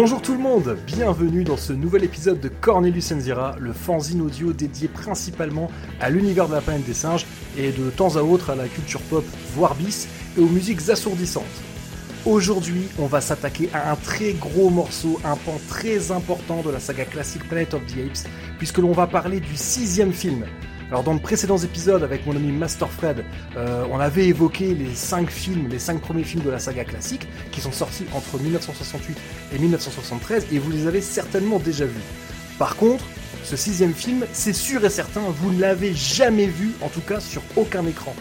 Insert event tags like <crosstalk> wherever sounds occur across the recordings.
Bonjour tout le monde, bienvenue dans ce nouvel épisode de Cornelius Enzira, le fanzine audio dédié principalement à l'univers de la planète des singes et de temps à autre à la culture pop, voire bis, et aux musiques assourdissantes. Aujourd'hui, on va s'attaquer à un très gros morceau, un pan très important de la saga classique Planet of the Apes, puisque l'on va parler du sixième film, alors dans de précédents épisodes avec mon ami Master Fred, euh, on avait évoqué les cinq films, les cinq premiers films de la saga classique qui sont sortis entre 1968 et 1973 et vous les avez certainement déjà vus. Par contre, ce sixième film, c'est sûr et certain, vous ne l'avez jamais vu, en tout cas sur aucun écran.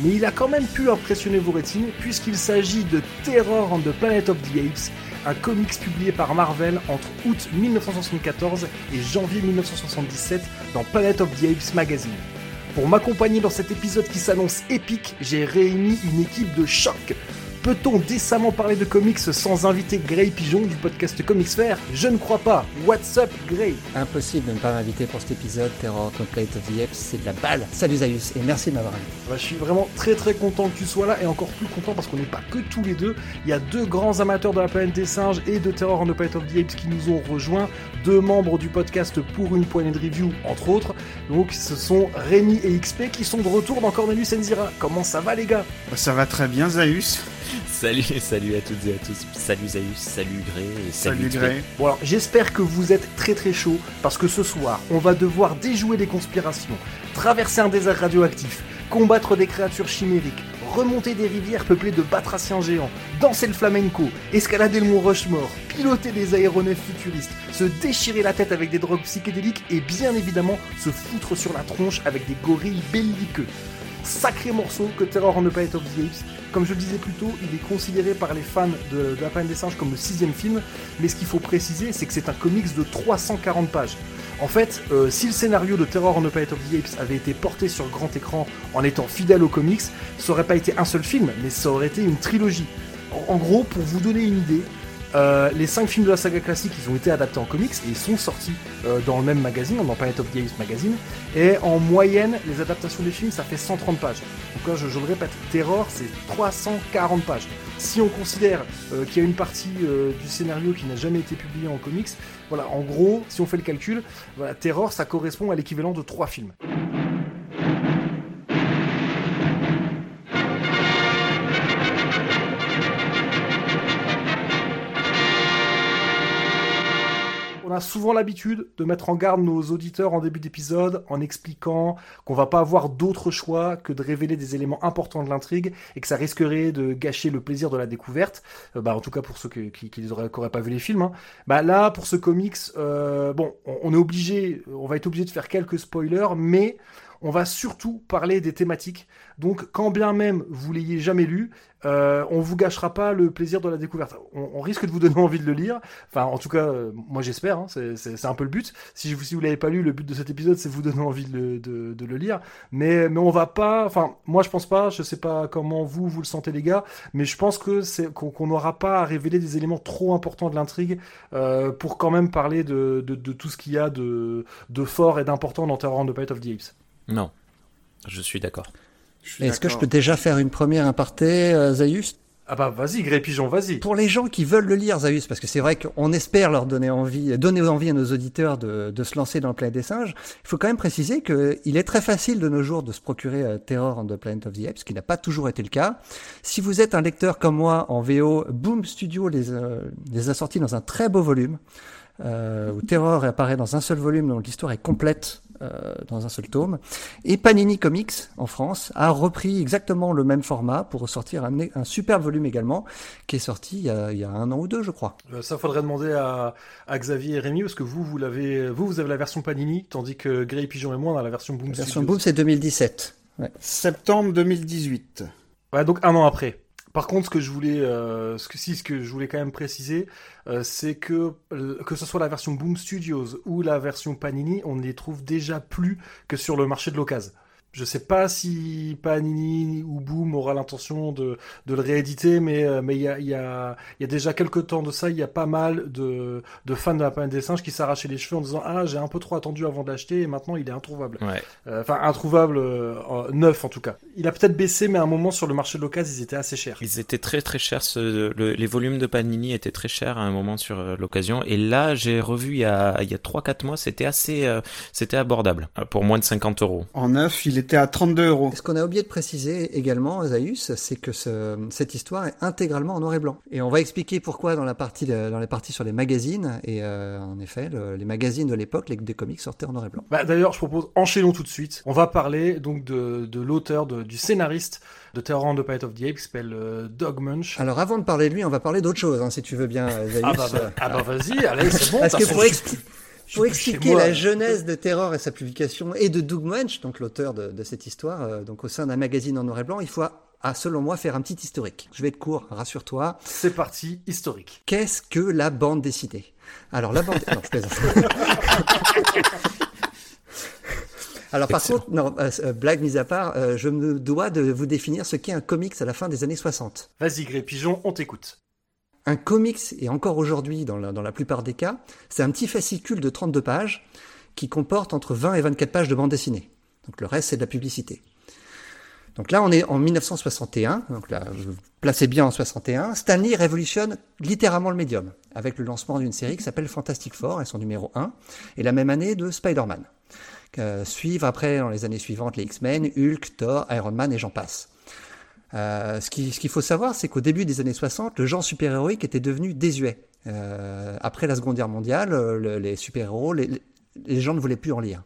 Mais il a quand même pu impressionner vos rétines puisqu'il s'agit de Terror on the Planet of the Apes, un comics publié par Marvel entre août 1974 et janvier 1977 dans Planet of the Apes magazine. Pour m'accompagner dans cet épisode qui s'annonce épique, j'ai réuni une équipe de choc Peut-on décemment parler de comics sans inviter Gray Pigeon du podcast Comics Fair Je ne crois pas. What's up, Gray Impossible de ne pas m'inviter pour cet épisode. Terror Complete of the Apes, c'est de la balle. Salut Zaius et merci de m'avoir invité. Bah, je suis vraiment très très content que tu sois là et encore plus content parce qu'on n'est pas que tous les deux. Il y a deux grands amateurs de la planète des singes et de Terror on the Planet of the Apes qui nous ont rejoints. Deux membres du podcast pour une poignée de review, entre autres. Donc ce sont Rémi et XP qui sont de retour dans Cornelius Enzira. Comment ça va les gars? Ça va très bien Zaius. <laughs> Salut, salut à toutes et à tous. Salut Zaius, salut Grey et salut, Grey. Bon alors, j'espère que vous êtes très très chaud parce que ce soir, on va devoir déjouer des conspirations, traverser un désert radioactif, combattre des créatures chimériques, remonter des rivières peuplées de batraciens géants, danser le flamenco, escalader le mont Rushmore, piloter des aéronefs futuristes, se déchirer la tête avec des drogues psychédéliques et bien évidemment se foutre sur la tronche avec des gorilles belliqueux. Sacré morceau que Terror on the Planet of the Apes. Comme je le disais plus tôt, il est considéré par les fans de, La Planète des Singes comme le sixième film, mais ce qu'il faut préciser, c'est que c'est un comics de 340 pages. En fait, euh, si le scénario de Terror on the Planet of the Apes avait été porté sur grand écran en étant fidèle aux comics, ça aurait pas été un seul film, mais ça aurait été une trilogie. en gros, pour vous donner une idée, euh, les 5 films de la saga classique, ils ont été adaptés en comics et ils sont sortis euh, dans le même magazine, dans Planet of the Apes magazine. Et en moyenne, les adaptations des films, ça fait 130 pages. Donc là, je, le répète, Terror, c'est 340 pages. Si on considère euh, qu'il y a une partie du scénario qui n'a jamais été publiée en comics, voilà, en gros, si on fait le calcul, voilà, Terror, ça correspond à l'équivalent de 3 films. A souvent l'habitude de mettre en garde nos auditeurs en début d'épisode en expliquant qu'on va pas avoir d'autre choix que de révéler des éléments importants de l'intrigue et que ça risquerait de gâcher le plaisir de la découverte. Euh, bah, en tout cas pour ceux qui, qui, auraient, pas vu les films. Hein. Bah, là, pour ce comics, euh, bon, on va être obligé de faire quelques spoilers, mais on va surtout parler des thématiques. Donc, quand bien même vous l'ayez jamais lu, euh, on vous gâchera pas le plaisir de la découverte. On, risque de vous donner <laughs> envie de le lire. Enfin, en tout cas, euh, moi j'espère. Hein, c'est un peu le but. Si, vous, si vous l'avez pas lu, le but de cet épisode, c'est vous donner envie de, le lire. Mais, mais on va pas. Enfin, moi je pense pas. Je sais pas comment vous vous le sentez les gars, mais je pense que c'est qu'on n'aura pas à révéler des éléments trop importants de l'intrigue euh, pour quand même parler de, tout ce qu'il y a de, fort et d'important dans Terror on the Planet of the Apes. Non, je suis d'accord. Est-ce que je peux déjà faire une première impartée, euh, Zaius ah bah vas-y, Gré Pigeon, vas-y. Pour les gens qui veulent le lire, Zaius, parce que c'est vrai qu'on espère leur donner envie, donner envie à nos auditeurs de, se lancer dans le Planète des Singes, il faut quand même préciser qu'il est très facile de nos jours de se procurer euh, Terror on the Planet of the Apes, ce qui n'a pas toujours été le cas. Si vous êtes un lecteur comme moi en VO, Boom Studio les, euh, les a sortis dans un très beau volume, où Terror apparaît dans un seul volume, dont l'histoire est complète euh, dans un seul tome. Et Panini Comics, en France, a repris exactement le même format pour ressortir un, un superbe volume également, qui est sorti il y, a, il y a un an ou deux, je crois. Euh, ça, faudrait demander à, à, Xavier et Rémi, parce que vous, vous, l'avez, vous, vous avez la version Panini, tandis que Grey Pigeon et moi, on a la version Boom. La version Boom, c'est 2017. Ouais. Septembre 2018. Ouais, donc un an après. Par contre, ce que je voulais, euh, ce que si, ce que je voulais quand même préciser, euh, c'est que que ce soit la version Boom Studios ou la version Panini, on ne les trouve déjà plus que sur le marché de l'occasion. Je sais pas si Panini ou Boom aura l'intention de, de le rééditer, mais euh, mais il y a, y, a, y a déjà quelques temps de ça, il y a pas mal de, de fans de la planète des singes qui s'arrachaient les cheveux en disant ah j'ai un peu trop attendu avant de l'acheter et maintenant il est introuvable. Ouais. Euh, Enfin introuvable euh, neuf en tout cas. Il a peut-être baissé, mais à un moment sur le marché de l'occasion ils étaient assez chers. Ils étaient très très chers. Ce, le- les volumes de Panini étaient très chers à un moment sur l'occasion. Et là, j'ai revu il y a il y a trois quatre mois, c'était assez euh, c'était abordable pour moins de 50 euros. En neuf, il était à 32 euros. Et ce qu'on a oublié de préciser également, Zaius, c'est que ce- cette histoire est intégralement en noir et blanc. Et on va expliquer pourquoi dans la partie dans les parties sur les magazines. Et euh, en effet, le- les magazines de l'époque, les des comics sortaient en noir et blanc. Bah, D'ailleurs, je propose enchaînons tout de suite. On va parler donc de, de l'auteur, du scénariste de Terror on the Planet of the Apes, qui s'appelle euh, Doug Munch. Alors avant de parler de lui, on va parler d'autre chose, hein, si tu veux bien, Zaius. Ah bah, bah, ah bah, vas-y, allez, c'est bon. Parce que pour, je pour expliquer la genèse de Terror et sa publication, et de Doug Munch, donc l'auteur de, de cette histoire, euh, donc au sein d'un magazine en noir et blanc, il faut, ah, selon moi, faire un petit historique. Je vais être court, rassure-toi. C'est parti, historique. Qu'est-ce que la bande dessinée? Alors la bande... non, je plaisante. <laughs> Alors par Excellent. contre, non, euh, euh, blague mise à part, euh, je me dois de vous définir ce qu'est un comics à la fin des années 60. Vas-y, Gré Pigeon, on t'écoute. Un comics, et encore aujourd'hui dans la, plupart des cas, c'est un petit fascicule de 32 pages qui comporte entre 20 et 24 pages de bande dessinée. Donc le reste, c'est de la publicité. Donc là, on est en 1961, donc là, placez bien en 61. Stanley révolutionne littéralement le médium avec le lancement d'une série qui s'appelle Fantastic Four et son numéro 1, et la même année de Spider-Man. Euh, suivre après, dans les années suivantes, les X-Men, Hulk, Thor, Iron Man et j'en passe. Euh, ce qui- ce qu'il faut savoir, c'est qu'au début des années 60, le genre super-héroïque était devenu désuet. Euh, après la Seconde Guerre mondiale, euh, le- les super-héros, les, gens ne voulaient plus en lire.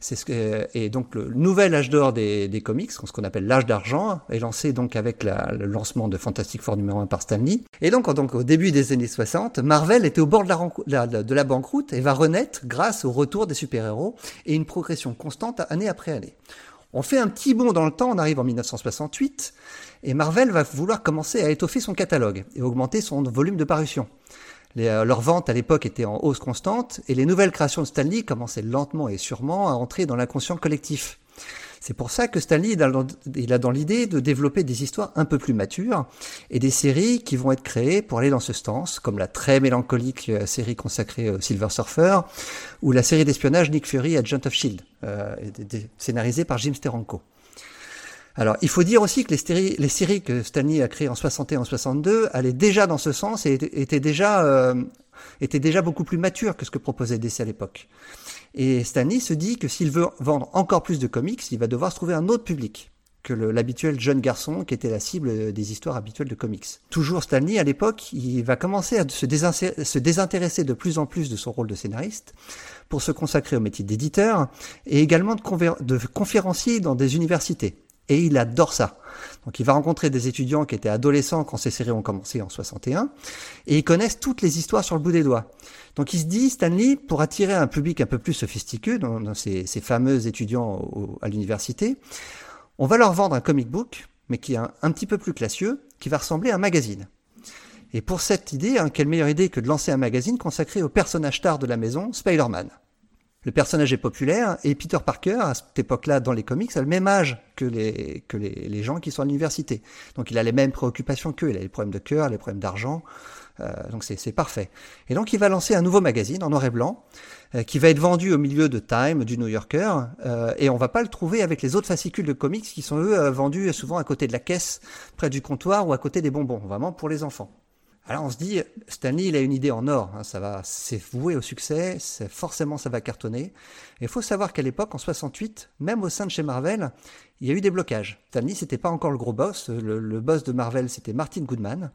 C'est ce que, et donc le nouvel âge d'or des, comics, ce qu'on appelle l'âge d'argent, est lancé donc avec le lancement de Fantastic Four numéro 1 par Stan Lee. Et donc, donc au début des années 60, Marvel était au bord de la- de la banqueroute et va renaître grâce au retour des super-héros et une progression constante année après année. On fait un petit bond dans le temps, on arrive en 1968, et Marvel va vouloir commencer à étoffer son catalogue et augmenter son volume de parution. Les, euh, leurs ventes à l'époque étaient en hausse constante, et les nouvelles créations de Stanley commençaient lentement et sûrement à entrer dans l'inconscient collectif. C'est pour ça que Stanley il a dans- l'idée de développer des histoires un peu plus matures et des séries qui vont être créées pour aller dans ce sens, comme la très mélancolique euh, série consacrée au Silver Surfer ou la série d'espionnage Nick Fury Agent of Shield, euh, et scénarisée par Jim Steranko. Alors, il faut dire aussi que les séries, les séries que Stanley a créées en 61 en 62 allaient déjà dans ce sens et étaient, déjà, euh, étaient déjà beaucoup plus matures que ce que proposait DC à l'époque. Et Stanley se dit que s'il veut vendre encore plus de comics, il va devoir trouver un autre public que l'habituel jeune garçon qui était la cible des histoires habituelles de comics. Toujours Stanley, à l'époque, il va commencer à se, désintéresser de plus en plus de son rôle de scénariste pour se consacrer au métier d'éditeur et également de conférencier dans des universités. Et il adore ça. Donc il va rencontrer des étudiants qui étaient adolescents quand ces séries ont commencé en 61 et ils connaissent toutes les histoires sur le bout des doigts. Donc il se dit, Stanley, pour attirer un public un peu plus sophistiqué dans, ces, fameux étudiants à l'université, on va leur vendre un comic book, mais qui est un, un petit peu plus classieux, qui va ressembler à un magazine. Et pour cette idée, hein, quelle meilleure idée que de lancer un magazine consacré au personnage star de la maison, Spider-Man. Le personnage est populaire et Peter Parker, à cette époque-là dans les comics, a le même âge que les, que les, gens qui sont à l'université. Donc il a les mêmes préoccupations qu'eux, il a les problèmes de cœur, les problèmes d'argent, euh, donc c'est c'est parfait. Et donc il va lancer un nouveau magazine en noir et blanc, euh, qui va être vendu au milieu de Time, du New Yorker, euh, et on va pas le trouver avec les autres fascicules de comics qui sont eux euh, vendus souvent à côté de la caisse, près du comptoir ou à côté des bonbons, vraiment pour les enfants. Alors on se dit, Stanley, il a une idée en or, hein, ça va, c'est voué au succès, c'est forcément ça va cartonner. Il faut savoir qu'à l'époque, en 68, même au sein de chez Marvel, il y a eu des blocages. Stanley, c'était pas encore le gros boss, le, le boss de Marvel, c'était Martin Goodman.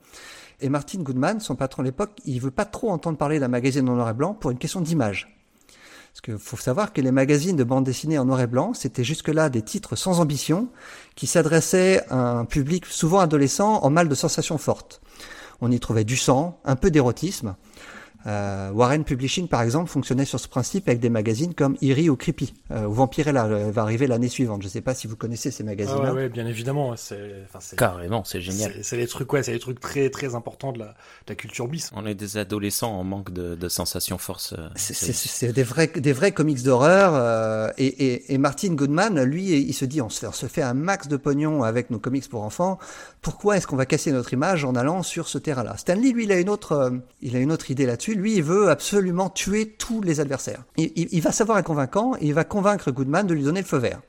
Et Martin Goodman, son patron à l'époque, il veut pas trop entendre parler d'un magazine en noir et blanc pour une question d'image. Parce qu'il faut savoir que les magazines de bande dessinée en noir et blanc, c'était jusque-là des titres sans ambition, qui s'adressaient à un public souvent adolescent en mal de sensations fortes. On y trouvait du sang, un peu d'érotisme, Euh, Warren Publishing, par exemple, fonctionnait sur ce principe avec des magazines comme Eerie ou Creepy, euh, ou Vampirella euh, va arriver l'année suivante. Je ne sais pas si vous connaissez ces magazines-là. Ah ouais, ouais, bien évidemment. C'est, Carrément, c'est génial. c'est, les trucs, ouais, c'est les trucs très, très importants de la, de la culture bis. On est des adolescents en manque de, de sensations force. euh, C'est- des vrais, des vrais comics d'horreur. euh, et, et, et Martin Goodman, lui, il se dit on se, fait, on se fait un max de pognon avec nos comics pour enfants. Pourquoi est-ce qu'on va casser notre image en allant sur ce terrain-là? Stanley, lui, il a une autre, euh, il a une autre idée là-dessus. Lui, il veut absolument tuer tous les adversaires. Il, il- va savoir un convaincant et il va convaincre Goodman de lui donner le feu vert.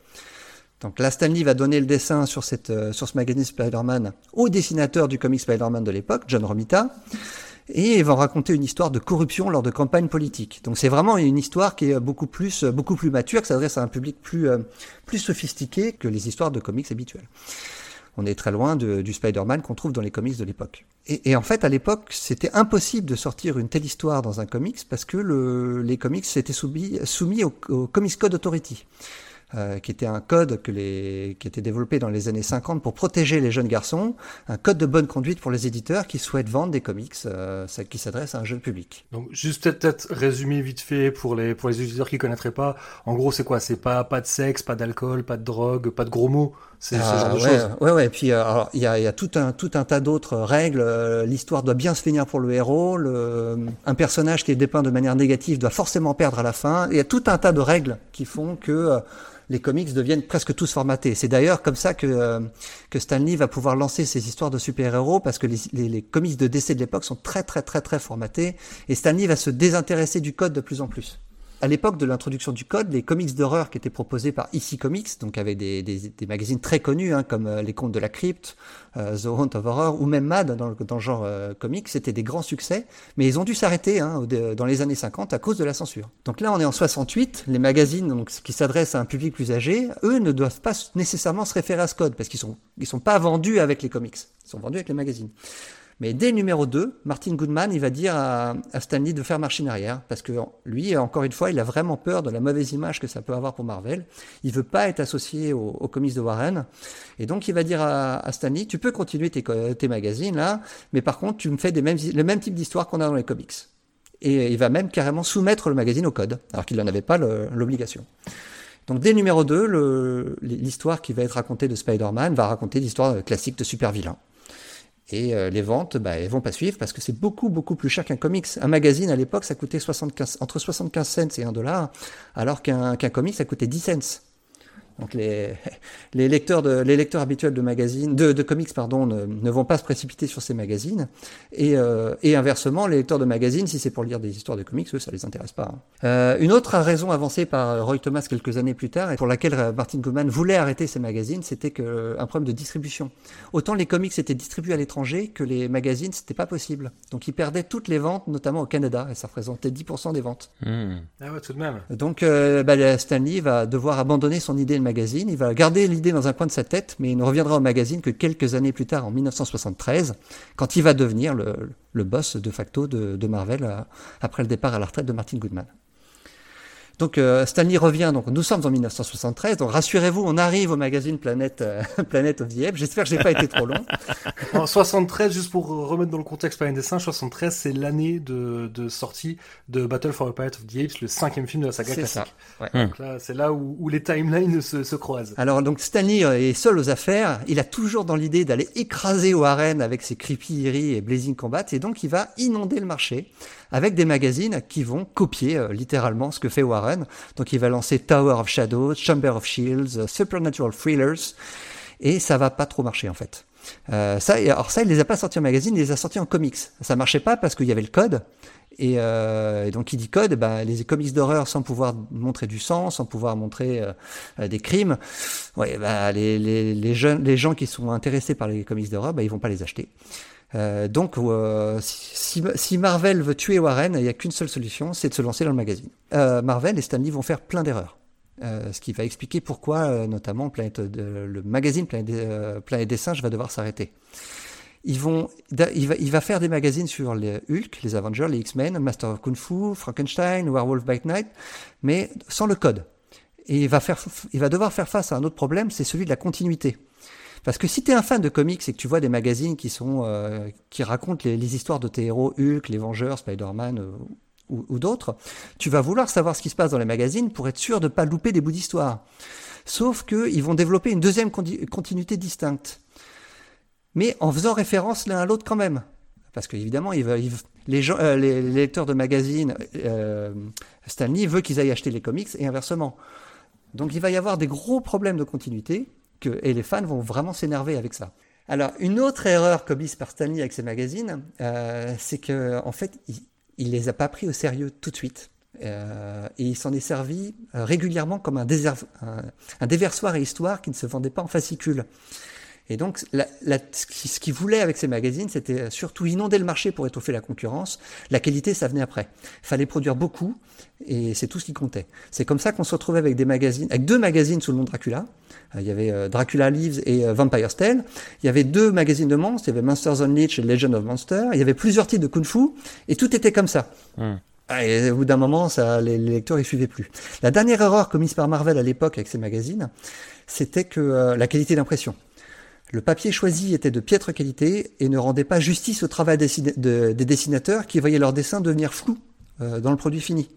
Donc là, Stanley va donner le dessin sur, cette, euh, sur ce magazine Spider-Man au dessinateur du comic Spider-Man de l'époque, John Romita, et il va raconter une histoire de corruption lors de campagnes politiques. Donc c'est vraiment une histoire qui est beaucoup plus, beaucoup plus mature, qui s'adresse à un public plus, euh, plus sophistiqué que les histoires de comics habituelles. On est très loin du Spider-Man qu'on trouve dans les comics de l'époque. Et, en fait, à l'époque, c'était impossible de sortir une telle histoire dans un comics parce que le, les comics étaient soumis, au, au Comics Code Authority euh, qui était un code que les, qui était développé dans les années 50 pour protéger les jeunes garçons, un code de bonne conduite pour les éditeurs qui souhaitent vendre des comics euh, qui s'adressent à un jeune public. Donc, juste peut-être, peut-être résumer vite fait pour les, auditeurs qui connaîtraient pas. En gros, c'est quoi? C'est pas de sexe, pas d'alcool, pas de drogue, pas de gros mots. C'est ce genre de ouais, choses. Ouais, ouais. Et puis, euh, il y a, y a tout un tout un tas d'autres règles. Euh, L'histoire doit bien se finir pour le héros. Le, un personnage qui est dépeint de manière négative doit forcément perdre à la fin. Il y a tout un tas de règles qui font que euh, les comics deviennent presque tous formatés. C'est d'ailleurs comme ça que euh, que Stanley va pouvoir lancer ses histoires de super-héros parce que les, les, les comics de DC de l'époque sont très très très très formatés et Stanley va se désintéresser du code de plus en plus. À l'époque de l'introduction du code, les comics d'horreur qui étaient proposés par EC Comics, donc avec des, des, magazines très connus hein, comme euh, Les Contes de la Crypte, euh, The Haunt of Horror ou même Mad dans le, dans le genre euh, comics, c'était des grands succès, mais ils ont dû s'arrêter hein, dé- dans les années 50 à cause de la censure. Donc là, on est en 68, les magazines donc, qui s'adressent à un public plus âgé, eux ne doivent pas nécessairement se référer à ce code parce qu'ils sont ils sont pas vendus avec les comics, ils sont vendus avec les magazines. Mais dès le numéro 2, Martin Goodman, il va dire à, à Stanley de faire marche arrière, parce que lui, encore une fois, il a vraiment peur de la mauvaise image que ça peut avoir pour Marvel. Il veut pas être associé aux au comics de Warren. Et donc, il va dire à, à Stanley, tu peux continuer tes, tes magazines, là, mais par contre, tu me fais des mêmes, le même type d'histoire qu'on a dans les comics. Et il va même carrément soumettre le magazine au code, alors qu'il n'en avait pas l'obligation. Donc dès numéro 2, le- l'histoire qui va être racontée de Spider-Man va raconter l'histoire classique de super-vilain. Et euh, les ventes, bah, elles vont pas suivre parce que c'est beaucoup, beaucoup plus cher qu'un comics. Un magazine, à l'époque, ça coûtait 75, entre 75 cents et 1 dollar, alors qu'un qu'un comic, ça coûtait 10 cents. Donc les, <laughs> les lecteurs de, les lecteurs habituels de magazines, de, de comics, pardon, ne, ne vont pas se précipiter sur ces magazines. Et, euh, et inversement, les lecteurs de magazines, si c'est pour lire des histoires de comics, eux, ça les intéresse pas. hein. Euh, une autre raison avancée par Roy Thomas quelques années plus tard, et pour laquelle euh, Martin Goodman voulait arrêter ces magazines, c'était un problème de distribution. Autant les comics étaient distribués à l'étranger que les magazines, c'était pas possible. Donc ils perdaient toutes les ventes, notamment au Canada, et ça représentait 10% des ventes. Hmm. Ah ouais, tout de même. Donc euh, bah, Stanley va devoir abandonner son idée de Il va garder l'idée dans un coin de sa tête, mais il ne reviendra au magazine que quelques années plus tard, en 1973, quand il va devenir le, boss de facto de, de Marvel euh, après le départ à la retraite de Martin Goodman. Donc euh, Stanley revient, donc nous sommes en 1973, donc rassurez-vous, on arrive au magazine Planète, euh, <laughs> Planète of the Apes. J'espère que j'ai pas été trop long. <laughs> En 73, juste pour remettre dans le contexte par un dessin, 73, c'est l'année de, de sortie de Battle for the Planet of the Apes, le cinquième film de la saga C'est classique. ça. Ouais. Donc là, c'est là où, où les timelines se, se croisent. Alors donc Stanley euh, est seul aux affaires, il a toujours dans l'idée d'aller écraser Warren avec ses Creepy Eerie et Blazing Combat, et donc il va inonder le marché avec des magazines qui vont copier euh, littéralement ce que fait Warren. Donc il va lancer Tower of Shadows, Chamber of Shields, euh, Supernatural Thrillers, et ça va pas trop marcher en fait. Euh, ça, alors ça, il les a pas sortis en magazine, il les a sortis en comics. Ça marchait pas parce qu'il y avait le code. Et, euh, donc, qui dit code, ben, les comics d'horreur sans pouvoir montrer du sang, sans pouvoir montrer des crimes, ouais, ben, les, les, jeunes, les gens qui sont intéressés par les comics d'horreur, ben, ils vont pas les acheter. Euh, donc, euh, si, Marvel veut tuer Warren, il n'y a qu'une seule solution, c'est de se lancer dans le magazine. Euh, Marvel et Stanley vont faire plein d'erreurs. Ce qui va expliquer pourquoi, notamment, le magazine Planète, Planète des Singes va devoir s'arrêter. Ils vont, il va, il va faire des magazines sur les Hulk, les Avengers, les X-Men, Master of Kung Fu, Frankenstein, Werewolf by Night, mais sans le code. Et il va faire, il va devoir faire face à un autre problème, c'est celui de la continuité. Parce que si tu es un fan de comics et que tu vois des magazines qui sont euh, qui racontent les, histoires de tes héros, Hulk, les Vengeurs, Spider-Man euh, ou, d'autres, tu vas vouloir savoir ce qui se passe dans les magazines pour être sûr de pas louper des bouts d'histoire. Sauf qu'ils vont développer une deuxième continuité distincte, mais en faisant référence l'un à l'autre quand même. Parce qu'évidemment, il il, les, gens, euh, les, lecteurs de magazines, euh, Stanley veut qu'ils aillent acheter les comics et inversement. Donc il va y avoir des gros problèmes de continuité et les fans vont vraiment s'énerver avec ça. Alors une autre erreur commise par Stanley avec ses magazines, euh, c'est que en fait il, il les a pas pris au sérieux tout de suite. Euh, et il s'en est servi euh, régulièrement comme un, un, déversoir et histoire qui ne se vendait pas en fascicule. Et donc, la, la, ce qu'il voulait avec ces magazines, c'était surtout inonder le marché pour étoffer la concurrence. La qualité, ça venait après. Il fallait produire beaucoup, et c'est tout ce qui comptait. C'est comme ça qu'on se retrouvait avec des magazines, avec deux magazines sous le nom Dracula. Il y avait Dracula Lives et Vampire's Tale. Il y avait deux magazines de monstres. Il y avait Monsters Unleashed et Legend of Monsters. Il y avait plusieurs titres de Kung Fu, et tout était comme ça. Mmh. Et au bout d'un moment, ça, les, les lecteurs, ils suivaient plus. La dernière erreur commise par Marvel à l'époque avec ces magazines, c'était que euh, la qualité d'impression. Le papier choisi était de piètre qualité et ne rendait pas justice au travail des, de, des dessinateurs qui voyaient leurs dessins devenir flous euh, dans le produit fini.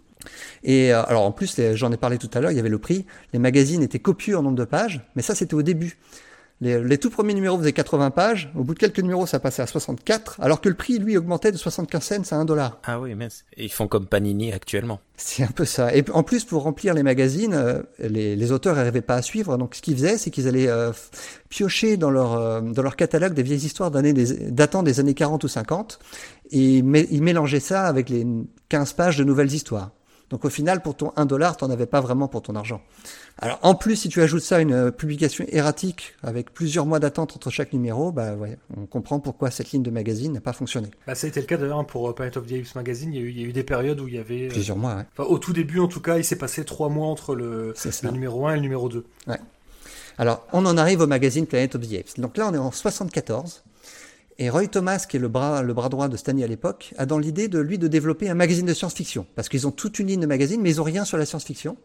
Et euh, alors en plus, j'en ai parlé tout à l'heure, il y avait le prix. Les magazines étaient copieux en nombre de pages, mais ça c'était au début. Les, les, tout premiers numéros faisaient 80 pages. Au bout de quelques numéros, ça passait à 64, alors que le prix, lui, augmentait de 75 cents à 1 dollar. Ah oui, mais ils font comme Panini actuellement. C'est un peu ça. Et en plus, pour remplir les magazines, euh, les, les auteurs n'arrivaient pas à suivre. Donc, ce qu'ils faisaient, c'est qu'ils allaient euh, piocher dans leur euh, dans leur catalogue des vieilles histoires d'années des, datant des années 40 ou 50, et ils mélangeaient ça avec les 15 pages de nouvelles histoires. Donc au final, pour ton 1 dollar, t'en avais pas vraiment pour ton argent. Alors en plus, si tu ajoutes ça à une publication erratique avec plusieurs mois d'attente entre chaque numéro, bah ouais, on comprend pourquoi cette ligne de magazine n'a pas fonctionné. Bah ça a été le cas d'ailleurs pour Planet of the Apes Magazine. Il y, a eu, il y a eu des périodes où il y avait plusieurs euh, mois. Ouais. Enfin, au tout début, en tout cas, il s'est passé trois mois entre le, le, numéro 1 et le numéro 2. Ouais. Alors on en arrive au magazine Planet of the Apes. Donc là, on est en 74. Et Roy Thomas, qui est le bras, le bras droit de Stanley à l'époque, a dans l'idée de lui de développer un magazine de science-fiction. Parce qu'ils ont toute une ligne de magazines, mais ils ont rien sur la science-fiction.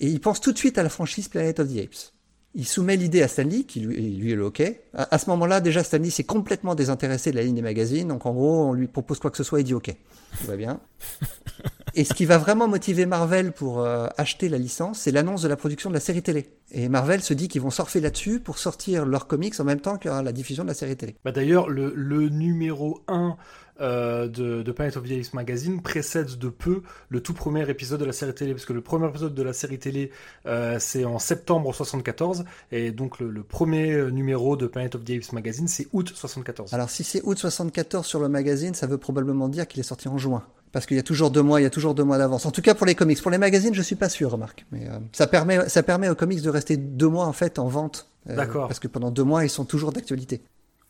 Et il pense tout de suite à la franchise Planet of the Apes. Il soumet l'idée à Stanley, qui lui, lui est le OK. À, à ce moment-là, déjà, Stanley s'est complètement désintéressé de la ligne des magazines. Donc, en gros, on lui propose quoi que ce soit, il dit OK. Tout va bien. <laughs> Et ce qui va vraiment motiver Marvel pour euh, acheter la licence, c'est l'annonce de la production de la série télé. Et Marvel se dit qu'ils vont surfer là-dessus pour sortir leurs comics en même temps que la diffusion de la série télé. Bah D'ailleurs, le, le, numéro 1 euh, de, de, Planet of the Apes Magazine précède de peu le tout premier épisode de la série télé, parce que le premier épisode de la série télé, euh, c'est en septembre 74, et donc le, le, premier numéro de Planet of the Apes Magazine, c'est août 74. Alors si c'est août 74 sur le magazine, ça veut probablement dire qu'il est sorti en juin. Parce qu'il y a toujours deux mois, il y a toujours deux mois d'avance. En tout cas pour les comics. Pour les magazines, je suis pas sûr, remarque. Mais euh, ça permet, ça permet aux comics de rester deux mois en fait en vente. Euh, D'accord. Parce que pendant deux mois, ils sont toujours d'actualité.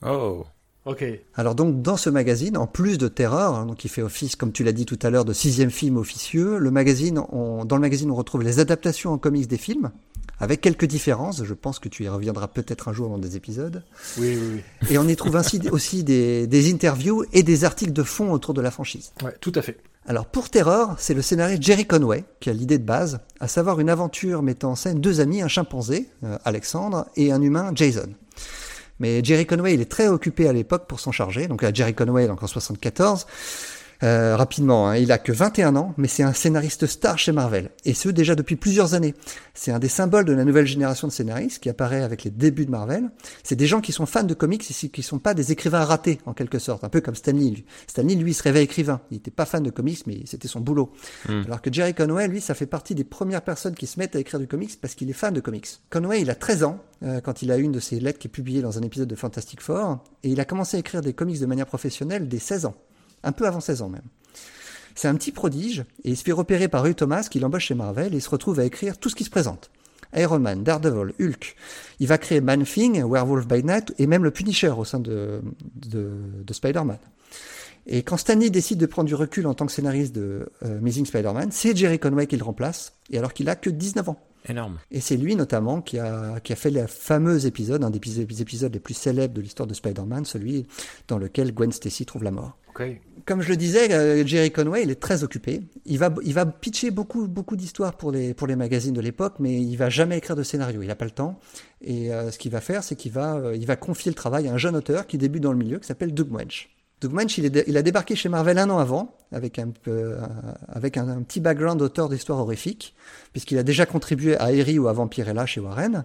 Oh. Ok. Alors donc dans ce magazine, en plus de Terreur, hein, donc qui fait office, comme tu l'as dit tout à l'heure, de sixième film officieux, le magazine, on, dans le magazine, on retrouve les adaptations en comics des films, avec quelques différences. Je pense que tu y reviendras peut-être un jour dans des épisodes. Oui, oui, oui. Et on y trouve ainsi aussi des, des interviews et des articles de fond autour de la franchise. Ouais, tout à fait. Alors pour Terror, c'est le scénario Jerry Conway qui a l'idée de base, à savoir une aventure mettant en scène deux amis, un chimpanzé, euh, Alexandre, et un humain, Jason. Mais Jerry Conway, il est très occupé à l'époque pour s'en charger. Donc là, Jerry Conway, donc en 74. Euh, rapidement, hein, il a que 21 ans, mais c'est un scénariste star chez Marvel, et ce déjà depuis plusieurs années. C'est un des symboles de la nouvelle génération de scénaristes qui apparaît avec les débuts de Marvel. C'est des gens qui sont fans de comics et qui sont pas des écrivains ratés en quelque sorte, un peu comme Stanley. Lui. Stanley, lui, il se rêvait écrivain. Il n'était pas fan de comics, mais c'était son boulot. Mm. Alors que Jerry Conway, lui, ça fait partie des premières personnes qui se mettent à écrire du comics parce qu'il est fan de comics. Conway, il a 13 ans euh, quand il a une de ses lettres qui est publiée dans un épisode de Fantastic Four, et il a commencé à écrire des comics de manière professionnelle dès 16 ans, un peu avant 16 ans même. C'est un petit prodige et il se fait repérer par Hugh Thomas qui l'embauche chez Marvel et il se retrouve à écrire tout ce qui se présente. Iron Man, Daredevil, Hulk. Il va créer Man-Thing, Werewolf by Night et même le Punisher au sein de, de, de Spider-Man. Et quand Stanley décide de prendre du recul en tant que scénariste de euh, Amazing Spider-Man, c'est Jerry Conway qui le remplace, et alors qu'il a que 19 ans. Énorme. Et c'est lui notamment qui a, qui a fait le fameux épisode, un des épisodes les plus célèbres de l'histoire de Spider-Man, celui dans lequel Gwen Stacy trouve la mort. Okay. Comme je le disais, euh, Jerry Conway, il est très occupé. Il va, il va pitcher beaucoup, beaucoup d'histoires pour les, pour les magazines de l'époque, mais il va jamais écrire de scénario. Il n'a pas le temps. Et euh, ce qu'il va faire, c'est qu'il va, euh, il va confier le travail à un jeune auteur qui débute dans le milieu, qui s'appelle Doug Wench. Doug Wench, il, il, a débarqué chez Marvel un an avant, avec un, avec un petit background d'auteur d'histoires horrifiques, puisqu'il a déjà contribué à Harry ou à Vampirella chez Warren.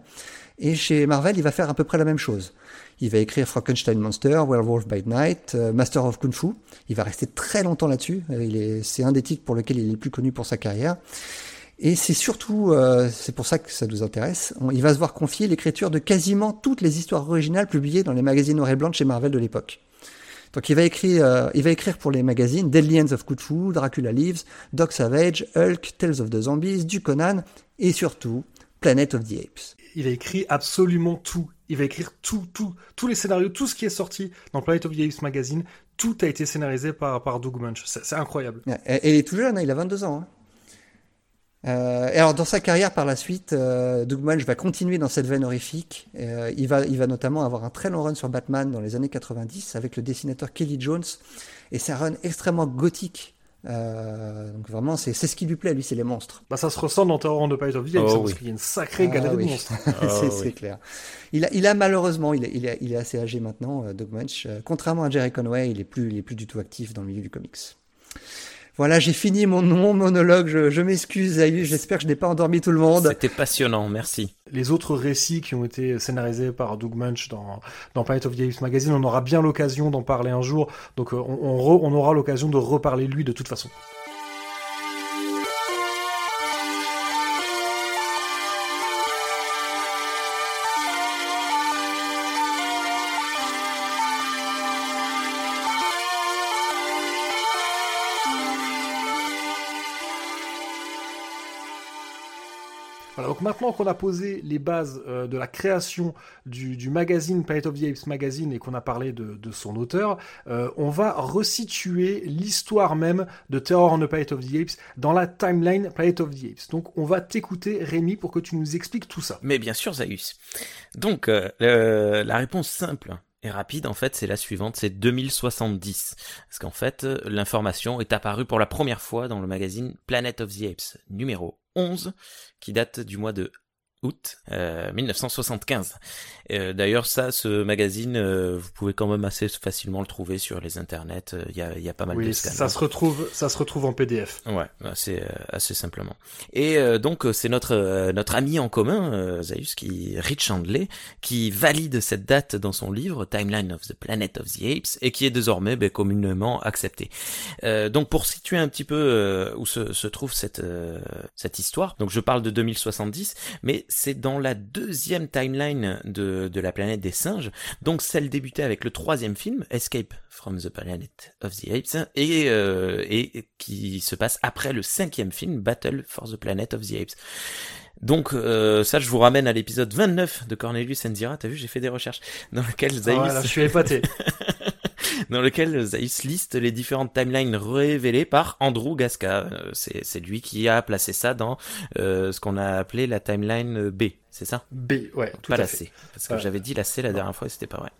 Et chez Marvel, il va faire à peu près la même chose. Il va écrire Frankenstein Monster, Werewolf by Night, euh, Master of Kung Fu. Il va rester très longtemps là-dessus. Euh, c'est un des titres pour lequel il est le plus connu pour sa carrière. Et c'est surtout, euh, c'est pour ça que ça nous intéresse, il va se voir confier l'écriture de quasiment toutes les histoires originales publiées dans les magazines noir et blanc chez Marvel de l'époque. Donc il va écrire, il va écrire pour les magazines Deadly Ends of Kung Fu, Dracula Lives, Doc Savage, Hulk, Tales of the Zombies, du Conan et surtout Planet of the Apes. Il a écrit absolument tout il va écrire tout, tout, tous les scénarios, tout ce qui est sorti dans Planet of the Apes magazine, tout a été scénarisé par, Doug Munch. C'est incroyable. Et, il est tout jeune, hein, il a 22 ans. Hein. Euh, et alors dans sa carrière par la suite, euh, Doug Munch va continuer dans cette veine horrifique. Euh, il, va, il va notamment avoir un très long run sur Batman dans les années 90 avec le dessinateur Kelly Jones. Et c'est un run extrêmement gothique euh, donc vraiment, c'est ce qui lui plaît, lui, c'est les monstres. Bah ça se ressent dans Terror on the Pite of the Apes, oh, parce qu'il y a une sacrée ah galerie de monstres. oh, <laughs> c'est clair. Il a, il a malheureusement, il est, il, est, il est assez âgé maintenant, euh, Doug Munch. Euh, contrairement à Jerry Conway, il est plus, il est plus du tout actif dans le milieu du comics. Voilà, j'ai fini mon, mon monologue. Je, je m'excuse, J'espère que je n'ai pas endormi tout le monde. C'était passionnant, merci. Les autres récits qui ont été scénarisés par Doug Munch dans, dans Planet of the Apes Magazine, on aura bien l'occasion d'en parler un jour. Donc, on, on, on aura l'occasion de reparler lui de toute façon. Donc maintenant qu'on a posé les bases euh, de la création du, magazine Planet of the Apes Magazine et qu'on a parlé de, son auteur, euh, on va resituer l'histoire même de Terror on the Planet of the Apes dans la timeline Planet of the Apes. Donc on va t'écouter Rémi pour que tu nous expliques tout ça. Mais bien sûr Zaius. Donc euh, la réponse simple et rapide, en fait, c'est la suivante, c'est 2070. Parce qu'en fait, l'information est apparue pour la première fois dans le magazine Planet of the Apes, numéro 11, qui date du mois de août 1975. Euh, euh, d'ailleurs, ça, ce magazine, euh, vous pouvez quand même assez facilement le trouver sur les internets. Il y a, y a pas mal oui, de ça se retrouve, ça se retrouve en PDF. Ouais, assez, assez simplement. Et donc, c'est notre notre ami en commun, Zaius, qui Rich Chandler, qui valide cette date dans son livre Timeline of the Planet of the Apes et qui est désormais ben, communément accepté. donc, pour situer un petit peu où se, se trouve cette cette histoire, donc je parle de 2070, mais c'est dans la deuxième timeline de, de la planète des singes, donc celle débutée avec le troisième film, Escape from the Planet of the Apes, et, euh, et qui se passe après le cinquième film, Battle for the Planet of the Apes. Donc euh, ça, je vous ramène à l'épisode 29 de Cornelius Enzira. T'as vu, j'ai fait des recherches dans lequel Zaius... Ah, je suis épaté. <laughs> dans lequel Zaius liste les différentes timelines révélées par Andrew Gasca. Euh, c'est lui qui a placé ça dans euh, ce qu'on a appelé la timeline B, c'est ça? B, ouais, tout Pas à la fait. C, parce que j'avais dit la C la dernière fois et c'était pas vrai.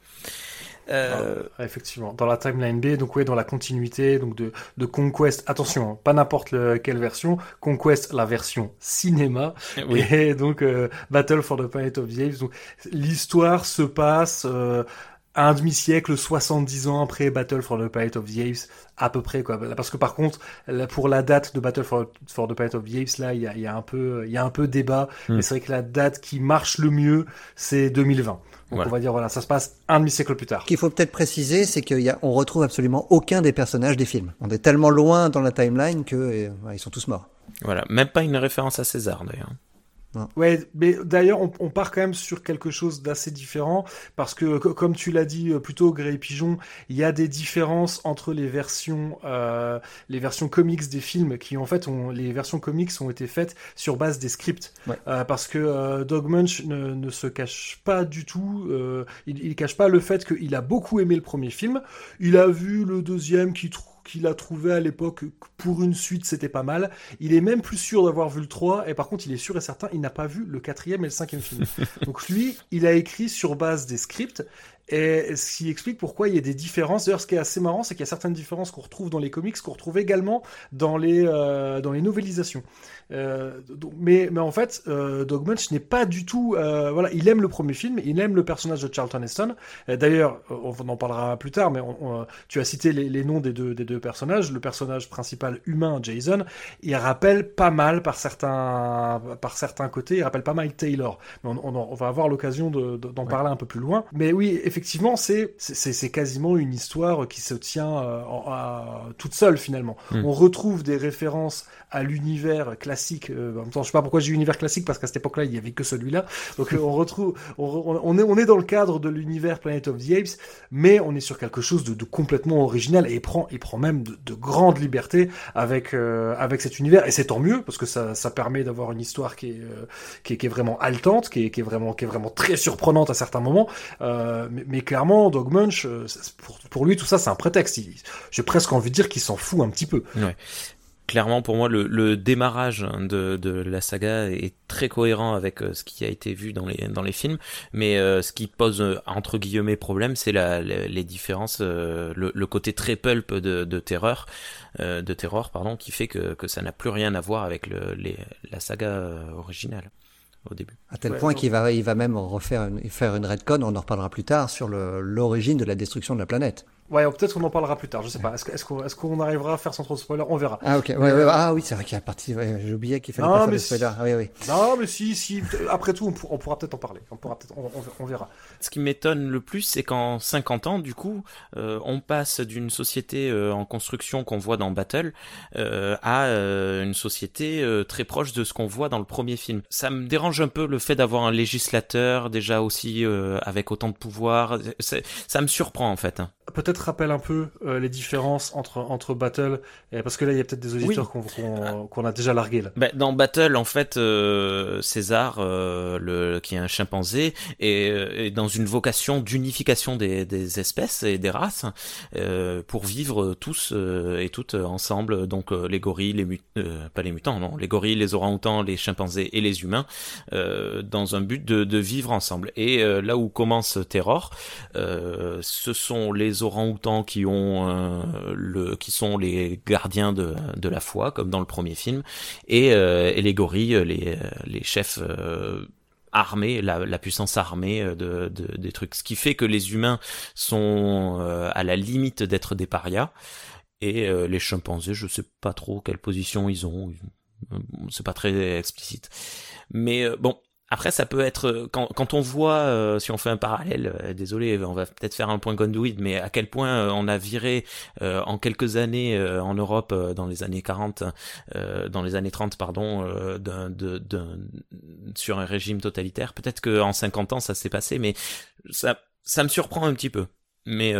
Euh... Ah, effectivement, dans la timeline B, donc oui, dans la continuité donc de, de Conquest. Attention, hein, pas n'importe quelle version. Conquest, la version cinéma, et donc euh, Battle for the Planet of the Apes. Donc l'histoire se passe euh, un demi-siècle, 70 ans après Battle for the Planet of the Apes, à peu près quoi. Parce que par contre, pour la date de Battle for, the Planet of the Apes, là, il y a, y a, un peu, il y a un peu débat. Hmm. Mais c'est vrai que la date qui marche le mieux, c'est 2020. Donc on va dire voilà, ça se passe un demi-siècle plus tard. Ce qu'il faut peut-être préciser, c'est qu'on retrouve absolument aucun des personnages des films. On est tellement loin dans la timeline que ils sont tous morts. Voilà, même pas une référence à César d'ailleurs. Ouais, mais d'ailleurs, on, on, part quand même sur quelque chose d'assez différent parce que, comme tu l'as dit euh, plutôt, Grey Pigeon, il y a des différences entre les versions, euh, les versions comics des films qui, en fait, ont, les versions comics ont été faites sur base des scripts. Euh, parce que euh, Dog Munch ne, ne, se cache pas du tout, euh, il, il cache pas le fait qu'il a beaucoup aimé le premier film. Il a vu le deuxième qui trouve qu'il a trouvé à l'époque pour une suite, c'était pas mal. Il est même plus sûr d'avoir vu le 3, et par contre, il est sûr et certain, il n'a pas vu le quatrième et le cinquième film. <laughs> Donc lui, il a écrit sur base des scripts, Et ce qui explique pourquoi il y a des différences. D'ailleurs, ce qui est assez marrant, c'est qu'il y a certaines différences qu'on retrouve dans les comics, qu'on retrouve également dans les, euh, dans les novélisations. Euh, mais, mais en fait, euh, Doug Munch n'est pas du tout. Euh, voilà, il aime le premier film, il aime le personnage de Charlton Heston. D'ailleurs, on en parlera plus tard, mais tu as cité les, les, noms des deux, des deux personnages. Le personnage principal humain, Jason, il rappelle pas mal par certains, par certains côtés, il rappelle pas mal Taylor. Mais on, va avoir l'occasion d'en de, d'en parler un peu plus loin. Mais oui, effectivement, c'est quasiment une histoire qui se tient euh, à, toute seule finalement. Mm. On retrouve des références à l'univers classique. Euh, en même temps, je sais pas pourquoi j'ai univers classique parce qu'à cette époque-là, il y avait que celui-là. Donc euh, on retrouve, on, est, on est dans le cadre de l'univers Planet of the Apes, mais on est sur quelque chose de, complètement original et il prend, il prend même de, de grandes libertés avec euh, avec cet univers et c'est tant mieux parce que ça, ça permet d'avoir une histoire qui est, qui est, vraiment haletante, qui est, vraiment qui est vraiment très surprenante à certains moments. mais, clairement, Dog Munch, pour, lui, tout ça, c'est un prétexte. J'ai presque envie de dire qu'il s'en fout un petit peu. Clairement pour moi le, le démarrage de, de, la saga est très cohérent avec euh, ce qui a été vu dans les dans les films mais euh, ce qui pose euh, entre guillemets problème c'est la, les différences le, le, côté très pulp de, de terreur de terror pardon qui fait que, que ça n'a plus rien à voir avec le, les, la saga originale au début. À tel point qu'il va, il va même refaire une, faire une redcon, on en reparlera plus tard, sur l'origine de la destruction de la planète. Ouais, peut-être qu'on en parlera plus tard, je sais pas. Est-ce qu'on est qu'on arrivera à faire sans trop de spoilers? On verra. Ah, ok. Ouais, ouais, ah oui, c'est vrai qu'il y a partie. Ouais, J'ai oublié qu'il fallait pas faire de spoilers. Ah, oui, oui. Non, mais si, si. Après tout, on, pourra peut-être en parler. On, pourra peut on, on, verra. Ce qui m'étonne le plus, c'est qu'en 50 ans, du coup, euh, on passe d'une société euh, en construction qu'on voit dans Battle euh, à euh, une société euh, très proche de ce qu'on voit dans le premier film. Ça me dérange un peu le fait d'avoir un législateur déjà aussi avec autant de pouvoir. Ça me surprend en fait. Peut-être rappelle un peu euh, les différences entre entre Battle parce que là il y a peut-être des auditeurs qu'on a déjà largué là. Ben, dans Battle en fait euh, César euh, le qui est un chimpanzé est, est dans une vocation d'unification des, des espèces et des races pour vivre tous et toutes ensemble. Donc les gorilles les pas les mutants non les gorilles les orang-outans les chimpanzés et les humains dans un but de, de vivre ensemble. Et là où commence Terror ce sont les les orang-outans qui ont euh, le qui sont les gardiens de, de la foi comme dans le premier film et, euh, et les gorilles les les chefs euh, armés, la, puissance armée de, des trucs. Ce qui fait que les humains sont à la limite d'être des parias. Et les chimpanzés, je sais pas trop quelle position ils ont. C'est pas très explicite. Mais bon, après, ça peut être euh, quand, quand on voit, euh, si on fait un parallèle, euh, désolé, on va peut-être faire un point conduit, mais à quel point on a viré en quelques années en Europe, dans les années 40, dans les années 30, pardon, d'un, sur un régime totalitaire. Peut-être qu'en 50 ans, ça s'est passé, mais ça, ça me surprend un petit peu. Mais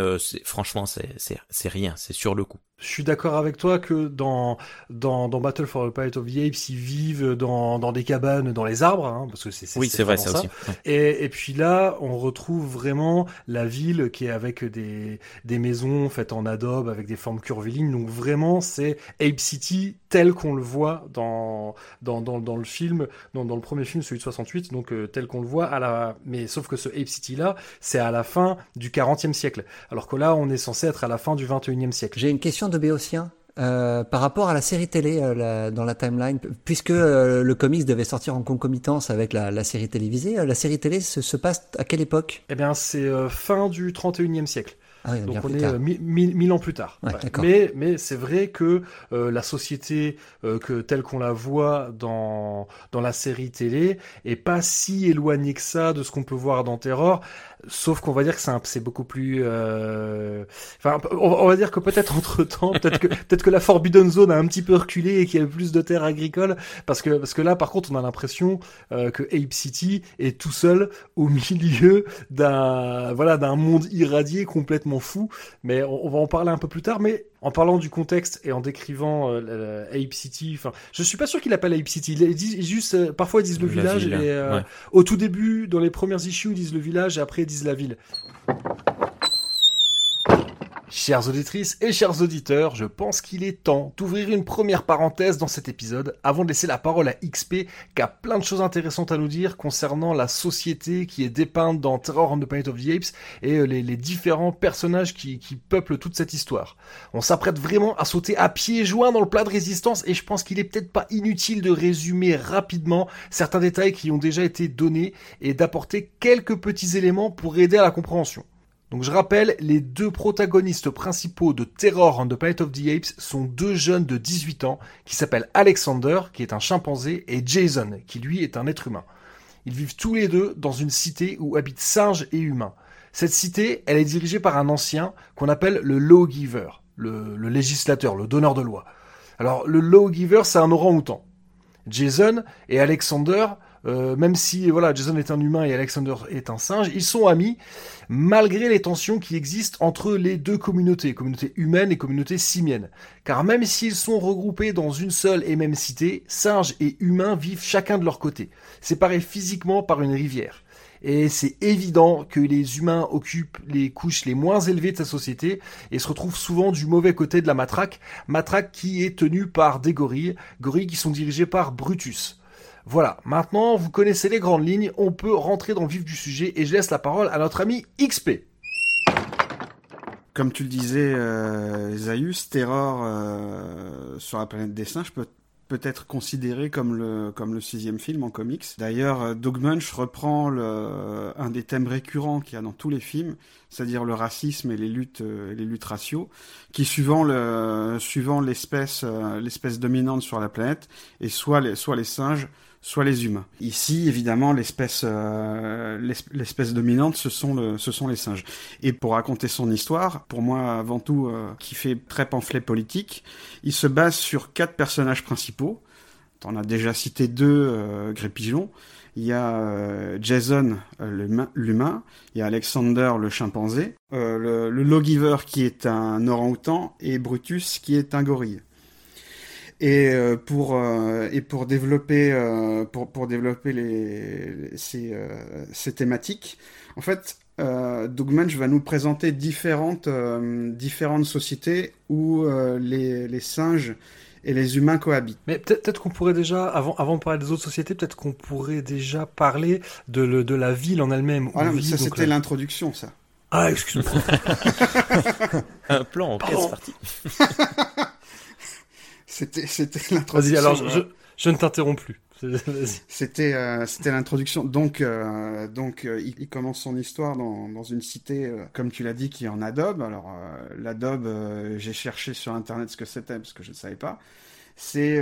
franchement, c'est rien, c'est sur le coup. Je suis d'accord avec toi que dans, dans, dans Battle for the Planet of the Apes, ils vivent dans, dans des cabanes, dans les arbres, hein, parce que c'est oui, c'est vrai ça, aussi. Et, et puis là, on retrouve vraiment la ville qui est avec des, des maisons faites en adobe avec des formes curvilignes. Donc vraiment, c'est Ape City tel qu'on le voit dans, dans, dans, dans le film, dans, dans le premier film, celui de 68, donc euh, tel qu'on le voit à la, mais sauf que ce Ape City là, c'est à la fin du 40e siècle. Alors que là, on est censé être à la fin du 21e siècle. J'ai une question de Béotien euh, par rapport à la série télé euh, dans la timeline, puisque euh, le comics devait sortir en concomitance avec la, série télévisée, la série télé se, passe à quelle époque? Eh bien, c'est fin du 31e siècle. Ah Donc on est mille, ans plus tard. Mais, mais c'est vrai que la société que telle qu'on la voit dans, dans la série télé est pas si éloignée que ça de ce qu'on peut voir dans Terror. Sauf qu'on va dire que c'est beaucoup plus. Euh... Enfin, on, va dire que peut-être <laughs> entre temps, peut-être que peut-être que la Forbidden Zone a un petit peu reculé et qu'il y a plus de terres agricoles, parce que parce que là, par contre, on a l'impression euh, que Ape City est tout seul au milieu d'un voilà d'un monde irradié complètement fou. Mais on, on, va en parler un peu plus tard. Mais en parlant du contexte et en décrivant euh, Ape City, enfin, je suis pas sûr qu'il appelle Ape City. Ils disent juste, euh, parfois ils disent le village. et, euh, Au tout début, dans les premières issues, ils disent le village et après ils disent la ville. Chères auditrices et chers auditeurs, je pense qu'il est temps d'ouvrir une première parenthèse dans cet épisode avant de laisser la parole à XP qui a plein de choses intéressantes à nous dire concernant la société qui est dépeinte dans Terror on the Planet of the Apes et euh, les, différents personnages qui, qui, peuplent toute cette histoire. On s'apprête vraiment à sauter à pieds joints dans le plat de résistance et je pense qu'il est peut-être pas inutile de résumer rapidement certains détails qui ont déjà été donnés et d'apporter quelques petits éléments pour aider à la compréhension. Donc je rappelle, les deux protagonistes principaux de Terror on the Planet of the Apes sont deux jeunes de 18 ans qui s'appellent Alexander, qui est un chimpanzé, et Jason, qui lui est un être humain. Ils vivent tous les deux dans une cité où habitent singes et humains. Cette cité, elle est dirigée par un ancien qu'on appelle le lawgiver, le, le législateur, le donneur de loi. Alors le lawgiver, c'est un orang-outan. Jason et Alexander euh, même si voilà, Jason est un humain et Alexander est un singe, ils sont amis malgré les tensions qui existent entre les deux communautés, communauté humaine et communauté simienne. Car même s'ils sont regroupés dans une seule et même cité, singes et humains vivent chacun de leur côté, séparés physiquement par une rivière. Et c'est évident que les humains occupent les couches les moins élevées de sa société et se retrouvent souvent du mauvais côté de la matraque, matraque qui est tenue par des gorilles, gorilles qui sont dirigés par Brutus. Voilà, maintenant vous connaissez les grandes lignes, on peut rentrer dans le vif du sujet et je laisse la parole à notre ami XP. Comme tu le disais, euh, Zaius, Terror euh, sur la planète des singes peut être considéré comme le sixième film en comics. D'ailleurs, euh, Doug Munch reprend un des thèmes récurrents qu'il y a dans tous les films, c'est-à-dire le racisme et les luttes les raciaux, qui suivant le suivant l'espèce dominante sur la planète et soit soit les singes, soit les humains. Ici, évidemment, l'espèce euh, l'espèce dominante, ce sont le, ce sont les singes. Et pour raconter son histoire, pour moi avant tout, euh, qui fait très pamphlet politique, il se base sur quatre personnages principaux. On a déjà cité deux euh, Pigeon. Il y a euh, Jason, l'humain. Il y a Alexander, le chimpanzé. le, le qui est un orang-outan. Et Brutus, qui est un gorille. Et euh, pour euh, et pour développer euh, pour pour développer les, ces ces thématiques, en fait, Doug Munch va nous présenter différentes différentes sociétés où les les singes et les humains cohabitent. Mais peut-être qu'on pourrait déjà, avant, avant de parler des autres sociétés, peut-être qu'on pourrait déjà parler de, le, de la ville en elle-même. Ah non, ça c'était l'introduction, ça. Ah, excuse-moi. <laughs> Un plan en pièce partie. <laughs> C'était, c'était <laughs> l'introduction. Vas-y, alors je, je ne t'interromps plus. <laughs> C'était euh, c'était l'introduction. Donc euh, donc euh, il, commence son histoire dans, dans une cité euh, comme tu l'as dit qui est en Adobe. Alors euh, l'Adobe j'ai cherché sur internet ce que c'était parce que je ne savais pas. C'est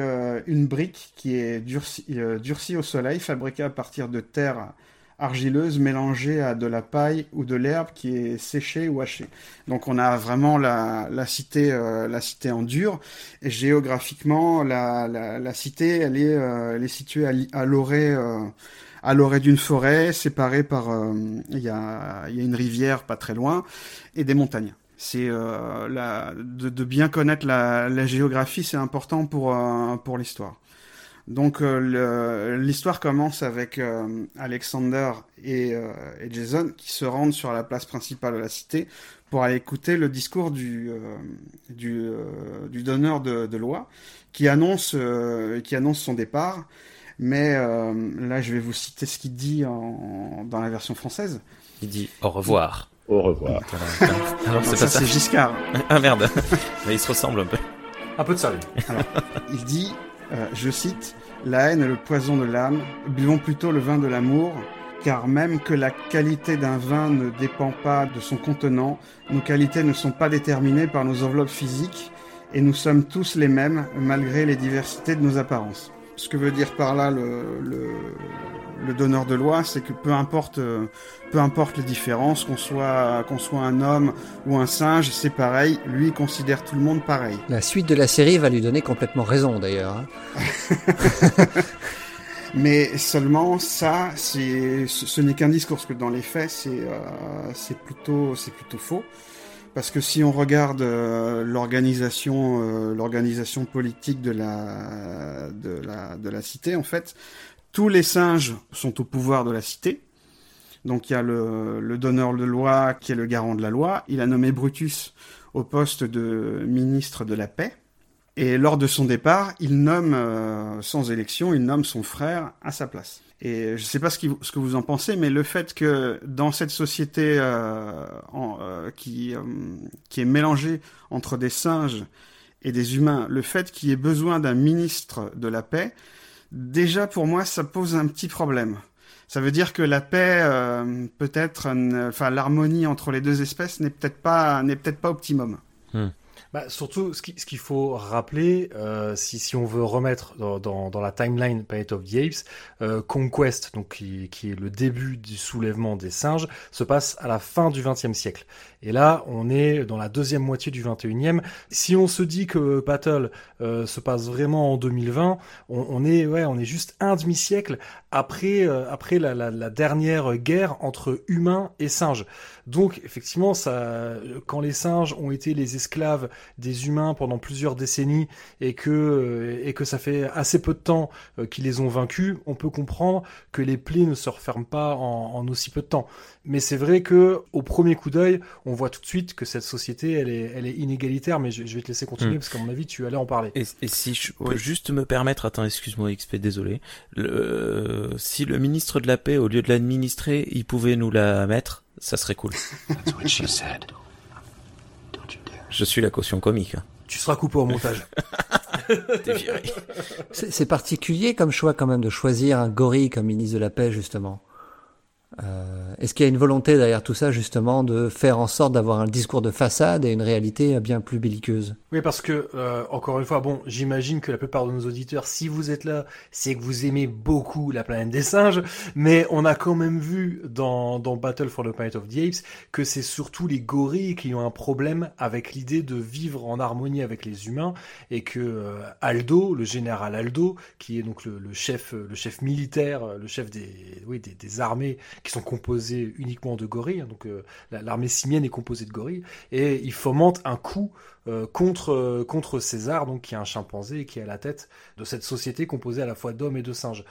une brique qui est durcie, durcie au soleil, fabriquée à partir de terre argileuse mélangée à de la paille ou de l'herbe qui est séchée ou hachée. Donc on a vraiment la, la cité euh, la cité en dur et géographiquement la, la, la cité elle est euh, elle est située à, l'orée euh, à l'orée d'une forêt séparée par il y a y a une rivière pas très loin et des montagnes. C'est de, de, bien connaître la, la géographie c'est important pour pour l'histoire. Donc euh, l'histoire commence avec euh, Alexander et, euh, et, Jason qui se rendent sur la place principale de la cité pour aller écouter le discours du, du, du, donneur de, de, loi qui annonce, qui annonce son départ. Mais là, je vais vous citer ce qu'il dit en, dans la version française. Il dit au revoir. Au revoir. <laughs> Alors, c'est ça, c'est Giscard. ah merde. <laughs> Mais il se ressemble un peu. Un peu de sérieux. Alors, il dit euh, je cite, La haine est le poison de l'âme, buvons plutôt le vin de l'amour, car même que la qualité d'un vin ne dépend pas de son contenant, nos qualités ne sont pas déterminées par nos enveloppes physiques, et nous sommes tous les mêmes malgré les diversités de nos apparences. Ce que veut dire par là le, le, le donneur de loi, c'est que peu importe, euh, peu importe les différences, qu'on soit, qu'on soit un homme ou un singe, c'est pareil. Lui, il considère tout le monde pareil. La suite de la série va lui donner complètement raison, d'ailleurs. Hein. <laughs> Mais seulement ça, c'est, ce n'est qu'un discours, parce que dans les faits, c'est, euh, c'est plutôt, c'est plutôt faux. Parce que si on regarde euh, l'organisation, euh, l'organisation politique de la, cité, en fait, tous les singes sont au pouvoir de la cité. Donc il y a le, le donneur de loi qui est le garant de la loi. Il a nommé Brutus au poste de ministre de la paix. Et lors de son départ, il nomme, euh, sans élection, il nomme son frère à sa place. Et je ne sais pas ce, que vous en pensez, mais le fait que dans cette société euh, euh, qui, euh, qui est mélangée entre des singes et des humains, le fait qu'il y ait besoin d'un ministre de la paix, déjà pour moi, ça pose un petit problème. Ça veut dire que la paix, peut-être, enfin l'harmonie entre les deux espèces n'est peut-être pas peut-être pas optimum. Hmm. Bah, surtout, ce qu'il faut rappeler, euh, si, si on veut remettre dans, dans, dans la timeline Planet of the Apes, euh, Conquest, donc qui, qui, est le début du soulèvement des singes, se passe à la fin du XXe siècle. Et là, on est dans la deuxième moitié du 21e. Si on se dit que Battle euh, se passe vraiment en 2020, on, on, est ouais, on est juste un demi-siècle après euh, après la, la, la, dernière guerre entre humains et singes. Donc effectivement, ça, quand les singes ont été les esclaves des humains pendant plusieurs décennies et que euh, et que ça fait assez peu de temps euh, qu'ils les ont vaincus, on peut comprendre que les plaies ne se referment pas en, en aussi peu de temps. Mais c'est vrai que au premier coup d'œil, on voit tout de suite que cette société, elle est, elle est inégalitaire. Mais je, je vais te laisser continuer mmh. parce qu'à mon avis, tu allais en parler. Et, et si je peux juste me permettre, attends, excuse-moi XP, désolé. Le, si le ministre de la paix, au lieu de l'administrer, il pouvait nous la mettre, ça serait cool. Je suis la caution comique. Tu seras coupé au montage. <laughs> C'est particulier comme choix quand même de choisir un gorille comme ministre de la paix justement. Euh, Est-ce qu'il y a une volonté derrière tout ça justement de faire en sorte d'avoir un discours de façade et une réalité bien plus belliqueuse? Oui, parce que euh, encore une fois, bon, j'imagine que la plupart de nos auditeurs, si vous êtes là, c'est que vous aimez beaucoup la planète des singes, mais on a quand même vu dans, Battle for the Planet of the Apes que c'est surtout les gorilles qui ont un problème avec l'idée de vivre en harmonie avec les humains et que euh, Aldo, le général Aldo, qui est donc le, chef, le chef militaire, le chef des, oui, des armées qui sont composés uniquement de gorilles. Hein, donc euh, l'armée simienne est composée de gorilles et il fomente un coup euh, contre euh, contre César, donc qui est un chimpanzé qui est à la tête de cette société composée à la fois d'hommes et de singes.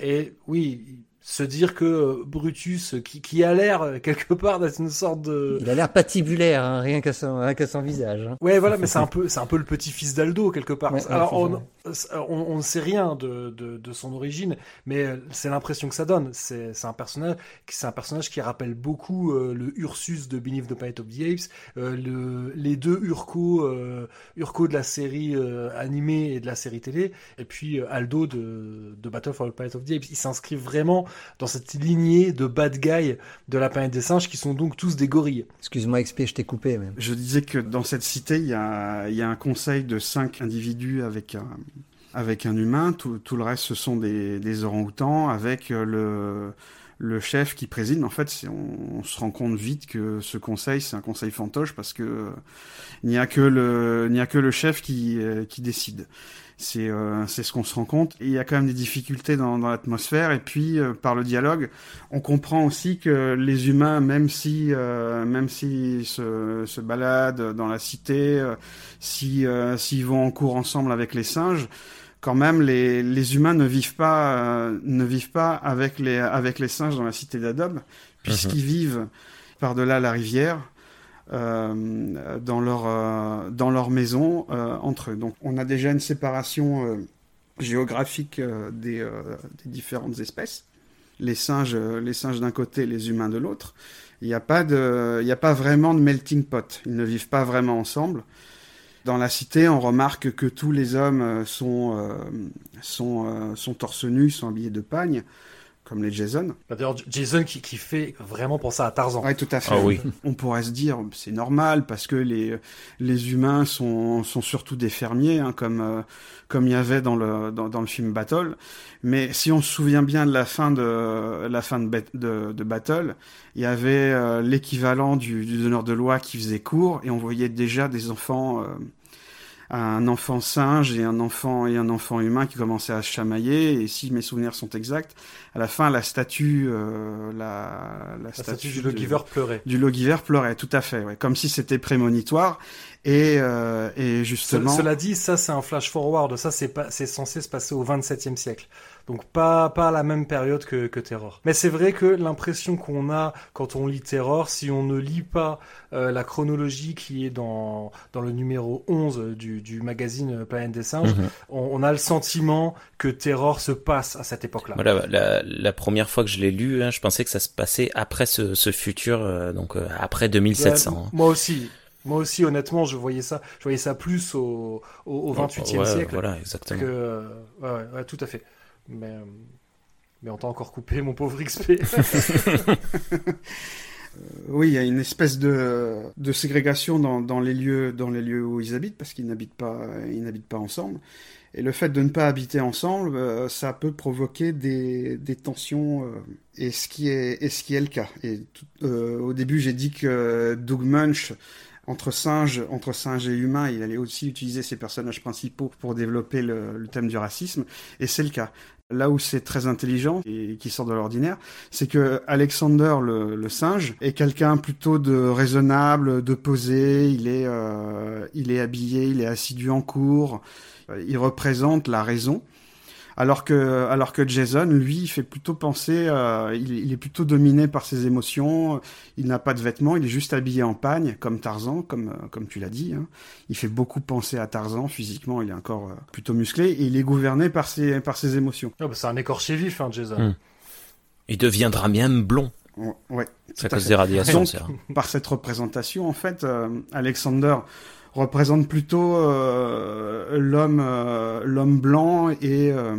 Et oui, se dire que Brutus, qui, qui a l'air quelque part d'être une sorte de, il a l'air patibulaire, hein, rien qu'à son, qu'à son visage. Hein. Ouais, voilà, mais c'est un peu, c'est un peu le petit-fils d'Aldo quelque part. Ouais, Alors on, on, on, ne sait rien de, de, de son origine, mais c'est l'impression que ça donne. C'est, c'est un personnage, c'est un personnage qui rappelle beaucoup euh, le Ursus de Beneath the Planet of the Apes, euh, le, les deux Urco, euh, Urco de la série animée et de la série télé, et puis Aldo de, de Battle for the Planet of the Apes. Ils s'inscrivent vraiment dans cette lignée de bad guys de la planète des singes qui sont donc tous des gorilles. Excuse-moi XP, je t'ai coupé. Mais... Je disais que dans cette cité, il y a, il y a un conseil de cinq individus avec un, avec un humain. Tout, tout le reste, ce sont des, des orang-outans avec le le chef qui préside, mais en fait, on, on, se rend compte vite que ce conseil, c'est un conseil fantoche parce que il n'y a que le, il n'y a que le chef qui, qui décide. C'est euh, c'est ce qu'on se rend compte. Et il y a quand même des difficultés dans, dans l'atmosphère. Et puis euh, par le dialogue, on comprend aussi que les humains, même si euh, même s'ils se, se baladent dans la cité, euh, si s'ils vont en cours ensemble avec les singes, quand même les, les humains ne vivent pas ne vivent pas avec les avec les singes dans la cité d'Adobe, puisqu'ils mmh. vivent par delà la rivière euh, dans leur euh, dans leur maison euh, entre eux. Donc on a déjà une séparation géographique des, différentes espèces. Les singes les singes d'un côté, les humains de l'autre. Il n'y a pas a pas vraiment de melting pot. Ils ne vivent pas vraiment ensemble. Dans la cité, on remarque que tous les hommes sont sont torse nu, sont habillés de pagne comme les Jason. D'ailleurs, Jason qui, qui, fait vraiment penser à Tarzan. Oui, tout à fait. Ah, oui. On pourrait se dire, c'est normal, parce que les, les humains sont, sont surtout des fermiers, hein, comme, euh, comme il y avait dans le, dans, dans, le film Battle. Mais si on se souvient bien de la fin de, la fin de, de, de Battle, il y avait euh, l'équivalent du, du donneur de loi qui faisait cours, et on voyait déjà des enfants... Euh, un enfant singe et un enfant et un enfant humain qui commençaient à se chamailler et si mes souvenirs sont exacts à la fin la statue euh, la, la, la, statue, du lawgiver pleurait. du lawgiver pleurait tout à fait ouais, comme si c'était prémonitoire. Et, euh, et justement cela dit ça c'est un flash forward. Ça c'est pas c'est censé se passer au 27e siècle Donc pas pas à la même période que, que Terror. Mais c'est vrai que l'impression qu'on a quand on lit Terror, si on ne lit pas euh, la chronologie qui est dans, dans le numéro 11 du, du magazine Planète des Singes, mhm. on, a le sentiment que Terror se passe à cette époque-là. Voilà, la, la, première fois que je l'ai lu, hein, je pensais que ça se passait après ce, ce futur, euh, donc euh, après 2700. Moi aussi. Moi aussi, honnêtement, je voyais ça, je voyais ça plus au, au, 28e siècle. Voilà, exactement. Que, ouais, ouais, tout à fait. Mais, mais on t'a encore coupé, mon pauvre XP. <laughs> oui, il y a une espèce de, de ségrégation dans, dans, les lieux, dans les lieux où ils habitent, parce qu'ils n'habitent pas, ils n'habitent pas ensemble. Et le fait de ne pas habiter ensemble, euh, ça peut provoquer des, des tensions, euh, et, ce qui est, et ce qui est le cas. Et euh, au début, j'ai dit que Doug Munch entre singes, entre singes et humains, il allait aussi utiliser ses personnages principaux pour développer le, le thème du racisme, et c'est le cas. Là où c'est très intelligent et qui sort de l'ordinaire, c'est que Alexander le, singe est quelqu'un plutôt de raisonnable, de posé. Il est, euh, il est habillé, il est assidu en cours. Il représente la raison. Alors que, alors que Jason, lui, il fait plutôt penser, euh, il, est plutôt dominé par ses émotions. Il n'a pas de vêtements, il est juste habillé en pagne, comme Tarzan, comme, euh, comme tu l'as dit. Hein. Il fait beaucoup penser à Tarzan physiquement. Il est encore euh, plutôt musclé et il est gouverné par ses, par ses émotions. Oh, bah c'est un écorché vif, hein, Jason. Hmm. Il deviendra même blond. Ouais. C'est à cause des radiations. par cette représentation, en fait, Alexander représente plutôt euh, l'homme euh, l'homme blanc et euh,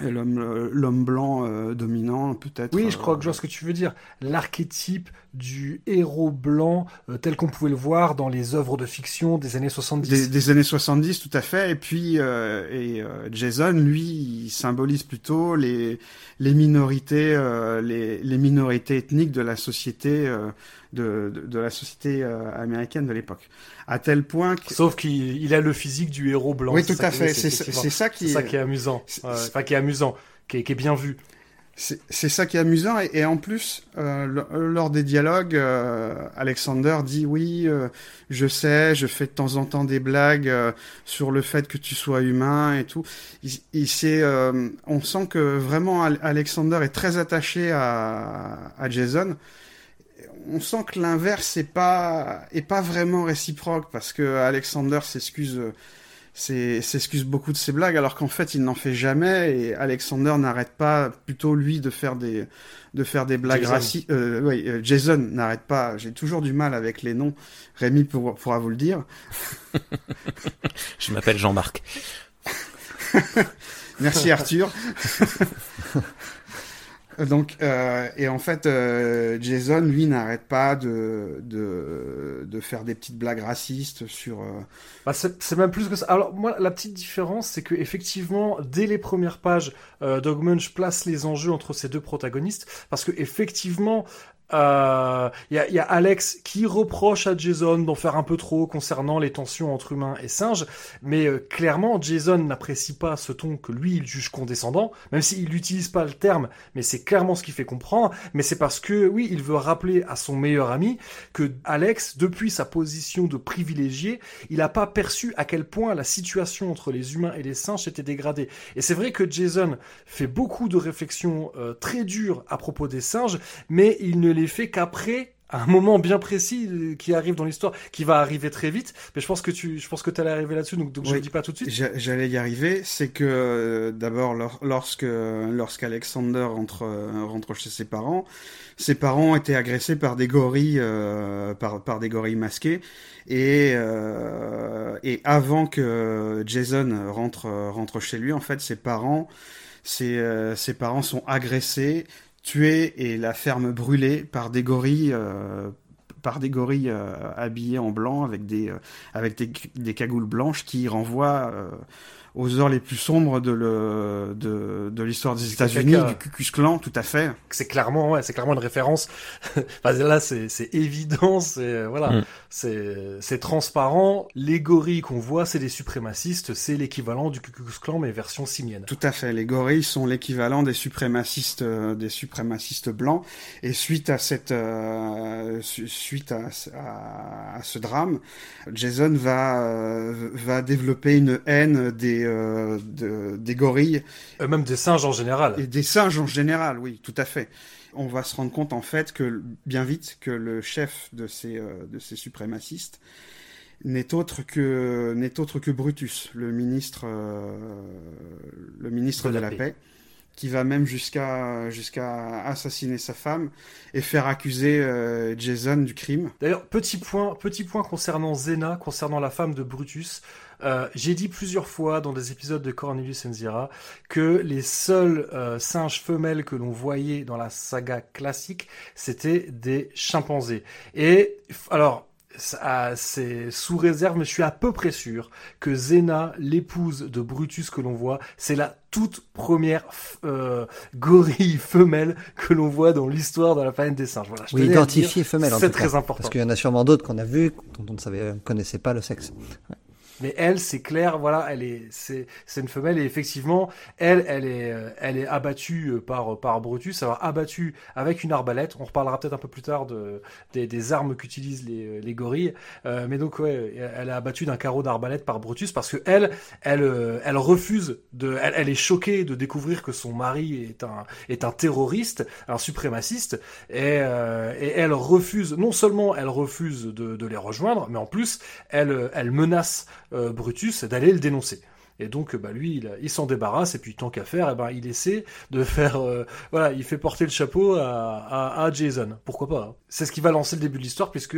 l'homme l'homme blanc dominant peut-être. Oui, je crois que je vois ce que tu veux dire. L'archétype du héros blanc tel qu'on pouvait le voir dans les œuvres de fiction des années 70. Des, années 70 tout à fait et puis et Jason lui il symbolise plutôt les les minorités les, les minorités ethniques de la société de, de, la société américaine de l'époque à tel point que... Sauf qu'il a le physique du héros blanc. Oui, tout à fait. C'est ça qui est... ça qui est amusant. Enfin, qui est amusant, qui est, qui est bien vu. C'est ça qui est amusant et, en plus euh, lors des dialogues, euh, Alexander dit oui, euh, je sais, je fais de temps en temps des blagues sur le fait que tu sois humain et tout. Il, on sent que vraiment Alexander est très attaché à, Jason on sent que l'inverse est pas est pas vraiment réciproque parce que Alexander s'excuse s'excuse beaucoup de ses blagues alors qu'en fait il n'en fait jamais et Alexander n'arrête pas plutôt lui de faire des de faire des blagues racistes euh, oui, euh, Jason n'arrête pas. J'ai toujours du mal avec les noms. Rémi pourra vous le dire. <laughs> Je m'appelle Jean-Marc. <laughs> Merci Arthur <laughs> donc, euh, et en fait, euh, Jason, lui, n'arrête pas de, de, de, faire des petites blagues racistes sur. Euh... Bah, c'est même plus que ça. Alors, moi, la petite différence, c'est que effectivement, dès les premières pages, euh, Dog Munch place les enjeux entre ces deux protagonistes, parce que effectivement, il euh, y, a, y, a, Alex qui reproche à Jason d'en faire un peu trop concernant les tensions entre humains et singes, mais euh, clairement Jason n'apprécie pas ce ton que lui il juge condescendant, même s'il n'utilise pas le terme, mais c'est clairement ce qui fait comprendre. Mais c'est parce que oui, il veut rappeler à son meilleur ami que Alex, depuis sa position de privilégié, il n'a pas perçu à quel point la situation entre les humains et les singes était dégradée. Et c'est vrai que Jason fait beaucoup de réflexions euh, très dures à propos des singes, mais il ne les fait qu'après un moment bien précis euh, qui arrive dans l'histoire, qui va arriver très vite. Mais je pense que tu, je pense que allais arriver là-dessus, donc, donc je ne dis pas tout de suite. J'allais y arriver. C'est que euh, d'abord, lorsque lorsqu'Alexander rentre euh, rentre chez ses parents, ses parents étaient agressés par des gorilles, par par des gorilles masqués, et et avant que Jason rentre rentre chez lui, en fait, ses parents ses, ses parents sont agressés tué et la ferme brûlée par des gorilles euh, par des gorilles euh, habillés en blanc avec des euh, avec des, des, cagoules blanches qui renvoient aux heures les plus sombres de le de, de l'histoire des États-Unis, du Ku Klux Klan, tout à fait. C'est clairement ouais, c'est clairement une référence. <laughs> enfin, là, c'est c'est évident, c'est voilà, mm. c'est c'est transparent. Les gorilles qu'on voit, c'est des suprémacistes, c'est l'équivalent du Ku Klux Klan mais version simienne. Tout à fait. Les gorilles sont l'équivalent des suprémacistes euh, des suprémacistes blancs. Et suite à cette euh, suite à, à, ce drame, Jason va va développer une haine des des gorilles, même des singes en général. Et des singes en général, oui, tout à fait on va se rendre compte en fait que bien vite que le chef de ces de ces suprémacistes n'est autre que n'est autre que Brutus, le ministre euh, le ministre de, la, paix. qui va même jusqu'à jusqu'à assassiner sa femme et faire accuser euh, Jason du crime. D'ailleurs, petit point petit point concernant Zena, concernant la femme de Brutus. Euh, j'ai dit plusieurs fois dans des épisodes de Cornelius Enzira que les seuls singes femelles que l'on voyait dans la saga classique, c'était des chimpanzés. Et alors, c'est sous réserve, mais je suis à peu près sûr que Zena, l'épouse de Brutus que l'on voit, c'est la toute première euh, gorille femelle que l'on voit dans l'histoire de la planète des singes. Voilà, oui, identifiée femelle. C'est très important. Parce qu'il y en a sûrement d'autres qu'on a vus dont on ne savait, connaissait pas le sexe. Mais elle, c'est clair, voilà, elle est, c'est, c'est une femelle et effectivement, elle, elle est, euh, elle est abattue euh, par par Brutus. Alors abattue avec une arbalète. On reparlera peut-être un peu plus tard de des, des armes qu'utilisent les, euh, les gorilles. Euh, mais donc ouais, elle est abattue d'un carreau d'arbalète par Brutus parce que elle, elle, elle refuse de, elle, est choquée de découvrir que son mari est un est un terroriste, un suprémaciste, et, euh, et elle refuse. Non seulement elle refuse de, de les rejoindre, mais en plus elle elle menace euh, Brutus d'aller le dénoncer. Et donc, bah, lui, il, s'en débarrasse, et puis tant qu'à faire, eh ben, il essaie de faire, euh, voilà, il fait porter le chapeau à, Jason. Pourquoi pas hein. C'est ce qui va lancer le début de l'histoire, puisque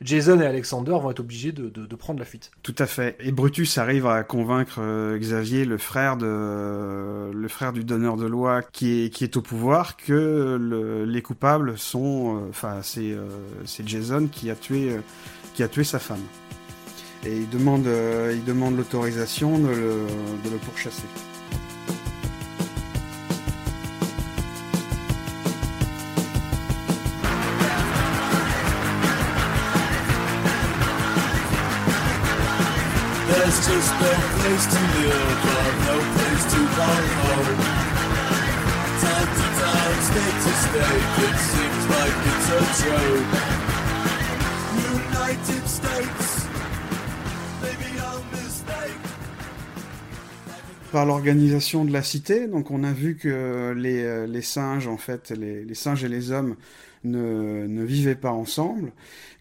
Jason et Alexander vont être obligés de, prendre la fuite. Tout à fait. Et Brutus arrive à convaincre euh, Xavier, le frère du donneur de loi, qui est, au pouvoir, que les coupables sont, enfin, c'est, Jason qui a tué sa femme et il demande, euh, il demande l'autorisation de le, de le pourchasser. There's just no place to live or no place to call home. Time to time, state to state, it seems like it's a joke. Par l'organisation de la cité. Donc on a vu que les, euh, singes, en fait, les, singes et les hommes ne, ne vivaient pas ensemble,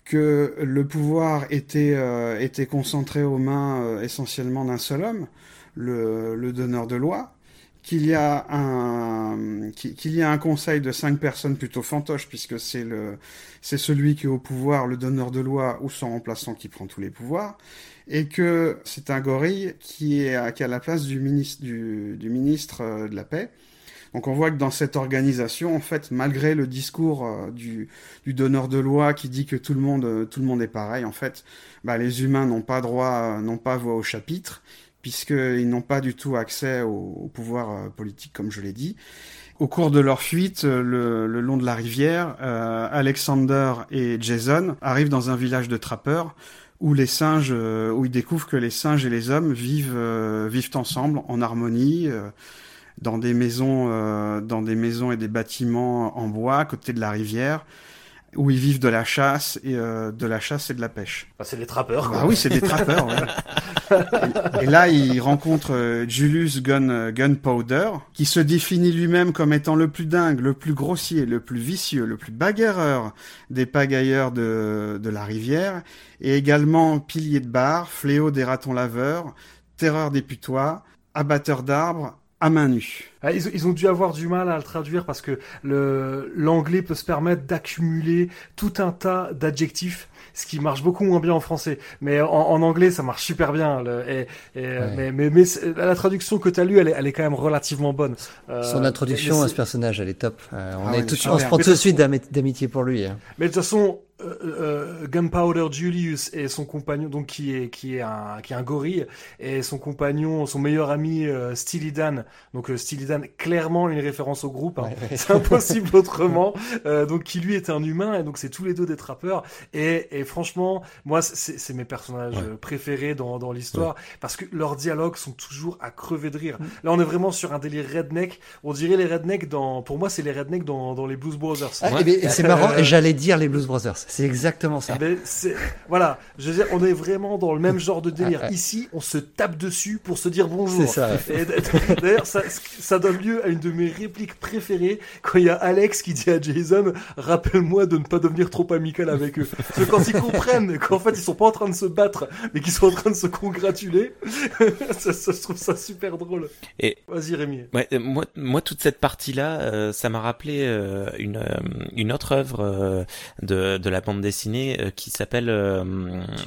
que le pouvoir était, euh, était concentré aux mains euh, essentiellement d'un seul homme, le, le, donneur de loi, qu'il y a un qu'il y a un conseil de cinq personnes plutôt fantoches puisque c'est le c'est celui qui est au pouvoir, le donneur de loi ou son remplaçant qui prend tous les pouvoirs et que c'est un gorille qui est à, qui a la place du ministre du, du, ministre euh, de la paix. Donc on voit que dans cette organisation, en fait, malgré le discours euh, du, du, donneur de loi qui dit que tout le monde euh, tout le monde est pareil, en fait, bah, les humains n'ont pas droit, n'ont pas voix au chapitre puisqu'ils n'ont pas du tout accès au, pouvoir politique, comme je l'ai dit. Au cours de leur fuite, le, le long de la rivière, euh, Alexander et Jason arrivent dans un village de trappeurs où les singes, euh, où ils découvrent que les singes et les hommes vivent euh, vivent ensemble en harmonie euh, dans des maisons, dans des maisons et des bâtiments en bois à côté de la rivière où ils vivent de la chasse et euh, de la chasse et de la pêche. C'est des trappeurs. Ah oui, c'est des trappeurs. <laughs> et, et, là, il rencontre euh, Julius Gun, Gunpowder, qui se définit lui-même comme étant le plus dingue, le plus grossier, le plus vicieux, le plus bagarreur des pagailleurs de, de la rivière, et également pilier de bar, fléau des ratons laveurs, terreur des putois, abatteur d'arbres, à main nue. Ah, ils, ils, ont dû avoir du mal à le traduire parce que le l'anglais peut se permettre d'accumuler tout un tas d'adjectifs, ce qui marche beaucoup moins bien en français. Mais en, en anglais, ça marche super bien. Le, et, et mais, mais, mais, la traduction que tu as lue, elle est, elle est quand même relativement bonne. Euh, Son introduction à ce personnage, elle est top. Euh, on, ah est tout, on se prend tout de suite d'amitié pour lui. Hein. Mais de toute façon, euh, euh, Gunpowder Julius et son compagnon, donc qui est qui est un qui est un gorille, et son compagnon, son meilleur ami euh, Dan. Donc euh, Dan, clairement une référence au groupe. Hein. C'est impossible <laughs> autrement. Euh, donc qui lui est un humain, et donc c'est tous les deux des trappeurs. Et, et franchement, moi c'est mes personnages préférés dans dans l'histoire parce que leurs dialogues sont toujours à crever de rire. Mm. Là, on est vraiment sur un délire redneck. On dirait les rednecks dans. Pour moi, c'est les rednecks dans dans les Blues Brothers. Ah, et, c'est marrant. J'allais dire les Blues Brothers C'est exactement ça. Mais voilà, je veux dire, on est vraiment dans le même genre de délire. Ici, on se tape dessus pour se dire bonjour. C'est ça. D'ailleurs, ça, ça, donne lieu à une de mes répliques préférées quand il y a Alex qui dit à Jason, rappelle-moi de ne pas devenir trop amical avec eux. Parce que quand ils comprennent qu'en fait ils sont pas en train de se battre, mais qu'ils sont en train de se congratuler, <laughs> ça, je trouve ça super drôle. Et vas-y Rémi. Ouais, moi, moi toute cette partie-là, euh, ça m'a rappelé euh, une euh, une autre œuvre de de la bande dessinée qui s'appelle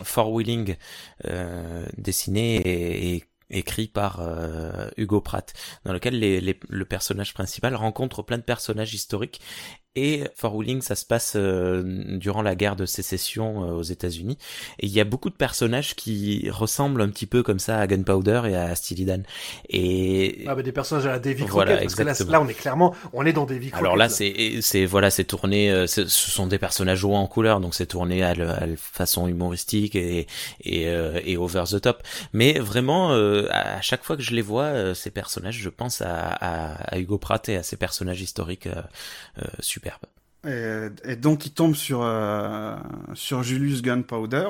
Four Wheeling, dessinée et, écrit par Hugo Pratt, dans lequel le personnage principal rencontre plein de personnages historiques et For Wheeling, ça se passe euh, durant la guerre de sécession euh, aux États-Unis. Et il y a beaucoup de personnages qui ressemblent un petit peu comme ça à Gunpowder et à Steely Dan. Et ah bah des personnages à la Davy voilà, parce que là, on est clairement, on est dans Davy Alors là, c'est c'est voilà, c'est tourné. Euh, ce sont des personnages hauts en couleur, donc c'est tourné à, la façon humoristique et et, et over the top. Mais vraiment, à chaque fois que je les vois, ces personnages, je pense à, à, à Hugo Pratt et à ces personnages historiques et, donc il tombe sur euh, sur Julius Gunpowder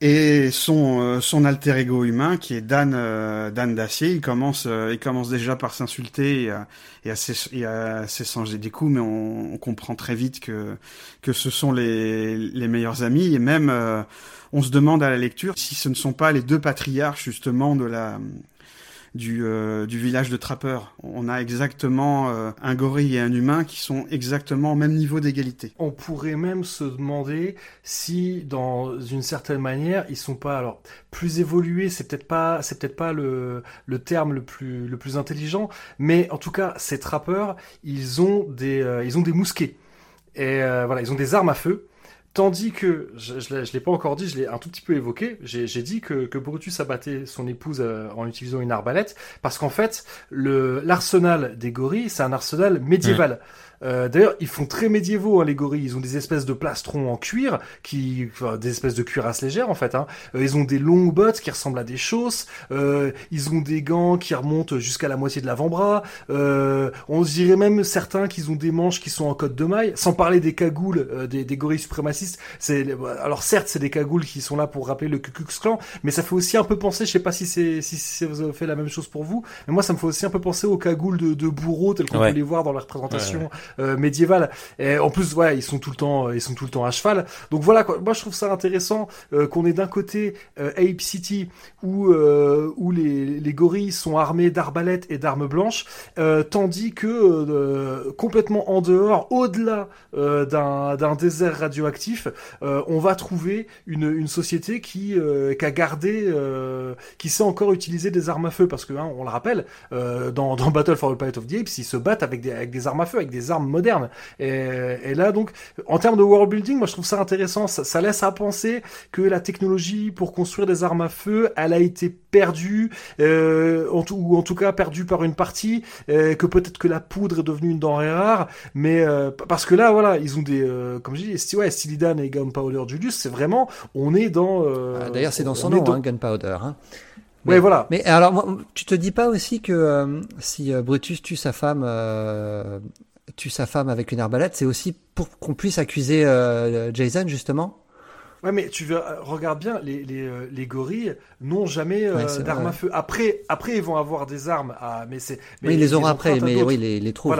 et son euh, son alter ego humain qui est Dan euh, Dan Dacier. Il commence il commence déjà par s'insulter et, et, à s'échanger des coups, mais on, on, comprend très vite que que ce sont les les meilleurs amis et même on se demande à la lecture si ce ne sont pas les deux patriarches justement de la du, euh, du village de trappeurs. On a exactement euh, un gorille et un humain qui sont exactement au même niveau d'égalité. On pourrait même se demander si, dans une certaine manière, ils sont pas alors plus évolués. C'est peut-être pas, c'est peut-être pas le, le terme le plus le plus intelligent, mais en tout cas, ces trappeurs, ils ont des euh, ils ont des mousquets et voilà, ils ont des armes à feu Tandis que, je, je, l'ai pas encore dit, je l'ai un tout petit peu évoqué, j'ai dit que, que Brutus abattait son épouse euh, en utilisant une arbalète, parce qu'en fait, l'arsenal des gorilles, c'est un arsenal médiéval. Euh, D'ailleurs, ils font très médiévaux, hein, les gorilles. Ils ont des espèces de plastrons en cuir, qui, enfin, des espèces de cuirasses légères en fait. Hein. Euh, ils ont des longues bottes qui ressemblent à des chausses. Euh, ils ont des gants qui remontent jusqu'à la moitié de l'avant-bras. Euh, on dirait même certains qu'ils ont des manches qui sont en côte de maille. Sans parler des cagoules euh, des, des, gorilles suprémacistes. C'est alors certes, c'est des cagoules qui sont là pour rappeler le Ku Klux Klan, mais ça fait aussi un peu penser. Je sais pas si c'est si, ça fait la même chose pour vous, mais moi ça me fait aussi un peu penser aux cagoules de, de bourreaux tels qu'on peut les voir dans la représentation médiévale. Et en plus, ouais, ils sont tout le temps, euh, ils sont tout le temps à cheval. Donc voilà, moi je trouve ça intéressant euh, qu'on ait d'un côté Ape City où où les, les gorilles sont armés d'arbalètes et d'armes blanches, tandis que complètement en dehors, au-delà d'un d'un désert radioactif, on va trouver une une société qui qui a gardé, qui sait encore utiliser des armes à feu parce que hein, on le rappelle, dans dans Battle for the Planet of the Apes, ils se battent avec des avec des armes à feu, avec des armes moderne. Et, là, donc, en termes de world building, moi, je trouve ça intéressant. Ça, laisse à penser que la technologie pour construire des armes à feu, elle a été perdue, euh, ou en tout cas perdue par une partie, euh, que peut-être que la poudre est devenue une denrée rare, mais euh, parce que là, voilà, ils ont des, comme je dis, ouais, Stylidan et Gunpowder Julius, c'est vraiment, on est dans. Ah, d'ailleurs, c'est dans son nom, hein, Gunpowder. Hein. Mais, voilà. Mais alors, tu te dis pas aussi que si Brutus tue sa femme, tue sa femme avec une arbalète, c'est aussi pour qu'on puisse accuser euh, Jason, justement Ouais, mais tu veux, euh, regarde bien, les, les, euh, les gorilles n'ont jamais d'armes à feu. Après, après, ils vont avoir des armes, à, mais c'est. Oui, ils les auront après, mais oui, les, les trouvent.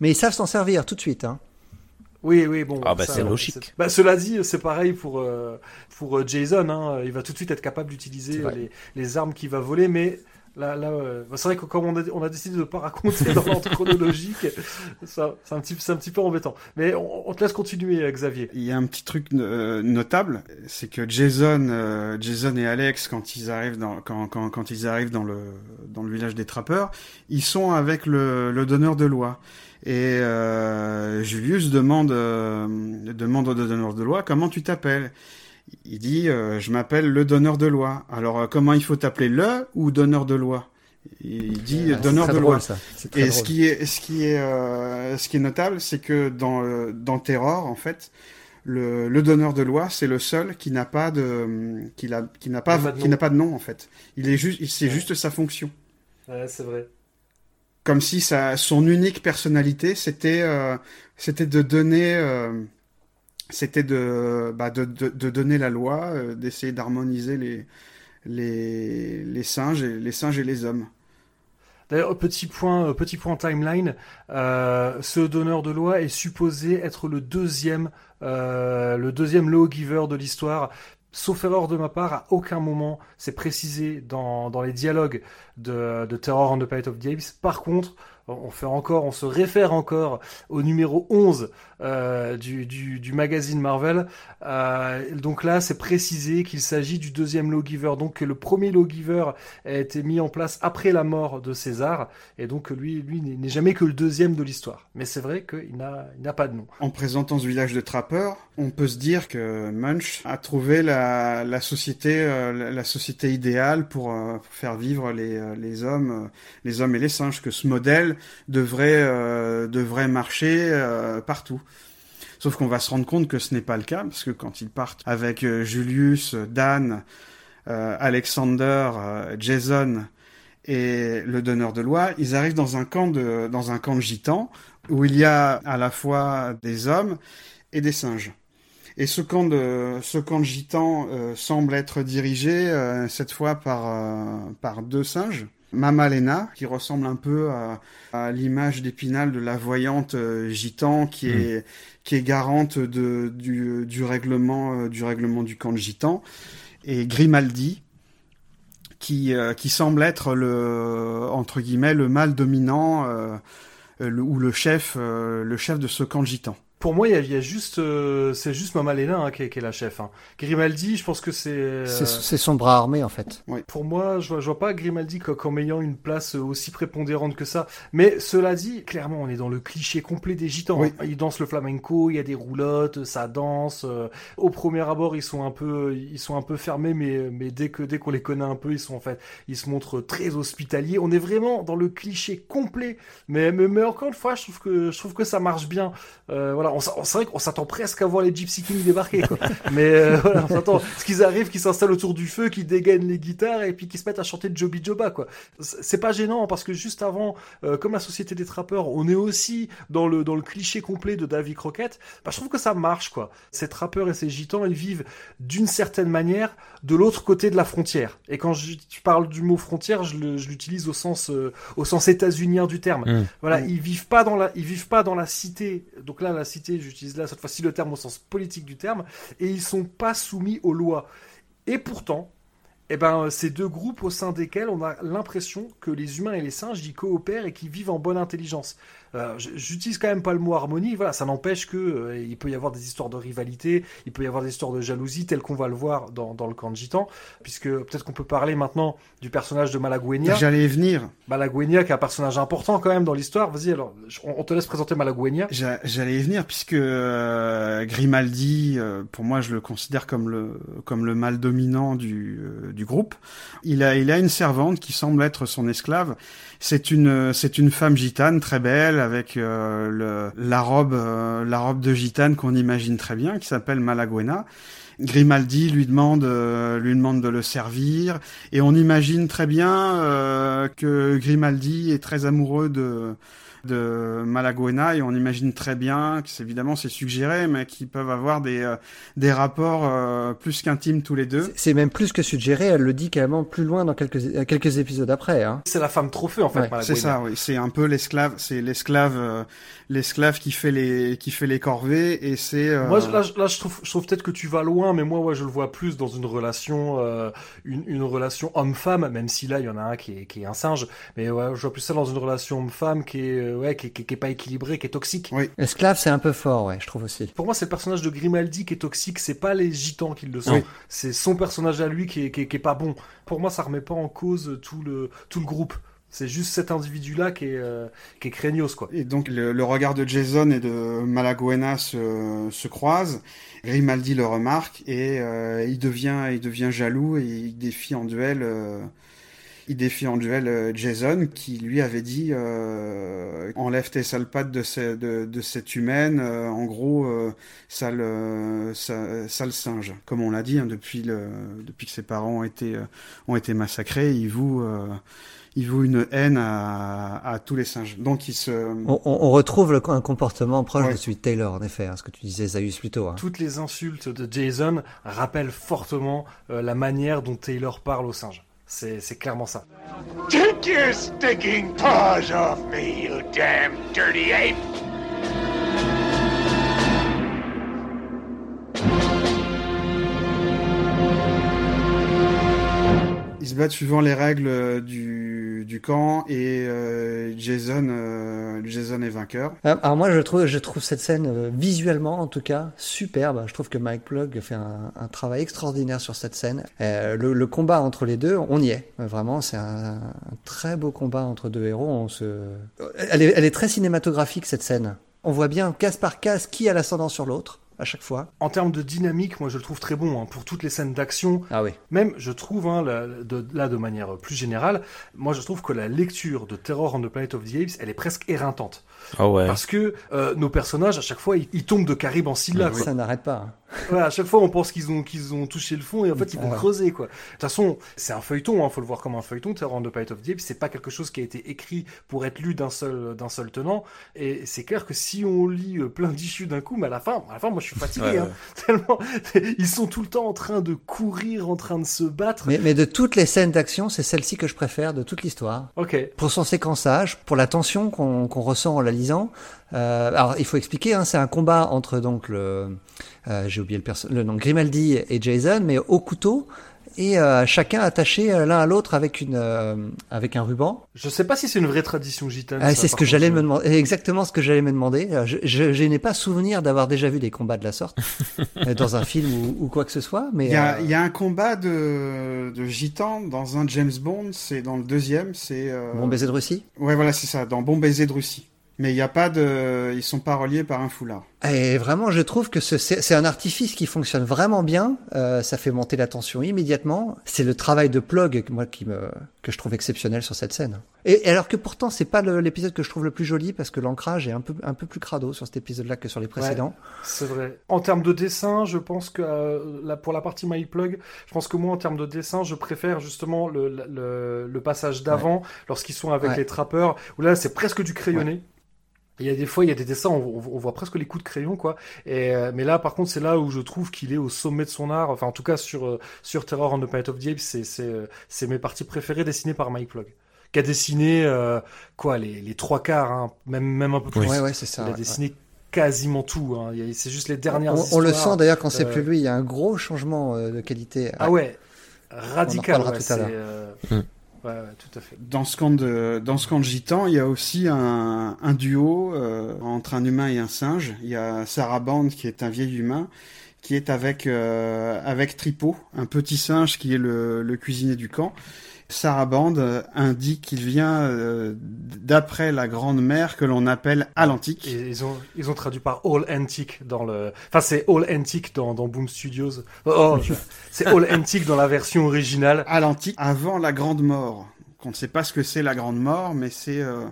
Mais ils savent s'en servir tout de suite. Hein. Oui, oui, bon. Ah bah c'est logique. Bah, cela dit, c'est pareil pour pour Jason. Hein. Il va tout de suite être capable d'utiliser les, les armes qu'il va voler, mais Là, là bah, c'est vrai que comme on a, décidé de ne pas raconter dans <laughs> l'ordre chronologique, c'est un petit, peu embêtant. Mais on, te laisse continuer, euh, Xavier. Il y a un petit truc euh, notable, c'est que Jason, euh, Jason et Alex, quand ils arrivent dans, le, village des trappeurs, ils sont avec le, donneur de loi. Et Julius demande au donneur de loi comment tu t'appelles il dit euh, je m'appelle le donneur de loi. Alors euh, comment il faut t'appeler le ou donneur de loi? Il dit donneur de loi. Et ce qui est ce qui est euh, ce qui est notable, c'est que dans dans Terror en fait, le, le donneur de loi, c'est le seul qui n'a pas de qui n'a qui n'a pas, qui n'a pas de nom en fait. Il est juste c'est juste sa fonction. Ouais, c'est vrai. Comme si sa son unique personnalité, c'était c'était de donner c'était de, bah, de, de, donner la loi, d'essayer d'harmoniser les, les, les singes et les singes et les hommes. D'ailleurs, petit point, petit point timeline, euh, ce donneur de loi est supposé être le deuxième, euh, le deuxième de l'histoire. Sauf erreur de ma part, à aucun moment c'est précisé dans, dans les dialogues de, de Terror on the Planet of the Apes. Par contre, on fait encore, on se réfère encore au numéro 11 euh, du, du, du, magazine Marvel. Euh, donc là, c'est précisé qu'il s'agit du deuxième lawgiver. Donc que le premier lawgiver a été mis en place après la mort de César, et donc lui, lui n'est jamais que le deuxième de l'histoire. Mais c'est vrai qu'il n'a pas de nom. En présentant ce village de trappeurs, on peut se dire que Munch a trouvé la, la société, euh, la société idéale pour, euh, pour faire vivre les, euh, les hommes, les hommes et les singes. Que ce modèle devrait, euh, marcher euh, partout. Sauf qu'on va se rendre compte que ce n'est pas le cas, parce que quand ils partent avec euh, Julius, Dan, Alexander, Jason et le donneur de loi, ils arrivent dans un camp de, dans un camp de gitans où il y a à la fois des hommes et des singes. Et ce camp de, ce camp de gitans semble être dirigé cette fois par deux singes Mama Lena, qui ressemble un peu à, l'image d'Épinal de la voyante euh, gitan, qui hmm. est qui est garante de, du, du règlement euh, du règlement du camp de gitan, et Grimaldi, qui euh, qui semble être le entre guillemets le mâle dominant ou le chef le chef de ce camp de gitan. Pour moi, il y a, juste, euh, c'est juste Mama Lena hein, qui, est, qui, est, la chef. Hein. Grimaldi, je pense que c'est. Euh, c'est son bras armé en fait. Pour moi, je vois, je vois pas Grimaldi comme, ayant une place aussi prépondérante que ça. Mais cela dit, clairement, on est dans le cliché complet des gitans. Hein. Ils dansent le flamenco, il y a des roulottes, ça danse. Euh, au premier abord, ils sont un peu, ils sont un peu fermés, mais mais dès que dès qu'on les connaît un peu, ils sont en fait, ils se montrent très hospitaliers. On est vraiment dans le cliché complet. Mais mais, mais encore une fois, je trouve que je trouve que ça marche bien. voilà on, c'est vrai qu'on s'attend presque à voir les Gypsy Kings débarquer. Quoi. <laughs> Mais euh, voilà, on s'attend ce qu'ils arrivent, qu'ils s'installent autour du feu, qu'ils dégainent les guitares et puis qu'ils se mettent à chanter Joby Joba. Quoi. C'est pas gênant parce que juste avant, euh, comme la Société des Trappeurs, on est aussi dans le dans le cliché complet de Davy Crockett. Bah, je trouve que ça marche quoi. Ces trappeurs et ces gitans, ils vivent d'une certaine manière de l'autre côté de la frontière. Et quand je, parle du mot frontière, je l'utilise au sens euh, au sens états-unien du terme. Mmh. Voilà, mmh. ils vivent pas dans la ils vivent pas dans la cité. Donc là, la cité j'utilise là cette fois-ci le terme au sens politique du terme, et ils sont pas soumis aux lois. Et pourtant, eh ben, ces deux groupes au sein desquels on a l'impression que les humains et les singes y coopèrent et qu'ils vivent en bonne intelligence. Euh, j'utilise quand même pas le mot harmonie, voilà, ça n'empêche que euh, il peut y avoir des histoires de rivalité, il peut y avoir des histoires de jalousie, telles qu'on va le voir dans, dans le camp de Gitan, puisque peut-être qu'on peut parler maintenant du personnage de Malaguenia. J'allais y venir. Malaguenia, qui est un personnage important quand même dans l'histoire. Vas-y, alors, on, te laisse présenter Malaguenia. J'allais y venir, puisque euh, Grimaldi, pour moi, je le considère comme le comme le mâle dominant du du groupe. Il a il a une servante qui semble être son esclave. C'est une c'est une femme gitane très belle avec euh, la robe, euh, la robe de gitane qu'on imagine très bien, qui s'appelle Malaguena. Grimaldi lui demande, euh, lui demande de le servir, et on imagine très bien que Grimaldi est très amoureux de de Malaguena et on imagine très bien que c'est évidemment c'est suggéré mais qu'ils peuvent avoir des euh, des rapports euh, plus qu'intimes tous les deux. C'est même plus que suggéré, elle le dit carrément plus loin dans quelques quelques épisodes après hein. C'est la femme trophée en fait C'est ça oui, c'est un peu l'esclave, c'est l'esclave euh, l'esclave qui fait les qui fait les corvées et c'est Moi là, là, je trouve je trouve peut-être que tu vas loin mais moi ouais, je le vois plus dans une relation une, une relation homme-femme même si là il y en a un qui est qui est un singe mais ouais, je vois plus ça dans une relation homme-femme qui est ouais, qui, qui, est pas équilibré, qui est toxique. Oui. Esclave, c'est un peu fort, ouais, je trouve aussi. Pour moi, c'est le personnage de Grimaldi qui est toxique, c'est pas les gitans qui le sont. C'est son personnage à lui qui est, qui, est, pas bon. Pour moi, ça remet pas en cause tout le, tout le groupe. C'est juste cet individu-là qui est, euh, est craignos, quoi. Et donc, le, regard de Jason et de Malaguena se, se croisent. Grimaldi le remarque et euh, il, devient, il devient jaloux et il défie en duel. Euh, il défie en duel Jason qui lui avait dit enlève tes sales pattes de, de, de cette humaine, en gros sale, sale, singe. Comme on l'a dit, hein, depuis, le, depuis que ses parents ont été, ont été massacrés, il vous il voue une haine à, tous les singes. Donc il se. On, retrouve un comportement proche de celui de Taylor, en effet, hein, ce que tu disais, Zaius, plus tôt. Hein. Toutes les insultes de Jason rappellent fortement euh, la manière dont Taylor parle aux singes. C'est clairement ça. Take your sticking paws off me, you damn dirty ape! Ils se battent suivant les règles du du, camp et euh, Jason, euh, Jason est vainqueur. Euh, alors moi je trouve, je trouve cette scène visuellement en tout cas superbe. Je trouve que Mike Plug fait un, travail extraordinaire sur cette scène. Le, combat entre les deux, on y est vraiment. C'est un, très beau combat entre deux héros. On se, elle est, elle est très cinématographique cette scène. On voit bien case par case qui a l'ascendant sur l'autre à chaque fois. En termes de dynamique, moi je le trouve très bon hein, pour toutes les scènes d'action. Ah oui. Même, je trouve, hein, là, de, là de manière plus générale, moi je trouve que la lecture de Terror on the Planet of the Apes, elle est presque éreintante. Ah ouais. Parce que euh, nos personnages, à chaque fois, ils, tombent de Caribe en syllabes. Ça n'arrête pas. Hein à chaque fois, on pense qu'ils ont qu'ils ont touché le fond et en fait, ils vont creuser quoi. De toute façon, c'est un feuilleton, hein, faut le voir comme un feuilleton. Terror on the Planet of the Apes, c'est pas quelque chose qui a été écrit pour être lu d'un seul d'un seul tenant. Et c'est clair que si on lit euh, plein d'issues d'un coup, mais à la fin, à la fin, moi, je suis fatigué. hein, <laughs> tellement ils sont tout le temps en train de courir, en train de se battre. Mais, mais de toutes les scènes d'action, c'est celle-ci que je préfère de toute l'histoire. Ok. Pour son séquençage, pour la tension qu'on qu'on ressent en la lisant. Euh, alors, il faut expliquer, hein, c'est un combat entre donc le, euh, j'ai oublié le, le nom, Grimaldi et Jason, mais au couteau et euh, chacun attaché l'un à l'autre avec une euh, avec un ruban. Je sais pas si c'est une vraie tradition gitane. C'est ce que j'allais me demander, exactement ce que j'allais me demander. Je, je, n'ai pas souvenir d'avoir déjà vu des combats de la sorte <laughs> dans un film ou, ou, quoi que ce soit, mais il y a, il y a un combat de de gitans dans un James Bond, c'est dans le deuxième, c'est Bon baiser de Russie? Ouais, voilà, c'est ça, dans Bon baiser de Russie. Mais il n'y a pas de, ils sont pas reliés par un foulard. Et vraiment, je trouve que c'est un artifice qui fonctionne vraiment bien. Euh, ça fait monter la tension immédiatement. C'est le travail de Plug, moi, qui me, que je trouve exceptionnel sur cette scène. Et, alors que pourtant, c'est pas l'épisode que je trouve le plus joli parce que l'ancrage est un peu, un peu plus crado sur cet épisode-là que sur les précédents. c'est vrai. En termes de dessin, je pense que euh, pour la partie My Plug, je pense que moi, en termes de dessin, je préfère justement le, le, le passage d'avant, lorsqu'ils sont avec les trappeurs, où là, c'est presque du crayonné. Il y a des fois, il y a des dessins, on, voit presque les coups de crayon, quoi. Et, euh, mais là, par contre, c'est là où je trouve qu'il est au sommet de son art. Enfin, en tout cas, sur, euh, sur Terror on the Planet of the Apes, c'est, c'est, euh, c'est mes parties préférées dessinées par Mike Plug. Qui a dessiné, quoi, les, les trois quarts, hein, même, même un peu plus. Ouais, ouais, c'est ça. Il a dessiné quasiment tout. Hein. C'est juste les dernières on, histoires. On le sent d'ailleurs quand c'est plus lui. Il y a un gros changement de qualité. Ah ouais, radical. Ouais, tout à l'heure. Dans ce camp de, dans ce camp de gitans, il y a aussi un, duo euh, entre un humain et un singe. Il y a Sarah Band qui est un vieil humain qui est avec euh, avec Tripot, un petit singe qui est le cuisinier du camp. Sarah Band indique qu'il vient euh, d'après la grande mer que l'on appelle Atlantique. ils ont ils ont traduit par All Antique dans le enfin c'est All Antique dans dans Boom Studios. Oh, oh <laughs> c'est All Antique dans la version originale. Atlantique avant la grande mort. On ne sait pas ce que c'est la grande mort mais c'est euh,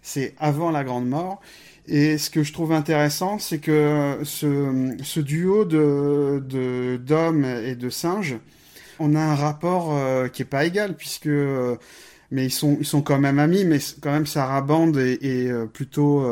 c'est avant la grande mort. Et ce que je trouve intéressant, c'est que ce, ce duo de d'hommes et de singes on a un rapport euh, qui est pas égal puisque euh, mais ils sont ils sont quand même amis mais quand même Sarah Band est, euh, plutôt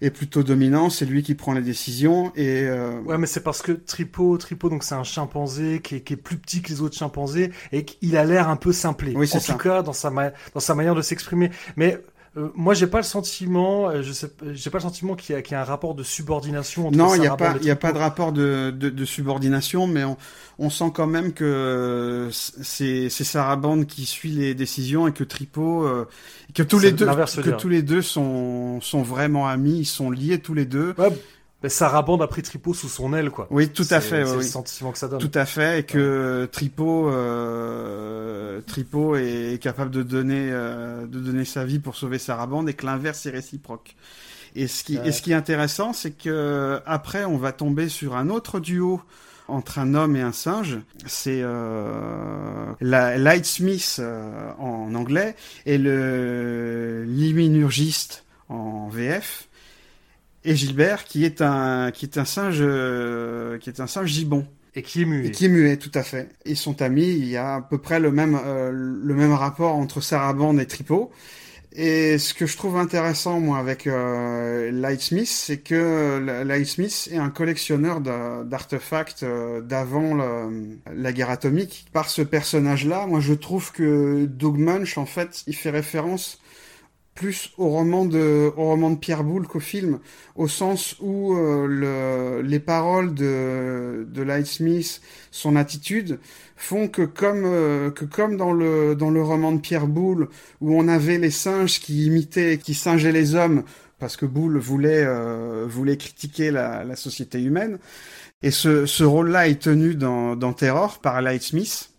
est plutôt dominant, c'est lui qui prend les décisions et ouais mais c'est parce que Tripo Tripo donc c'est un chimpanzé qui est, qui est, plus petit que les autres chimpanzés et qu'il a l'air un peu simplé. Oui, en tout cas dans sa dans sa manière de s'exprimer. Mais euh, moi, j'ai pas le sentiment, euh, je sais, j'ai pas le sentiment qu'il y, a, qu'il y a un rapport de subordination. Entre non, il n'y a pas, il y a pas de rapport de, de, de subordination, mais on, on, sent quand même que c'est, c'est Sarah Band qui suit les décisions et que Tripot, euh, que tous les deux, que tous les deux sont, sont vraiment amis, ils sont liés tous les deux. Ouais, Sarah Band a pris Tripot sous son aile, quoi. Oui, tout à fait. C'est le sentiment que ça donne. Tout à fait, et que Tripot, euh, Tripot est capable de donner, euh, de donner sa vie pour sauver Sarah Band, et que l'inverse est réciproque. Et ce qui, et ce qui est intéressant, c'est que après, on va tomber sur un autre duo entre un homme et un singe. C'est euh, la Lightsmith euh, en anglais et le liminurgiste en VF et Gilbert qui est un qui est un singe euh, qui est un singe gibbon. Et qui est muet. Et qui est muet, tout à fait. Ils sont amis. Il y a à peu près le même euh, le même rapport entre Sarabande et Tripot. Et ce que je trouve intéressant, moi, avec euh, Lightsmith, c'est que Lightsmith est un collectionneur d'artefacts euh, d'avant la guerre atomique. Par ce personnage-là, moi, je trouve que Doug Munch, en fait, il fait référence plus au roman de au roman de Pierre Boulle qu'au film au sens où euh, le, les paroles de de Lightsmith son attitude font que comme euh, que comme dans le dans le roman de Pierre Boulle où on avait les singes qui imitaient qui singeaient les hommes parce que Boulle voulait euh, voulait critiquer la, la société humaine et ce ce rôle-là est tenu dans dans Terror par Lightsmith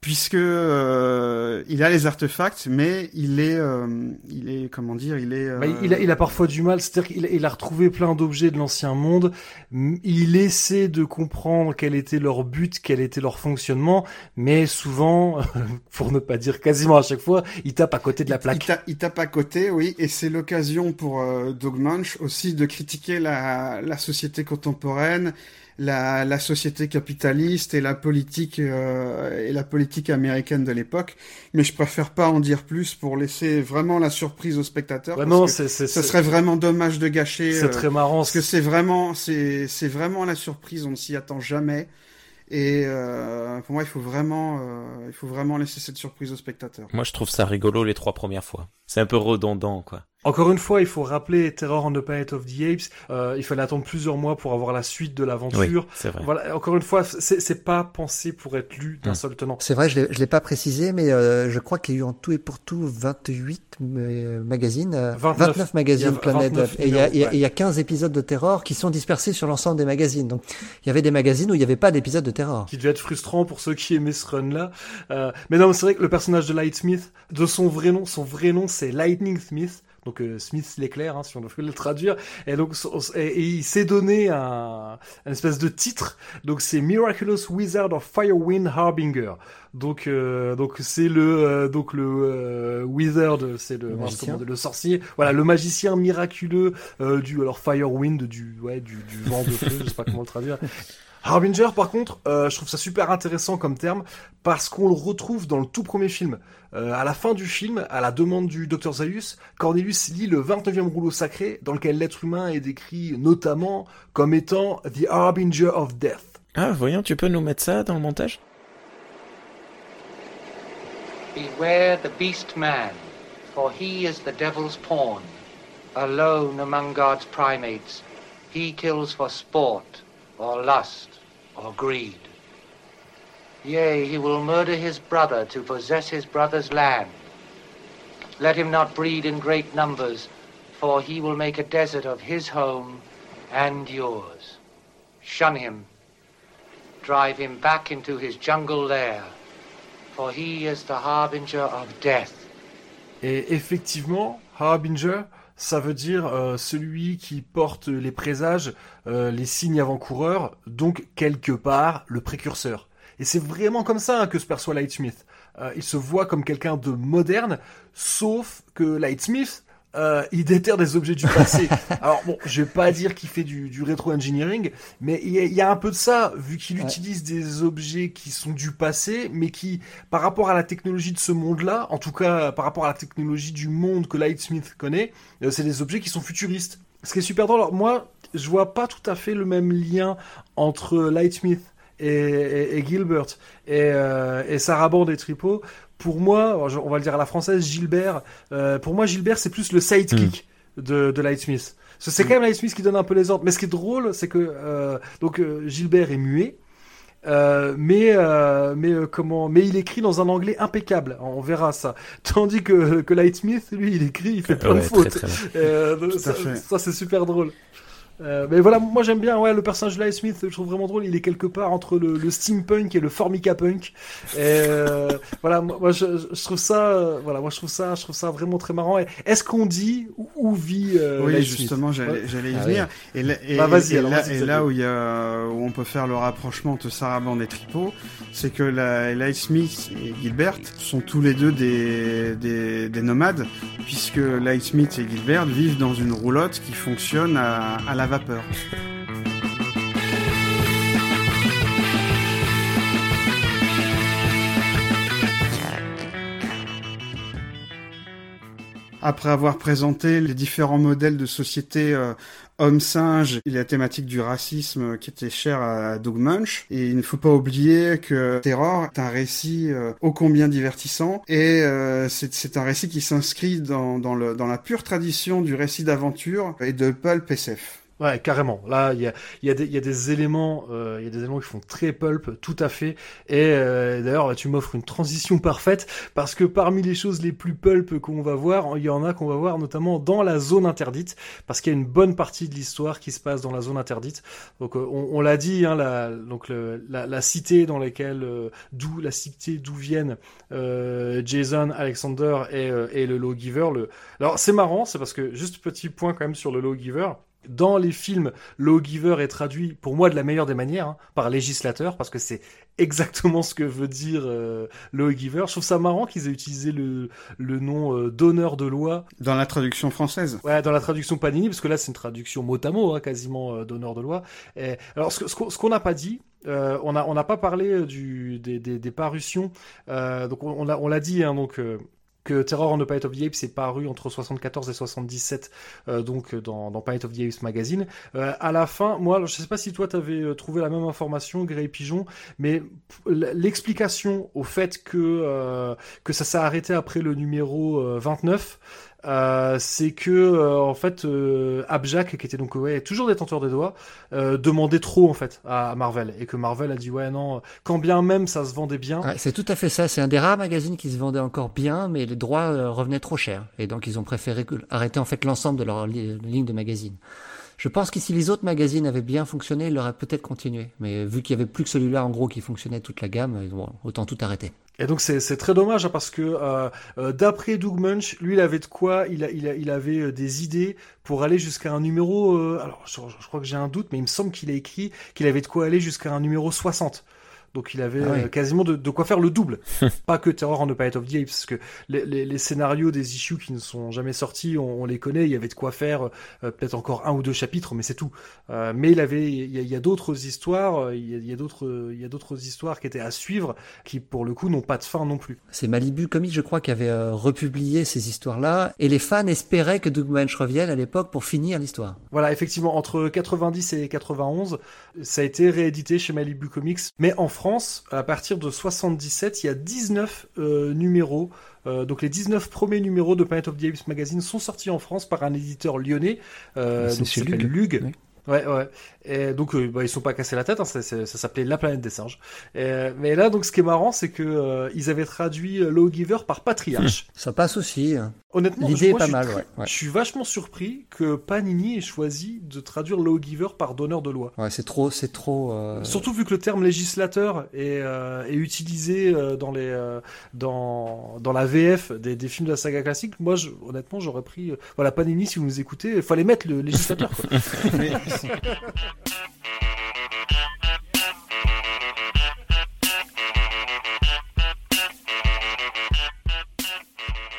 puisque euh, il a les artefacts, mais il est, euh, il est, comment dire, il est. Bah, il, a, il a parfois du mal, c'est-à-dire qu'il il a retrouvé plein d'objets de l'ancien monde. Il essaie de comprendre quel était leur but, quel était leur fonctionnement, mais souvent, <laughs> pour ne pas dire quasiment à chaque fois, il tape à côté de la plaque. Il, tape, à côté, oui, et c'est l'occasion pour euh, Doug Munch aussi de critiquer la, la société contemporaine la, la, société capitaliste et la politique euh, et la politique américaine de l'époque. Mais je préfère pas en dire plus pour laisser vraiment la surprise aux spectateurs. Vraiment, c'est, ce serait vraiment dommage de gâcher. C'est très marrant. Parce que c'est vraiment, c'est, c'est vraiment la surprise. On ne s'y attend jamais. Et euh, pour moi, il faut vraiment, euh, il faut vraiment laisser cette surprise aux spectateurs. Moi, je trouve ça rigolo les trois premières fois. C'est un peu redondant, quoi. Encore une fois, il faut rappeler Terror on the Planet of the Apes. Euh, il fallait attendre plusieurs mois pour avoir la suite de l'aventure. Oui, c'est vrai. Voilà. Encore une fois, c'est pas pensé pour être lu d'un seul tenant. C'est vrai, je l'ai pas précisé, mais euh, je crois qu'il y a eu en tout et pour tout 28 euh, magazines, 29, 29 magazines Planet. et il y, a, il y, a 15 épisodes de Terror qui sont dispersés sur l'ensemble des magazines. Donc, il y avait des magazines où il n'y avait pas d'épisode de Terror. Qui devait être frustrant pour ceux qui aimaient ce run-là. Euh, mais non, c'est vrai que le personnage de Lightsmith, de son vrai nom, son vrai nom, c'est Lightning Smith donc euh, Smith l'éclair, hein, si on veut le traduire. Et donc, et, il s'est donné un, un, espèce de titre. Donc c'est Miraculous Wizard of Firewind Harbinger. Donc, euh, donc c'est le, euh, donc le wizard, c'est le, le, le, sorcier. Voilà, le magicien miraculeux du, alors Firewind, du, ouais, du, du vent de feu, je sais pas comment le traduire. <laughs> Harbinger, par contre, euh, je trouve ça super intéressant comme terme parce qu'on le retrouve dans le tout premier film. Euh, à la fin du film, à la demande du docteur Zaius, Cornelius lit le 29e rouleau sacré dans lequel l'être humain est décrit notamment comme étant The Harbinger of Death. Ah, voyons, tu peux nous mettre ça dans le montage? Beware the beast man, for he is the devil's pawn. Alone among God's primates, he kills for sport or lust or greed. Yea, he will murder his brother to possess his brother's land. Let him not breed in great numbers, for he will make a desert of his home and yours. Shun him. Drive him back into his jungle lair, for he is the harbinger of death. Et effectivement, Harbinger, ça veut dire euh, celui qui porte les présages, euh, les signes avant-coureurs, donc quelque part le précurseur. Et c'est vraiment comme ça hein, que se perçoit Lightsmith. Euh, il se voit comme quelqu'un de moderne, sauf que Lightsmith, euh, il déterre des objets du passé. <laughs> Alors bon, je vais pas dire qu'il fait du, du rétro-engineering, mais il y, a, un peu de ça, vu qu'il utilise des objets qui sont du passé, mais qui, par rapport à la technologie de ce monde-là, en tout cas par rapport à la technologie du monde que Lightsmith connaît, euh, c'est des objets qui sont futuristes. Ce qui est super drôle, alors moi, je vois pas tout à fait le même lien entre Lightsmith et, et, Gilbert et, euh, et Sarah Bond et Tripot pour moi, on va le dire à la française, Gilbert, euh, pour moi, Gilbert, c'est plus le sidekick mm. de, de Lightsmith. C'est quand même Lightsmith qui donne un peu les ordres. Mais ce qui est drôle, c'est que euh, donc euh, Gilbert est muet. Euh, mais euh, mais euh, comment mais il écrit dans un anglais impeccable on verra ça <laughs> tandis que que Lightsmith lui il écrit il fait plein de fautes ça, ça c'est super drôle Euh, mais voilà, moi j'aime bien ouais, le personnage de Light Smith, je trouve vraiment drôle. Il est quelque part entre le, le steampunk et le formica punk. Et euh, voilà, moi je, je, trouve ça, euh, voilà, moi je trouve ça, je trouve ça vraiment très marrant. Est-ce qu'on dit où, vit euh, Oui, justement, j'allais j'allais y Ah venir. Et, là, et, Bah, vas-y, et alors, là, vas-y, et là où, il y a, où on peut faire le rapprochement entre Sarah Band et Tripot, c'est que la, Light Smith et Gilbert sont tous les deux des, des, des nomades, puisque Light Smith et Gilbert vivent dans une roulotte qui fonctionne à, à la Après avoir présenté les différents modèles de société euh, homme-singe et la thématique du racisme qui était chère à Doug Munch. Et il ne faut pas oublier que Terror est un récit euh, ô combien divertissant et euh, c'est un récit qui s'inscrit dans la pure tradition du récit d'aventure et de pulp SF. Ouais, carrément. Là, il y a, y, a des, y a des éléments, euh, il y a des éléments qui font très pulp, tout à fait. Et euh, d'ailleurs, tu m'offres une transition parfaite parce que parmi les choses les plus pulp qu'on va voir, il y en a qu'on va voir notamment dans la zone interdite, parce qu'il y a une bonne partie de l'histoire qui se passe dans la zone interdite. Donc, euh, on, on l'a dit, hein, la, donc le, la, la, cité dans laquelle, euh, d'où la cité d'où viennent euh, Jason, Alexander et, et le Lawgiver. Le... Alors, c'est marrant, c'est parce que juste petit point quand même sur le Lawgiver. Dans les films, Lawgiver est traduit, pour moi, de la meilleure des manières, hein, par législateur, parce que c'est <laughs> exactement ce que veut dire euh, Lawgiver. Je trouve ça marrant qu'ils aient utilisé le, le nom euh, d'honneur de loi. Dans la traduction française Ouais, dans la traduction Panini, parce que là, c'est une traduction mot à mot, hein, quasiment euh, d'honneur de loi. Et, alors, ce, ce qu'on n'a pas dit, euh, on n'a on n'a pas parlé du, des, des, des parutions. Euh, donc, on, on l'a dit, hein, donc que Terror on the Planet of the Apes est paru entre 74 et 77 euh, donc dans, dans Planet of the Apes magazine. Euh, à la fin moi je sais pas si toi t'avais trouvé la même information Grey Pigeon mais l'explication au fait que euh, que ça s'est arrêté après le numéro 29 euh, c'est que euh, en fait euh, qui était donc ouais toujours détenteur des doigts euh, demandait trop en fait à Marvel et que Marvel a dit ouais non quand bien même ça se vendait bien ouais, c'est tout à fait ça c'est un des rares magazines qui se vendait encore bien mais les droits euh, revenaient trop cher et donc ils ont préféré arrêter en fait l'ensemble de leur li ligne de magazines je pense que si les autres magazines avaient bien fonctionné, ils auraient peut-être continué. Mais vu qu'il y avait plus que celui-là, en gros, qui fonctionnait toute la gamme, bon, autant tout arrêter. Et donc c'est très dommage parce que euh, euh, d'après Doug Munch, lui il avait de quoi, il, avait des idées pour aller jusqu'à un numéro. Euh, alors je, crois que j'ai un doute, mais il me semble qu'il a écrit qu'il avait de quoi aller jusqu'à un numéro 60. Donc il avait ah oui. quasiment de, de, quoi faire le double. <laughs> pas que Terror en the Planet of the Apes, parce que les, les, les, scénarios des issues qui ne sont jamais sortis, on, on les connaît, il y avait de quoi faire euh, peut-être encore un ou deux chapitres, mais c'est tout. Euh, mais il avait, il y a, a d'autres histoires, il y a, d'autres, il y a d'autres histoires qui étaient à suivre, qui pour le coup n'ont pas de fin non plus. C'est Malibu Comics, je crois, qui avait euh, republié ces histoires-là, et les fans espéraient que Doug Manch revienne à l'époque pour finir l'histoire. Voilà, effectivement, entre 90 et 91, ça a été réédité chez Malibu Comics, mais en France, à partir de 77, il y a 19 euh, numéros. Euh, donc les 19 premiers numéros de Planet of the Apes Magazine sont sortis en France par un éditeur lyonnais. Euh, C'est chez Lug. Lug. Oui. Ouais, ouais. Et donc, euh, bah, ils sont pas cassés la tête. Hein, ça, ça s'appelait La planète des singes. Et, mais là, donc, ce qui est marrant, c'est que euh, ils avaient traduit Lawgiver par patriarche. Ça passe aussi. Hein. Honnêtement, l'idée est pas je mal. Très, ouais, ouais. Je suis vachement surpris que Panini ait choisi de traduire Lawgiver par donneur de loi. Ouais, c'est trop, c'est trop. Euh... Surtout vu que le terme législateur est, euh, est utilisé dans les dans dans la VF des, des, films de la saga classique. Moi, je, honnêtement, j'aurais pris voilà Panini si vous nous écoutez, il fallait mettre le législateur. Quoi. <laughs> mais...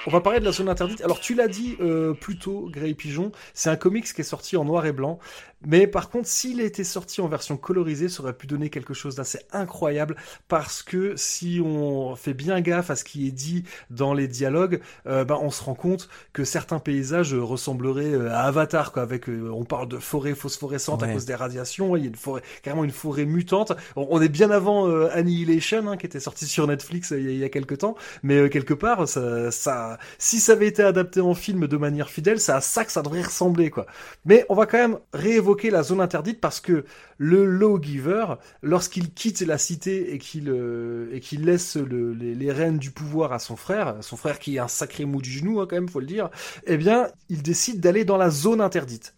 On va parler de la zone interdite. Alors tu l'as dit euh, plus tôt, Grey Pigeon, c'est un comics qui est sorti en noir et blanc. Mais par contre, s'il était sorti en version colorisée, ça aurait pu donner quelque chose d'assez incroyable parce que si on fait bien gaffe à ce qui est dit dans les dialogues, euh, ben, on se rend compte que certains paysages ressembleraient à Avatar, quoi, avec, euh, on parle de forêt phosphorescente ouais. à cause des radiations, il y a une forêt, carrément une forêt mutante. On, on est bien avant euh, Annihilation, hein, qui était sorti sur Netflix il y a, il y a quelques temps, mais quelque part, ça, ça, si ça avait été adapté en film de manière fidèle, c'est à ça que ça devrait ressembler, quoi. Mais on va quand même la zone interdite parce que le lawgiver, lorsqu'il quitte la cité et qu'il euh, laisse le, les, les, rênes du pouvoir à son frère, son frère qui est un sacré mou du genou hein, quand même, faut le dire, eh bien, il décide d'aller dans la zone interdite.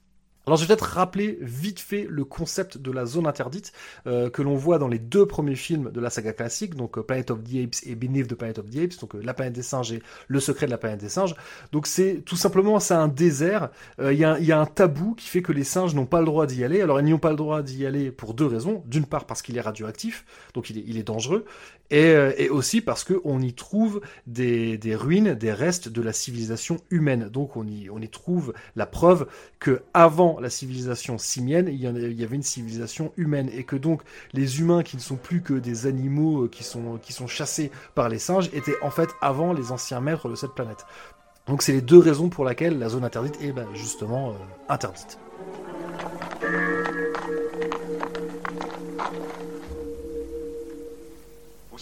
Alors je vais peut-être rappeler vite fait le concept de la zone interdite euh, que l'on voit dans les deux premiers films de la saga classique, donc euh, Planet of the Apes et Beneath the Planet of the Apes, donc euh, La planète des singes et Le secret de la planète des singes. Donc c'est tout simplement c'est un désert, il y, a, y, a, un tabou qui fait que les singes n'ont pas le droit d'y aller. Alors ils n'y ont pas le droit d'y aller pour deux raisons. D'une part parce qu'il est radioactif, donc il est, il est dangereux, et, et aussi parce qu'on y trouve des, ruines, des restes de la civilisation humaine. Donc on y, on y trouve la preuve que avant la civilisation simienne, il y, avait une civilisation humaine et que donc les humains qui ne sont plus que des animaux euh, qui sont, qui sont chassés par les singes étaient en fait avant les anciens maîtres de cette planète. Donc c'est les deux raisons pour lesquelles la zone interdite est ben, justement euh, interdite.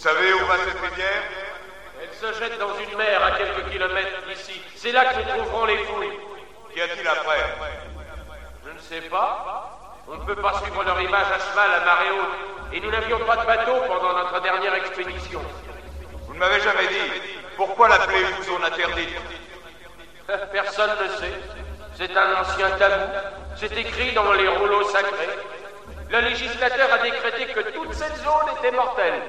Savez où va cette rivière Elle se jette dans une mer à quelques kilomètres d'ici. C'est là que nous trouverons les fouilles. Qu'y a-t-il après Je ne sais pas. On ne peut pas suivre leur image à cheval à marée haute. Et nous n'avions pas de bateau pendant notre dernière expédition. Vous ne m'avez jamais dit. Pourquoi l'appelez-vous zone interdite Personne ne sait. C'est un ancien tabou. C'est écrit dans les rouleaux sacrés. Le législateur a décrété que toute cette zone était mortelle.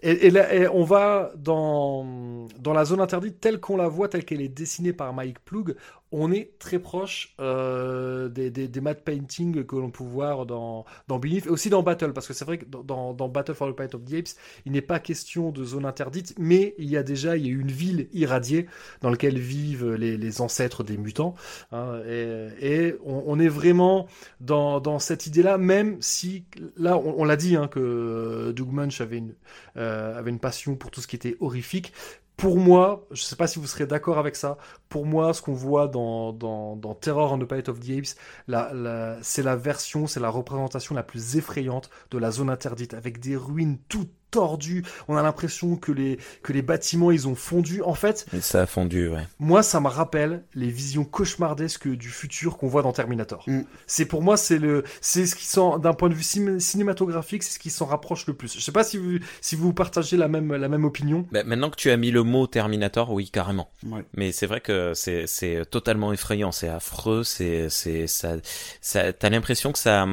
Et, et, on va dans, dans la zone interdite telle qu'on la voit, telle qu'elle est dessinée par Mike Ploug, on est très proche euh, des, des, des matte painting que l'on peut voir dans, dans Belief et aussi dans Battle, parce que c'est vrai que dans, dans, Battle for the Planet of the Apes, il n'est pas question de zone interdite, mais il y a déjà il y a une ville irradiée dans laquelle vivent les, les ancêtres des mutants, hein, et, on, est vraiment dans, dans cette idée-là, même si là on, l'a dit hein, que Doug Munch avait une, euh, avait une passion pour tout ce qui était horrifique pour moi, je ne sais pas si vous serez d'accord avec ça, pour moi, ce qu'on voit dans, dans, dans, Terror on the Planet of the Apes, la, c'est la version, c'est la représentation la plus effrayante de la zone interdite, avec des ruines toutes tordu. On a l'impression que les que les bâtiments ils ont fondu. En fait, Et ça a fondu, ouais. Moi, ça me rappelle les visions cauchemardesques du futur qu'on voit dans Terminator. Mm. C'est pour moi c'est le c'est ce qui sent d'un point de vue cinématographique, c'est ce qui s'en rapproche le plus. Je sais pas si vous si vous partagez la même la même opinion. Bah, maintenant que tu as mis le mot Terminator, oui, carrément. Ouais. Mais c'est vrai que c'est c'est totalement effrayant, c'est affreux, c'est c'est ça ça t'as l'impression que ça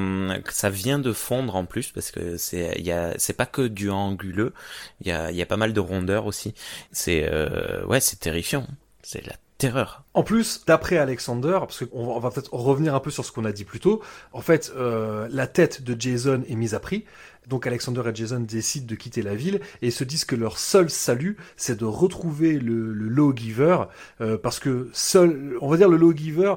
que ça vient de fondre en plus parce que c'est il y a c'est pas que du anguleux. Il y a, y a pas mal de rondeurs aussi. C'est euh, ouais, c'est terrifiant. C'est la terreur. En plus, d'après Alexander, parce qu'on va peut-être revenir un peu sur ce qu'on a dit plus tôt, en fait, euh, la tête de Jason est mise à prix. Donc Alexander et Jason décident de quitter la ville et se disent que leur seul salut, c'est de retrouver le, le lawgiver, euh, parce que seul, on va dire le lawgiver,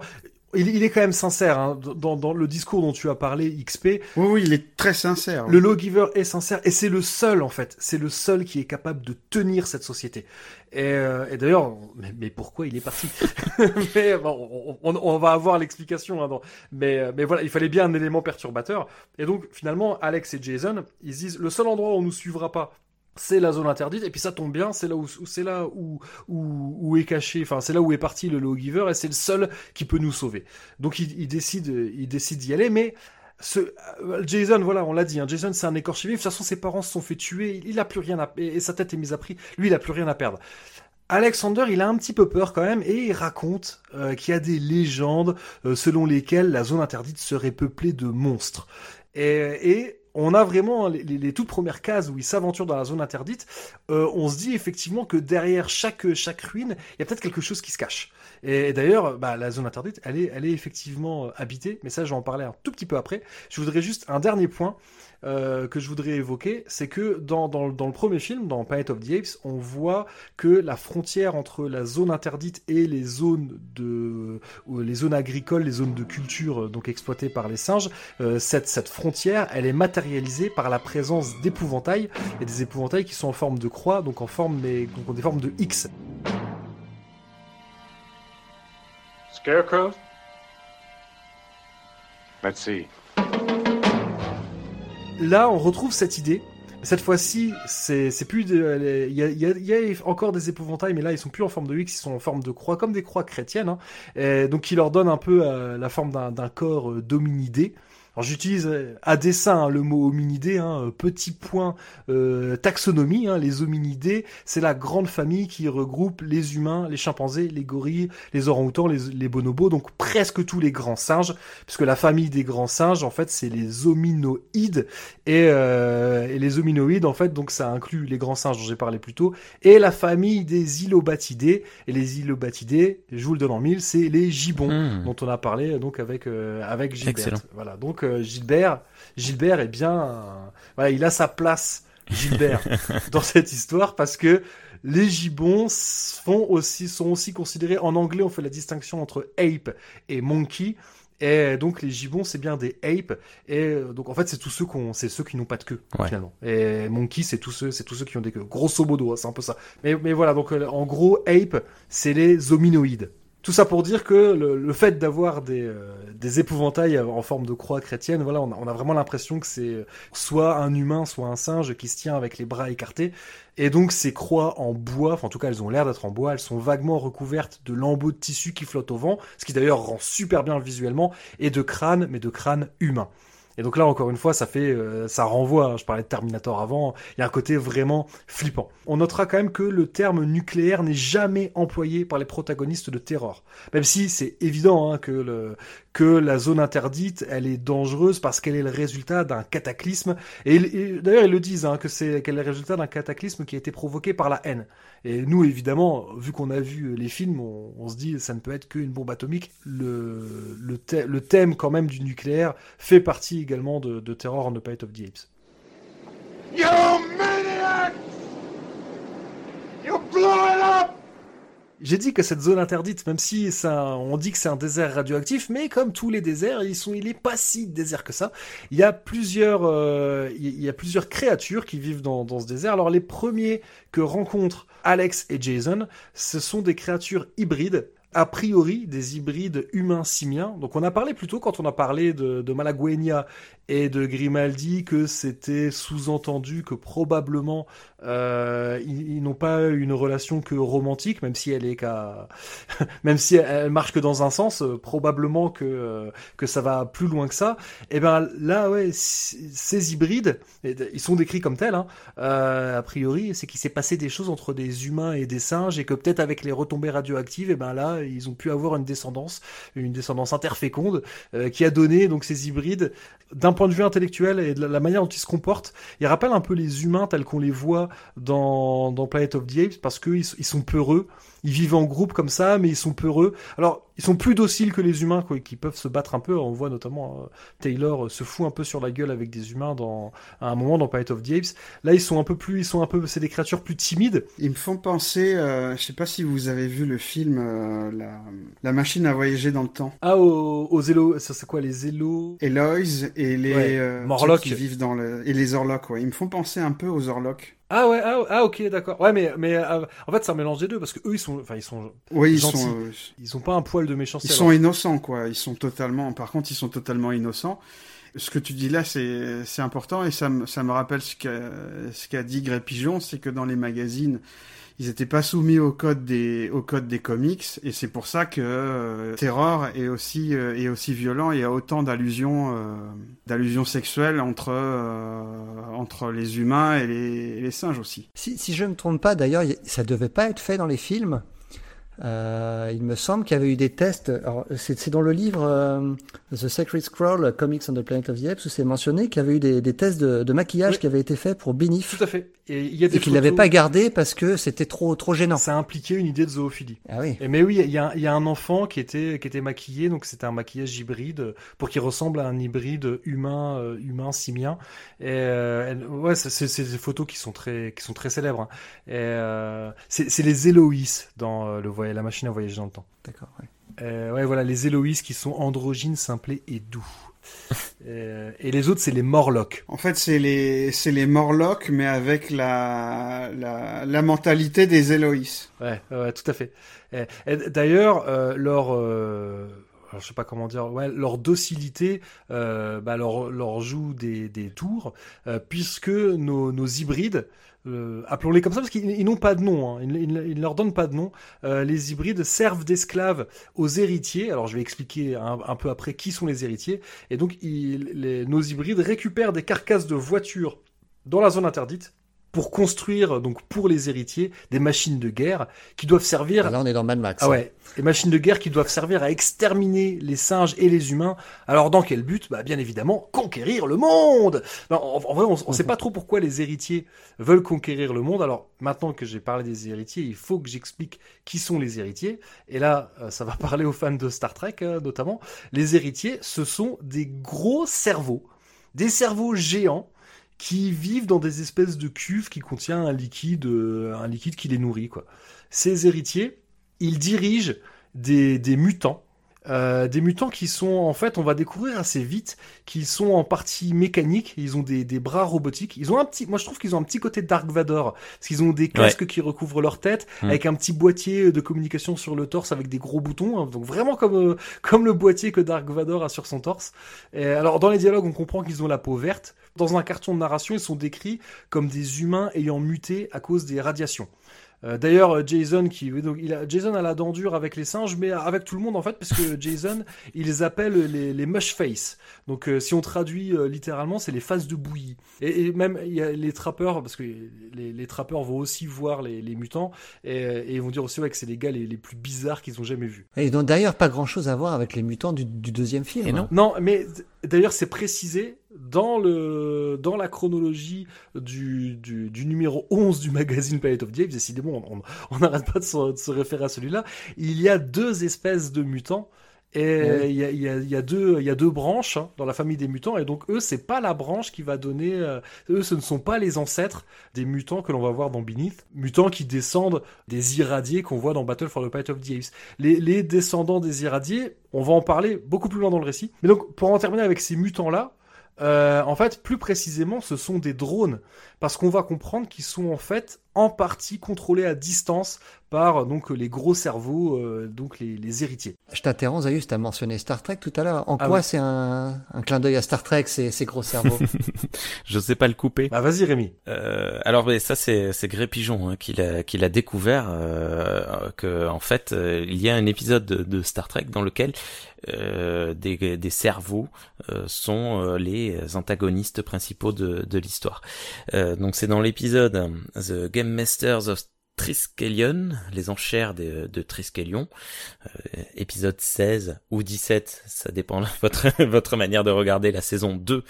il, il, est quand même sincère hein, dans, dans, le discours dont tu as parlé, XP. Oui, oui, il est très sincère. Le lawgiver est sincère et c'est le seul en fait, c'est le seul qui est capable de tenir cette société. Et, euh, et d'ailleurs, mais, mais, pourquoi il est parti <laughs> Mais bon, on, on, va avoir l'explication. Hein, mais, mais voilà, il fallait bien un élément perturbateur. Et donc finalement, Alex et Jason, ils disent le seul endroit où on nous suivra pas, c'est la zone interdite et puis ça tombe bien c'est là où, c'est là où, où, est caché enfin c'est là où est parti le lawgiver et c'est le seul qui peut nous sauver. Donc il, il décide il décide d'y aller mais euh, Jason voilà on l'a dit hein, Jason c'est un écorché vif. De toute façon ses parents se sont fait tuer. Il a plus rien à et sa tête est mise à prix. Lui il a plus rien à perdre. Alexander, il a un petit peu peur quand même et il raconte euh, qu'il y a des légendes euh, selon lesquelles la zone interdite serait peuplée de monstres. Et, et on a vraiment les, toutes premières cases où il s'aventure dans la zone interdite. Euh, on se dit effectivement que derrière chaque ruine, il y a peut-être quelque chose qui se cache. Et, d'ailleurs, bah, la zone interdite, elle est elle est effectivement habitée. Mais ça, j'en parlais un tout petit peu après. Je voudrais juste un dernier point. Euh, que je voudrais évoquer, c'est que dans, dans, le premier film, dans Planet of the Apes, on voit que la frontière entre la zone interdite et les zones de les zones agricoles, les zones de culture donc exploitées par les singes, euh, cette, cette frontière, elle est matérialisée par la présence d'épouvantails et des épouvantails qui sont en forme de croix, donc en forme mais donc des formes de X. Scarecrow? Let's see là, on retrouve cette idée. Cette fois-ci, c'est plus il y a, y, y a, encore des épouvantails, mais là ils sont plus en forme de X, ils sont en forme de croix, comme des croix chrétiennes. Hein. Et donc, qui leur donne un peu euh, la forme d'un corps euh, dominidé. Alors j'utilise euh, à dessein hein, le mot hominidé, hein, euh, petit point euh, taxonomie. Hein, les hominidés, c'est la grande famille qui regroupe les humains, les chimpanzés, les gorilles, les orang-outans, les, les bonobos, donc presque tous les grands singes, puisque la famille des grands singes, en fait, c'est les hominoïdes. Et, euh, et les hominoïdes, en fait, donc ça inclut les grands singes dont j'ai parlé plus tôt, et la famille des ilobatidés. Et les ilobatidés, je vous le donne en mille, c'est les gibbons, Hmm. dont on a parlé donc avec euh, avec Gilbert. Excellent. Voilà, donc Gilbert, Gilbert est bien, voilà, il a sa place, Gilbert, <laughs> dans cette histoire parce que les gibbons aussi, sont aussi considérés, en anglais on fait la distinction entre ape et monkey, et donc les gibbons c'est bien des apes, et donc en fait c'est tous ceux qu'on, c'est ceux qui n'ont pas de queue Ouais. finalement. Et monkey c'est tous ceux, c'est tous ceux qui ont des queues. Grosso modo, hein, c'est un peu ça. Mais, mais voilà, donc euh, en gros ape c'est les hominoïdes. Tout ça pour dire que le, fait d'avoir des, euh, des épouvantails en forme de croix chrétienne, voilà, on a, on a vraiment l'impression que c'est soit un humain, soit un singe qui se tient avec les bras écartés. Et donc ces croix en bois, enfin en tout cas elles ont l'air d'être en bois, elles sont vaguement recouvertes de lambeaux de tissu qui flottent au vent, ce qui d'ailleurs rend super bien visuellement, et de crânes, mais de crânes humains. Et donc là, encore une fois, ça fait, euh, ça renvoie. hein, je parlais de Terminator avant. Il y a un côté vraiment flippant. On notera quand même que le terme nucléaire n'est jamais employé par les protagonistes de Terror. Même si c'est évident hein, que le que la zone interdite, elle est dangereuse parce qu'elle est le résultat d'un cataclysme. Et, et d'ailleurs, ils le disent hein, que c'est qu'elle est le résultat d'un cataclysme qui a été provoqué par la haine. Et nous, évidemment, vu qu'on a vu les films, on, se dit ça ne peut être qu'une bombe atomique. Le, le, thè- le thème quand même du nucléaire fait partie également de, de Terror on the Planet of the Apes. You maniacs! You blew it up! J'ai dit que cette zone interdite, même si on dit que c'est un désert radioactif, mais comme tous les déserts, ils sont, il est pas si désert que ça. Il y a plusieurs, euh, il y a plusieurs créatures qui vivent dans, dans ce désert. Alors les premiers que rencontrent Alex et Jason, ce sont des créatures hybrides. A priori, des hybrides humains-simiens. Donc, on a parlé plutôt quand on a parlé de, de Malagueña et de Grimaldi que c'était sous-entendu que probablement euh, ils, n'ont pas une relation que romantique, même si elle est <laughs> même si elle marche que dans un sens, euh, probablement que euh, que ça va plus loin que ça. Et ben là, ouais, ces hybrides, ils sont décrits comme tels. Hein, a priori, c'est qu'il s'est passé des choses entre des humains et des singes, et que peut-être avec les retombées radioactives, et ben là, ils ont pu avoir une descendance, une descendance interféconde, qui a donné donc ces hybrides d'un point de vue intellectuel et de la, manière dont ils se comportent. Ils rappellent un peu les humains tels qu'on les voit dans, dans Planet of the Apes parce qu'ils ils sont peureux. Ils vivent en groupe comme ça, mais ils sont peureux. Alors, ils sont plus dociles que les humains, quoi, qui peuvent se battre un peu. On voit notamment euh, Taylor euh, se fout un peu sur la gueule avec des humains dans, à un moment dans Planet of the Apes. Là, ils sont un peu plus, ils sont un peu, c'est des créatures plus timides. Ils me font penser, euh, je sais pas si vous avez vu le film euh, la, la machine à voyager dans le temps. Ah, aux, aux élos, ça c'est quoi, les élos? Eloise et les Ouais, euh, Morlocks. qui vivent dans le et les Orlocks, ouais. Ils me font penser un peu aux Orlocks. Ah ouais, ah, ah, ok, d'accord. Ouais, mais, mais euh, en fait, c'est un mélange des deux parce que eux, ils sont, enfin, ils sont, Oui, ils Gentils. sont euh, ils ont pas un poil de méchanceté. ils sont innocents quoi. Ils sont totalement par contre, ils sont totalement innocents. Ce que tu dis là, c'est c'est important et ça me ça me rappelle ce qu'a ce qu'a dit Grey Pigeon, c'est que dans les magazines ils n'étaient pas soumis au code des au code des comics et c'est pour ça que euh, Terror est aussi euh, est aussi violent et a autant d'allusions euh, d'allusions sexuelles entre euh, entre les humains et les, singes aussi. Si, si je ne me trompe pas, d'ailleurs, ça devait pas être fait dans les films. Euh, il me semble qu'il y avait eu des tests. C'est, dans le livre euh, The Sacred Scroll, Comics on the Planet of the Apes, où c'est mentionné qu'il y avait eu des, des tests de, de maquillage Oui. qui avaient été faits pour Benif Tout à fait. Et il y a des et qu'ils n'avaient photos- pas gardé parce que c'était trop trop gênant. Ça impliquait une idée de zoophilie. Ah oui. Et mais oui, il y a, il y a un enfant qui était, qui était maquillé, donc c'était un maquillage hybride pour qu'il ressemble à un hybride humain, euh, humain simien. Et euh, ouais, c'est des photos qui sont très, qui sont très célèbres. hein. Et c'est les Héloïs dans le voyage, la machine à voyager dans le temps. D'accord. ouais. Euh, ouais, voilà, les Héloïs qui sont androgynes, simplés et doux. <laughs> Euh, et les autres, c'est les Morlocks. En fait, c'est les c'est les Morlocks mais avec la la, la mentalité des Eloïs. Ouais, ouais, tout à fait. Et, et D'ailleurs, euh, leur, euh, je sais pas comment dire, ouais, leur docilité euh, bah, leur, leur joue des, des tours, euh, puisque nos, nos hybrides, euh, appelons-les comme ça parce qu'ils n'ont pas de nom, hein, ils, ne leur donnent pas de nom. Euh, les hybrides servent d'esclaves aux héritiers. Alors je vais expliquer un, peu après qui sont les héritiers. Et donc nos hybrides récupèrent des carcasses de voitures dans la zone interdite pour construire donc pour les héritiers des machines de guerre qui doivent servir. Là, on est dans Mad Max. Ah hein. ouais, les machines de guerre qui doivent servir à exterminer les singes et les humains. Alors dans quel but? Bah bien évidemment conquérir le monde. Non, en, en vrai, on, on sait pas trop pourquoi les héritiers veulent conquérir le monde. Alors maintenant que j'ai parlé des héritiers, il faut que j'explique qui sont les héritiers. Et là, euh, ça va parler aux fans de Star Trek euh, notamment. Les héritiers, ce sont des gros cerveaux, des cerveaux géants qui vivent dans des espèces de cuves qui contient un liquide, euh, un liquide qui les nourrit. Quoi. Ces héritiers, ils dirigent des, des mutants, euh, des mutants qui sont en fait, on va découvrir assez vite, qu'ils sont en partie mécaniques, ils ont des, des, bras robotiques, ils ont un petit, moi je trouve qu'ils ont un petit côté Dark Vador, parce qu'ils ont des casques ouais. qui recouvrent leur tête, mmh. avec un petit boîtier de communication sur le torse avec des gros boutons, hein, donc vraiment comme euh, <laughs> comme le boîtier que Dark Vador a sur son torse. Et alors dans les dialogues, on comprend qu'ils ont la peau verte. Dans un carton de narration, ils sont décrits comme des humains ayant muté à cause des radiations. Euh, D'ailleurs, Jason, qui, donc, il a, Jason a la dent dure avec les singes, mais avec tout le monde en fait, parce que <laughs> Jason, il les appelle les, les mush face. Donc, euh, si on traduit euh, littéralement, c'est les faces de bouillie. Et, et, même il y a les trappeurs, parce que les, les trappeurs vont aussi voir les, les mutants et, et, ils vont dire aussi ouais, que c'est les gars les, les plus bizarres qu'ils ont jamais vus. Et ils n'ont d'ailleurs pas grand chose à voir avec les mutants du, du deuxième film. Et non, non, mais d'ailleurs c'est précisé dans, le, dans la chronologie du, du, du, numéro 11 du magazine Planet of the Apes, décidément, on n'arrête pas de se, de se, référer à celui-là, il y a deux espèces de mutants. Et il y, a, y, a, y, a deux, y a deux branches hein, dans la famille des mutants, et donc eux, c'est pas la branche qui va donner. Euh, eux, ce ne sont pas les ancêtres des mutants que l'on va voir dans Beneath, mutants qui descendent des irradiés qu'on voit dans Battle for the Planet of the Apes. Les, les descendants des irradiés, on va en parler beaucoup plus loin dans le récit. Mais donc, pour en terminer avec ces mutants-là, euh, en fait, plus précisément, ce sont des drones, parce qu'on va comprendre qu'ils sont en fait en partie contrôlés à distance par donc les gros cerveaux, euh, donc les, les, héritiers. Je t'interromps, Zayus, tu as mentionné Star Trek tout à l'heure. En ah quoi oui. c'est un, un, clin d'œil à Star Trek, ces, ces gros cerveaux? <laughs> Je sais pas le couper. Bah vas-y Rémi. Euh, alors mais ça c'est c'est Gré Pigeon hein, qui l'a qui l'a découvert euh, que en fait euh, il y a un épisode de, de Star Trek dans lequel euh, des, des cerveaux euh, sont euh, les antagonistes principaux de, de l'histoire. Donc c'est dans l'épisode The Game Masters of Triskelion, les enchères de, de Triskelion, euh, épisode 16 ou 17, ça dépend de <laughs> votre, votre manière de regarder la saison 2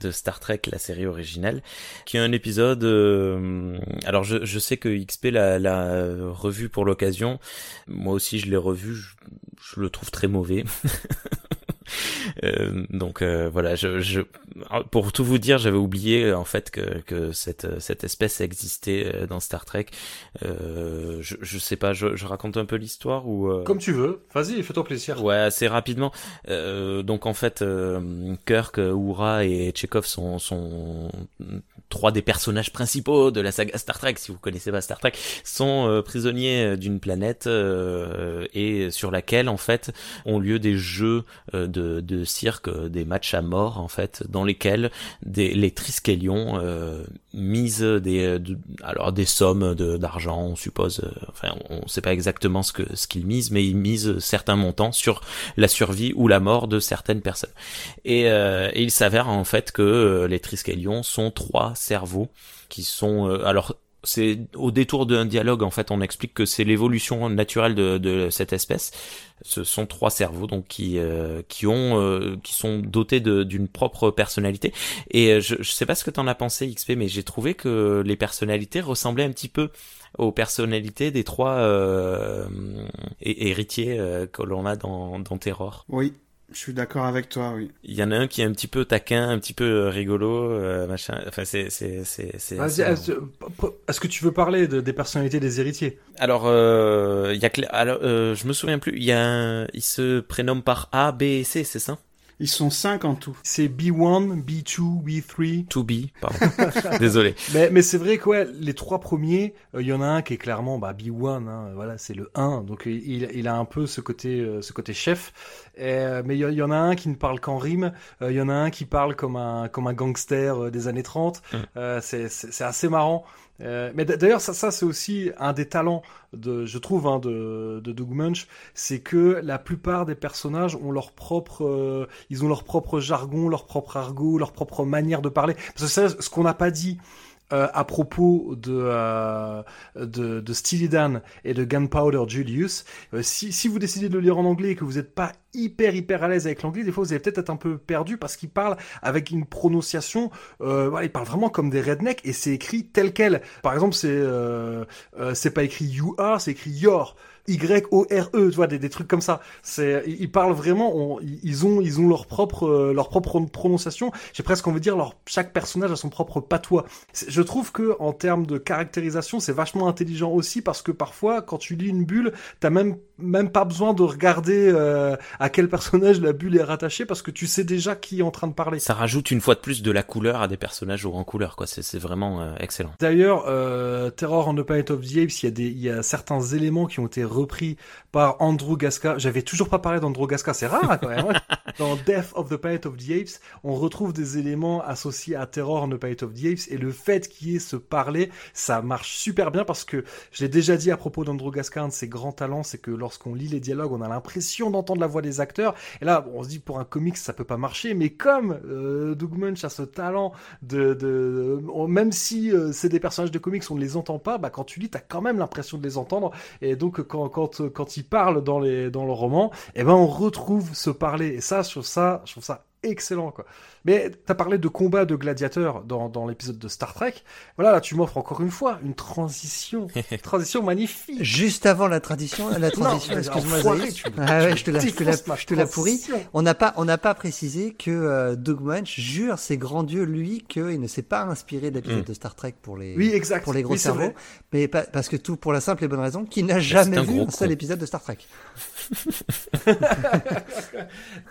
de Star Trek, la série originale, qui est un épisode... Euh, alors je, sais que XP l'a revu pour l'occasion, moi aussi je l'ai revu, je le trouve très mauvais. <laughs> <laughs> Euh, donc euh, voilà, je, je, pour tout vous dire, j'avais oublié en fait que, que cette, cette espèce existait euh, dans Star Trek. Euh, je, je sais pas, je, je raconte un peu l'histoire ou comme tu veux. Vas-y, fais-toi plaisir. Ouais, assez rapidement. donc en fait, Kirk, Uhura et Chekhov sont, sont trois des personnages principaux de la saga Star Trek, si vous connaissez pas Star Trek, sont euh, prisonniers d'une planète euh, et sur laquelle en fait ont lieu des jeux euh, de, de cirque, des matchs à mort en fait, dans lesquels les Triskelions misent des de, alors des sommes d'argent, on suppose, enfin on, sait pas exactement ce que ce qu'ils misent, mais ils misent certains montants sur la survie ou la mort de certaines personnes. Et, et il s'avère en fait que les Triskelions sont trois cerveaux qui sont euh, alors c'est au détour d'un dialogue en fait on explique que c'est l'évolution naturelle de, de, cette espèce. Ce sont trois cerveaux donc qui euh, qui ont euh, qui sont dotés d'une propre personnalité. Et je, je sais pas ce que t'en as pensé XP mais j'ai trouvé que les personnalités ressemblaient un petit peu aux personnalités des trois euh, héritiers que l'on a dans, dans Terror. Oui je suis d'accord avec toi, oui. Il y en a un qui est un petit peu taquin, un petit peu rigolo, euh, machin. Enfin, c'est, c'est, c'est, c'est. Est-ce, est-ce que tu veux parler de, des personnalités des héritiers? Alors, euh, il y a, alors, euh, je me souviens plus. Il y a, un, il se prénomme par A, B et C, c'est ça? Ils sont cinq en tout. C'est B1, B2, B3. 2B, pardon. <laughs> Désolé. Mais, mais c'est vrai que ouais, les trois premiers, euh, il y en a un qui est clairement bah, B1, hein, voilà, c'est le 1, donc il, il a un peu ce côté, euh, ce côté chef. Et, euh, mais il y, y en a un qui ne parle qu'en rime, euh, il y en a un qui parle comme un, comme un gangster euh, des années 30. Mm. Euh, c'est c'est- c'est assez marrant. Euh, mais d'ailleurs, ça, ça c'est aussi un des talents de, je trouve, hein, de, de Doug Munch, c'est que la plupart des personnages ont leur propre, euh, ils ont leur propre jargon, leur propre argot, leur propre manière de parler. Parce que ça, ce qu'on n'a pas dit euh, à propos de, euh, de, de Steely Dan et de Gunpowder Julius, euh, si, si vous décidez de le lire en anglais et que vous n'êtes pas hyper hyper à l'aise avec l'anglais, des fois vous allez peut-être être un peu perdu parce qu'il parle avec une prononciation, euh, voilà, il parle vraiment comme des rednecks et c'est écrit tel quel. Par exemple, c'est euh, euh, c'est pas écrit you are, c'est écrit your. Y-O-R-E, tu vois, des, trucs comme ça. Ils parlent vraiment, ils ont, leur propre, euh, prononciation. J'ai presque envie de dire, chaque personnage a son propre patois. Je trouve que, en termes de caractérisation, c'est vachement intelligent aussi parce que parfois, quand tu lis une bulle, t'as même, même pas besoin de regarder euh, à quel personnage la bulle est rattachée parce que tu sais déjà qui est en train de parler. Ça rajoute une fois de plus de la couleur à des personnages haut en couleur, quoi. C'est vraiment euh, excellent. D'ailleurs, euh, Terror on the Planet of the Apes, il y a des, il y a certains éléments qui ont été repris par Andrew Gasca. J'avais toujours pas parlé d'Andrew Gasca, c'est rare hein, quand même. <laughs> Dans Death of the Planet of the Apes, on retrouve des éléments associés à Terror on the Planet of the Apes et le fait qu'il y ait ce parler, ça marche super bien parce que je l'ai déjà dit à propos d'Andrew Gasca, un de ses grands talents, c'est que lorsqu'on lit les dialogues, on a l'impression d'entendre la voix des acteurs. Et là, on se dit pour un comics, ça peut pas marcher, mais comme euh, Doug Munch a ce talent de, de même si euh, c'est des personnages de comics, on ne les entend pas, bah quand tu lis, t'as quand même l'impression de les entendre. Et donc quand quand quand ils parlent dans les dans le roman, eh ben on retrouve ce parler. Et ça, je trouve ça, je trouve ça excellent quoi. Mais t'as parlé de combat de gladiateurs dans, dans l'épisode de Star Trek. Voilà, là tu m'offres encore une fois une transition, <laughs> une transition magnifique. Juste avant la tradition, la transition, excuse-moi, Ah ouais, tu je te la, je te la, défonces ma je te la pourris. transition. On n'a pas, on n'a pas précisé que euh, Doug Munch jure, c'est grand Dieu, lui, qu'il ne s'est pas inspiré d'épisodes Mm. de Star Trek pour les, Oui, exact. pour les gros Oui, cerveaux, vrai. mais pas, parce que tout pour la simple et bonne raison qu'il n'a jamais un vu un seul épisode de Star Trek. <laughs>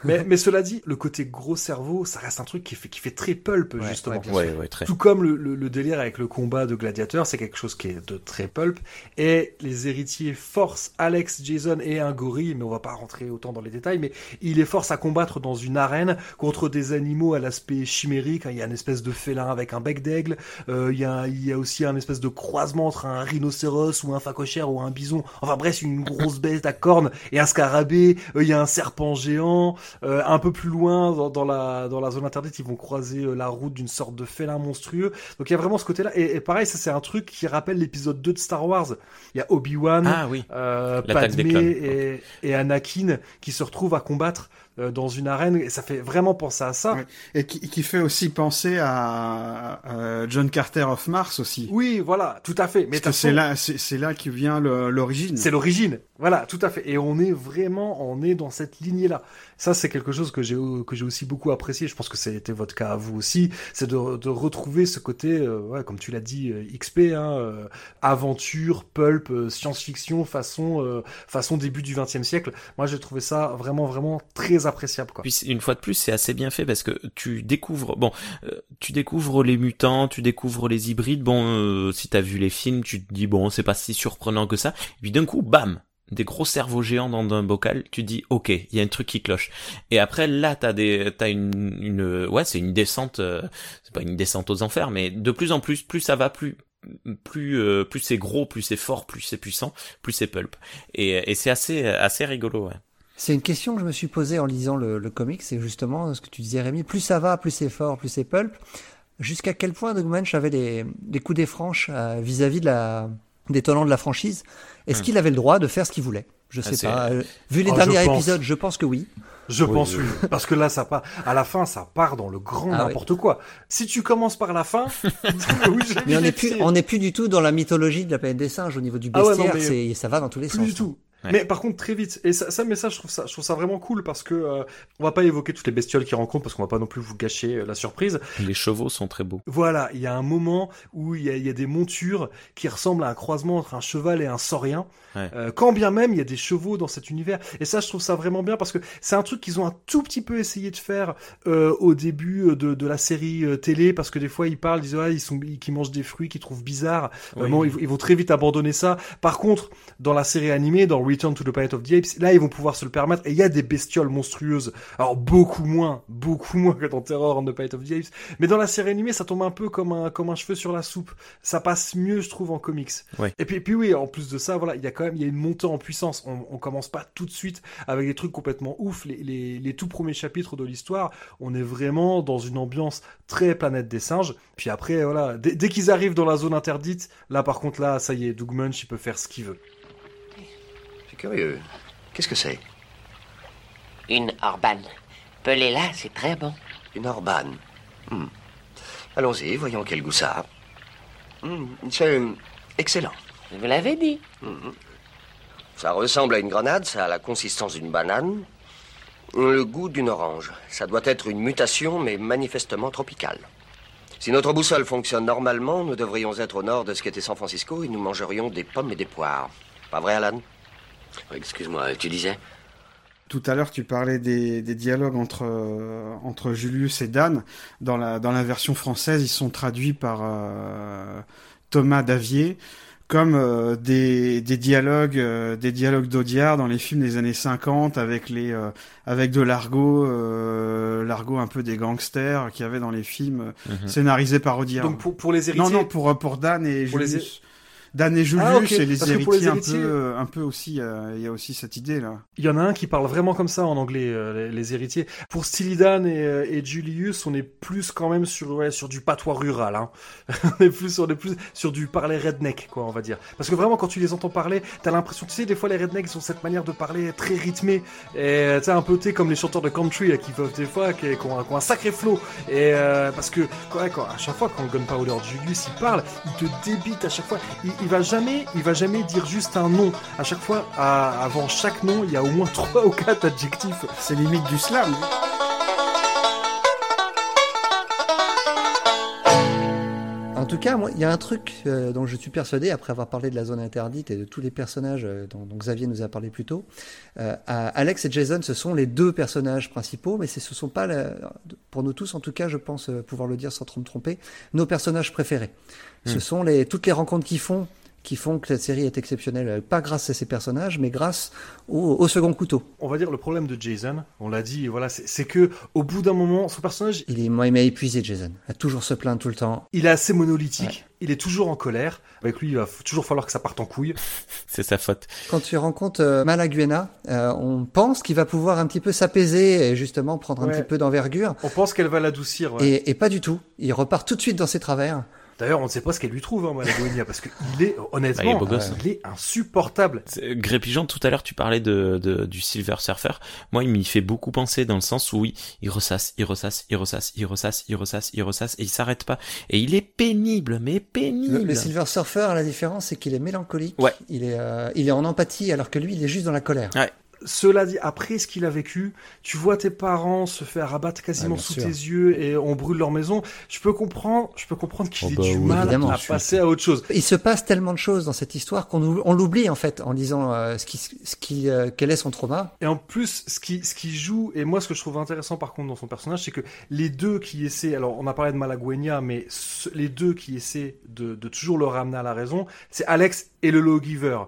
Mais, mais cela dit, le côté gros cerveau, ça reste un truc qui fait, qui fait très pulp, Ouais, justement. ouais, bien Ouais, ouais, très. Tout comme le, le, le délire avec le combat de gladiateurs, c'est quelque chose qui est de très pulp. Et les héritiers forcent Alex, Jason et un gorille, mais on va pas rentrer autant dans les détails, mais il les force à combattre dans une arène contre des animaux à l'aspect chimérique. Il y a une espèce de félin avec un bec d'aigle. Euh, il, y a, il y a aussi un espèce de croisement entre un rhinocéros ou un phacochère ou un bison. Enfin bref, une grosse bête à cornes et un scarabée. Euh, il y a un serpent géant. Euh, un peu plus loin, dans, dans la, dans la zone interdite, ils vont croiser euh, la route d'une sorte de félin monstrueux. Donc il y a vraiment ce côté-là. Et, et pareil, ça c'est un truc qui rappelle l'épisode 2 de Star Wars. Il y a Obi-Wan, Ah oui. des et, et Anakin qui se retrouvent à combattre dans une arène. Et ça fait vraiment penser à ça. Et qui, qui fait aussi penser à, à John Carter of Mars aussi. Oui, voilà, tout à fait. Mais Parce que c'est là, c'est là qui vient l'origine. C'est l'origine. Voilà, tout à fait. Et on est vraiment, on est dans cette lignée-là. Ça, c'est quelque chose que j'ai que j'ai aussi beaucoup apprécié. Je pense que c'était votre cas à vous aussi. C'est de, de retrouver ce côté, euh, ouais, comme tu l'as dit, euh, XP, hein, euh, aventure, pulp, euh, science-fiction, façon euh, façon début du XXe siècle. Moi, j'ai trouvé ça vraiment, vraiment très appréciable. Quoi. Une fois de plus, c'est assez bien fait parce que tu découvres, bon, euh, tu découvres les mutants, tu découvres les hybrides. Bon, euh, si t'as vu les films, tu te dis bon, c'est pas si surprenant que ça. Et puis d'un coup, bam, des gros cerveaux géants dans un bocal. Tu dis ok, il y a un truc qui cloche. Et après là, t'as des, t'as une, une, ouais, c'est une descente. euh, c'est pas une descente aux enfers, mais de plus en plus, plus ça va, plus plus euh, plus c'est gros, plus c'est fort, plus c'est puissant, plus c'est pulp. Et, et c'est assez assez rigolo. Ouais. C'est une question que je me suis posée en lisant le, le comic, c'est justement ce que tu disais Rémi, plus ça va, plus c'est fort, plus c'est pulp. Jusqu'à quel point Doug Munch avait des, des coups des franches euh, vis-à-vis de la, des tenants de la franchise? Est-ce Hmm. qu'il avait le droit de faire ce qu'il voulait? Je Ah, sais pas. Euh, Vu les Oh, derniers je épisodes, je pense que oui. Je Oui, pense oui. oui. Parce que là, ça part, à la fin, ça part dans le grand Ah n'importe quoi. Si tu commences par la fin, <laughs> <laughs> oui, Mais on n'est plus, pieds. on n'est plus du tout dans la mythologie de la planète des singes au niveau du Ah ouais, non, bestiaire. mais c'est, ça va dans tous les Plus sens. du tout. Ouais. Mais par contre très vite. Et ça, ça, mais ça, je trouve ça, je trouve ça vraiment cool parce que euh, on va pas évoquer toutes les bestioles qu'il rencontre parce qu'on va pas non plus vous gâcher euh, la surprise. Les chevaux sont très beaux. Voilà, il y a un moment où il y a, il y a des montures qui ressemblent à un croisement entre un cheval et un saurien. Ouais. Euh, quand bien même il y a des chevaux dans cet univers. Et ça, je trouve ça vraiment bien parce que c'est un truc qu'ils ont un tout petit peu essayé de faire euh, au début de, de la série télé parce que des fois ils parlent, ils disent ah, ils sont, ils, qu'ils mangent des fruits qu'ils trouvent bizarres. Oui. Vraiment, ils, ils vont très vite abandonner ça. Par contre, dans la série animée, dans Return to the Planet of the Apes, là ils vont pouvoir se le permettre. Et il y a des bestioles monstrueuses. Alors beaucoup moins, beaucoup moins que dans Terror on the Planet of the Apes. Mais dans la série animée, ça tombe un peu comme un, comme un cheveu sur la soupe. Ça passe mieux, je trouve, en comics. Ouais. Et puis, puis oui, en plus de ça, voilà, il y a quand même, il y a une montée en puissance. On, on commence pas tout de suite avec des trucs complètement ouf. Les, les, les tout premiers chapitres de l'histoire, on est vraiment dans une ambiance très planète des singes. Puis après, voilà, dès, dès qu'ils arrivent dans la zone interdite, là, par contre, là, ça y est, Doug Munch, il peut faire ce qu'il veut. Curieux. Qu'est-ce que c'est? Une orbane. Pelez-la, c'est très bon. Une orbane. Hmm. Allons-y, voyons quel goût ça a. Hmm, C'est excellent. Vous l'avez dit. Mhm. Ça ressemble à une grenade, ça a la consistance d'une banane. Le goût d'une orange. Ça doit être une mutation, mais manifestement tropicale. Si notre boussole fonctionne normalement, nous devrions être au nord de ce qu'était San Francisco et nous mangerions des pommes et des poires. Pas vrai, Alan? Excuse-moi, tu disais Tout à l'heure, tu parlais des, des dialogues entre, euh, entre Julius et Dan. Dans la, dans la version française, ils sont traduits par euh, Thomas Davier comme euh, des, des dialogues euh, des dialogues d'Audiard dans les films des années 50 avec les euh, avec de l'argot euh, l'argot un peu des gangsters qu'il y avait dans les films Mhm. scénarisés par Audiard. Donc, pour, pour les héritiers. non non pour pour Dan et Pour les Julius. Dan et Julius Ah, et les Parce héritiers un peu un peu aussi euh, il y a aussi cette idée là. Il y en a un qui parle vraiment comme ça en anglais, euh, les, les héritiers. Pour Stylidan et, euh, et Julius, on est plus quand même sur ouais, sur du patois rural. Hein. <laughs> on est plus on est plus sur du parler redneck, quoi, on va dire. Parce que vraiment, quand tu les entends parler, t'as l'impression, tu sais, des fois les rednecks ils ont cette manière de parler très rythmée et tu sais un peu tu sais, comme les chanteurs de country là, qui peuvent des fois qui, qui ont, un, qui ont un sacré flow. Et euh, parce que quoi, quand, à chaque fois quand Gunpowder Julius il parle, il te débite à chaque fois. Il, il va jamais il va jamais dire juste un nom. À chaque fois, avant chaque nom, il y a au moins <laughs> trois ou quatre adjectifs. C'est limite du slam. En tout cas, il y a un truc euh, dont je suis persuadé, après avoir parlé de la zone interdite et de tous les personnages euh, dont, Xavier nous a parlé plus tôt. euh, Alex et Jason, ce sont les deux personnages principaux, mais ce ne sont pas, pour nous tous en tout cas, je pense pouvoir le dire sans trop me tromper, nos personnages préférés. Ce Hmm. sont les, toutes les rencontres qu'ils font qui font que cette série est exceptionnelle, pas grâce à ces personnages, mais grâce au, au second couteau. On va dire le problème de Jason, on l'a dit, voilà, c'est que au bout d'un moment, son personnage, Il est, moi, il m'a épuisé, Jason. À toujours se plaindre tout le temps. il est assez monolithique. Il est toujours en colère. Avec lui, il va toujours falloir que ça parte en couille. <laughs> C'est sa faute. Quand tu rencontres euh, Malaguena, euh, on pense qu'il va pouvoir un petit peu s'apaiser et justement prendre un petit peu d'envergure. On pense qu'elle va l'adoucir. ouais. Et, et pas du tout. Il repart tout de suite dans ses travers. D'ailleurs, on ne sait pas ce qu'elle lui trouve, hein, Malagonia, parce qu'il est, Bah, il honnêtement, est beau gosse. il est insupportable. C'est- Gré Pigeon, tout à l'heure, tu parlais de, de- du Silver Surfer. Moi, il m'y fait beaucoup penser dans le sens où oui, il ressasse, il ressasse, il ressasse, il ressasse, il ressasse, il ressasse, et il s'arrête pas. Et il est pénible, mais pénible. Le, le Silver Surfer, la différence, c'est qu'il est mélancolique. Ouais. Il est, euh, il est en empathie, alors que lui, il est juste dans la colère. Ouais. Cela dit, après ce qu'il a vécu, tu vois tes parents se faire abattre quasiment Ah, sous sûr. tes yeux et on brûle leur maison. Je peux comprendre, je peux comprendre qu'il Oh ait bah du oui, mal évidemment. à passer à autre chose. Il se passe tellement de choses dans cette histoire qu'on ou- on l'oublie en fait en disant euh, ce qui, ce qui, euh, quel est son trauma. Et en plus, ce qui, ce qui joue, et moi ce que je trouve intéressant par contre dans son personnage, c'est que les deux qui essaient, alors on a parlé de Malagueña, mais ce- les deux qui essaient de, de toujours le ramener à la raison, c'est Alex et le Lawgiver.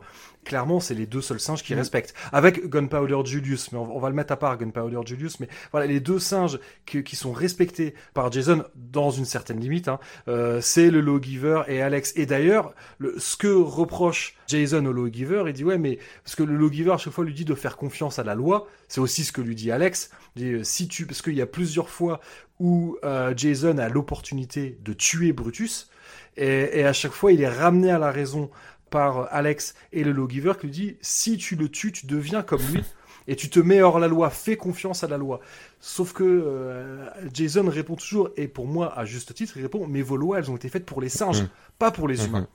Clairement, c'est les deux seuls singes qui respectent. Avec Gunpowder Julius, mais on, on va le mettre à part, Gunpowder Julius, mais voilà, les deux singes qui, qui sont respectés par Jason dans une certaine limite, hein, euh, c'est le Lawgiver et Alex. Et d'ailleurs, le- ce que reproche Jason au Lawgiver, il dit ouais, mais parce que le Lawgiver à chaque fois lui dit de faire confiance à la loi, c'est aussi ce que lui dit Alex. Il dit, euh, si tu, parce qu'il y a plusieurs fois où euh, Jason a l'opportunité de tuer Brutus, et, et à chaque fois il est ramené à la raison par Alex et le Lawgiver qui lui dit si tu le tues, tu deviens comme lui. Et tu te mets hors la loi, fais confiance à la loi. Sauf que euh, Jason répond toujours, et pour moi, à juste titre, il répond Mais vos lois, elles ont été faites pour les singes, Mhm. pas pour les Mhm. humains.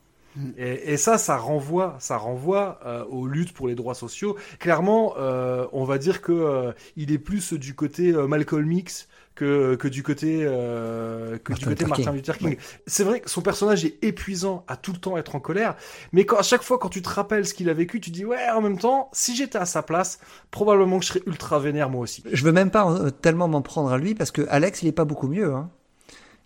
Et, et ça, ça renvoie, ça renvoie euh, aux luttes pour les droits sociaux. Clairement, euh, on va dire que il est plus du côté Malcolm X que, que du côté euh, que du Martin côté Luther Martin. Luther King. Ouais. C'est vrai que son personnage est épuisant à tout le temps être en colère, mais quand, à chaque fois quand tu te rappelles ce qu'il a vécu, tu dis ouais en même temps, si j'étais à sa place, probablement que je serais ultra vénère moi aussi. Je veux même pas euh, tellement m'en prendre à lui parce que Alex, il est pas beaucoup mieux. Hein.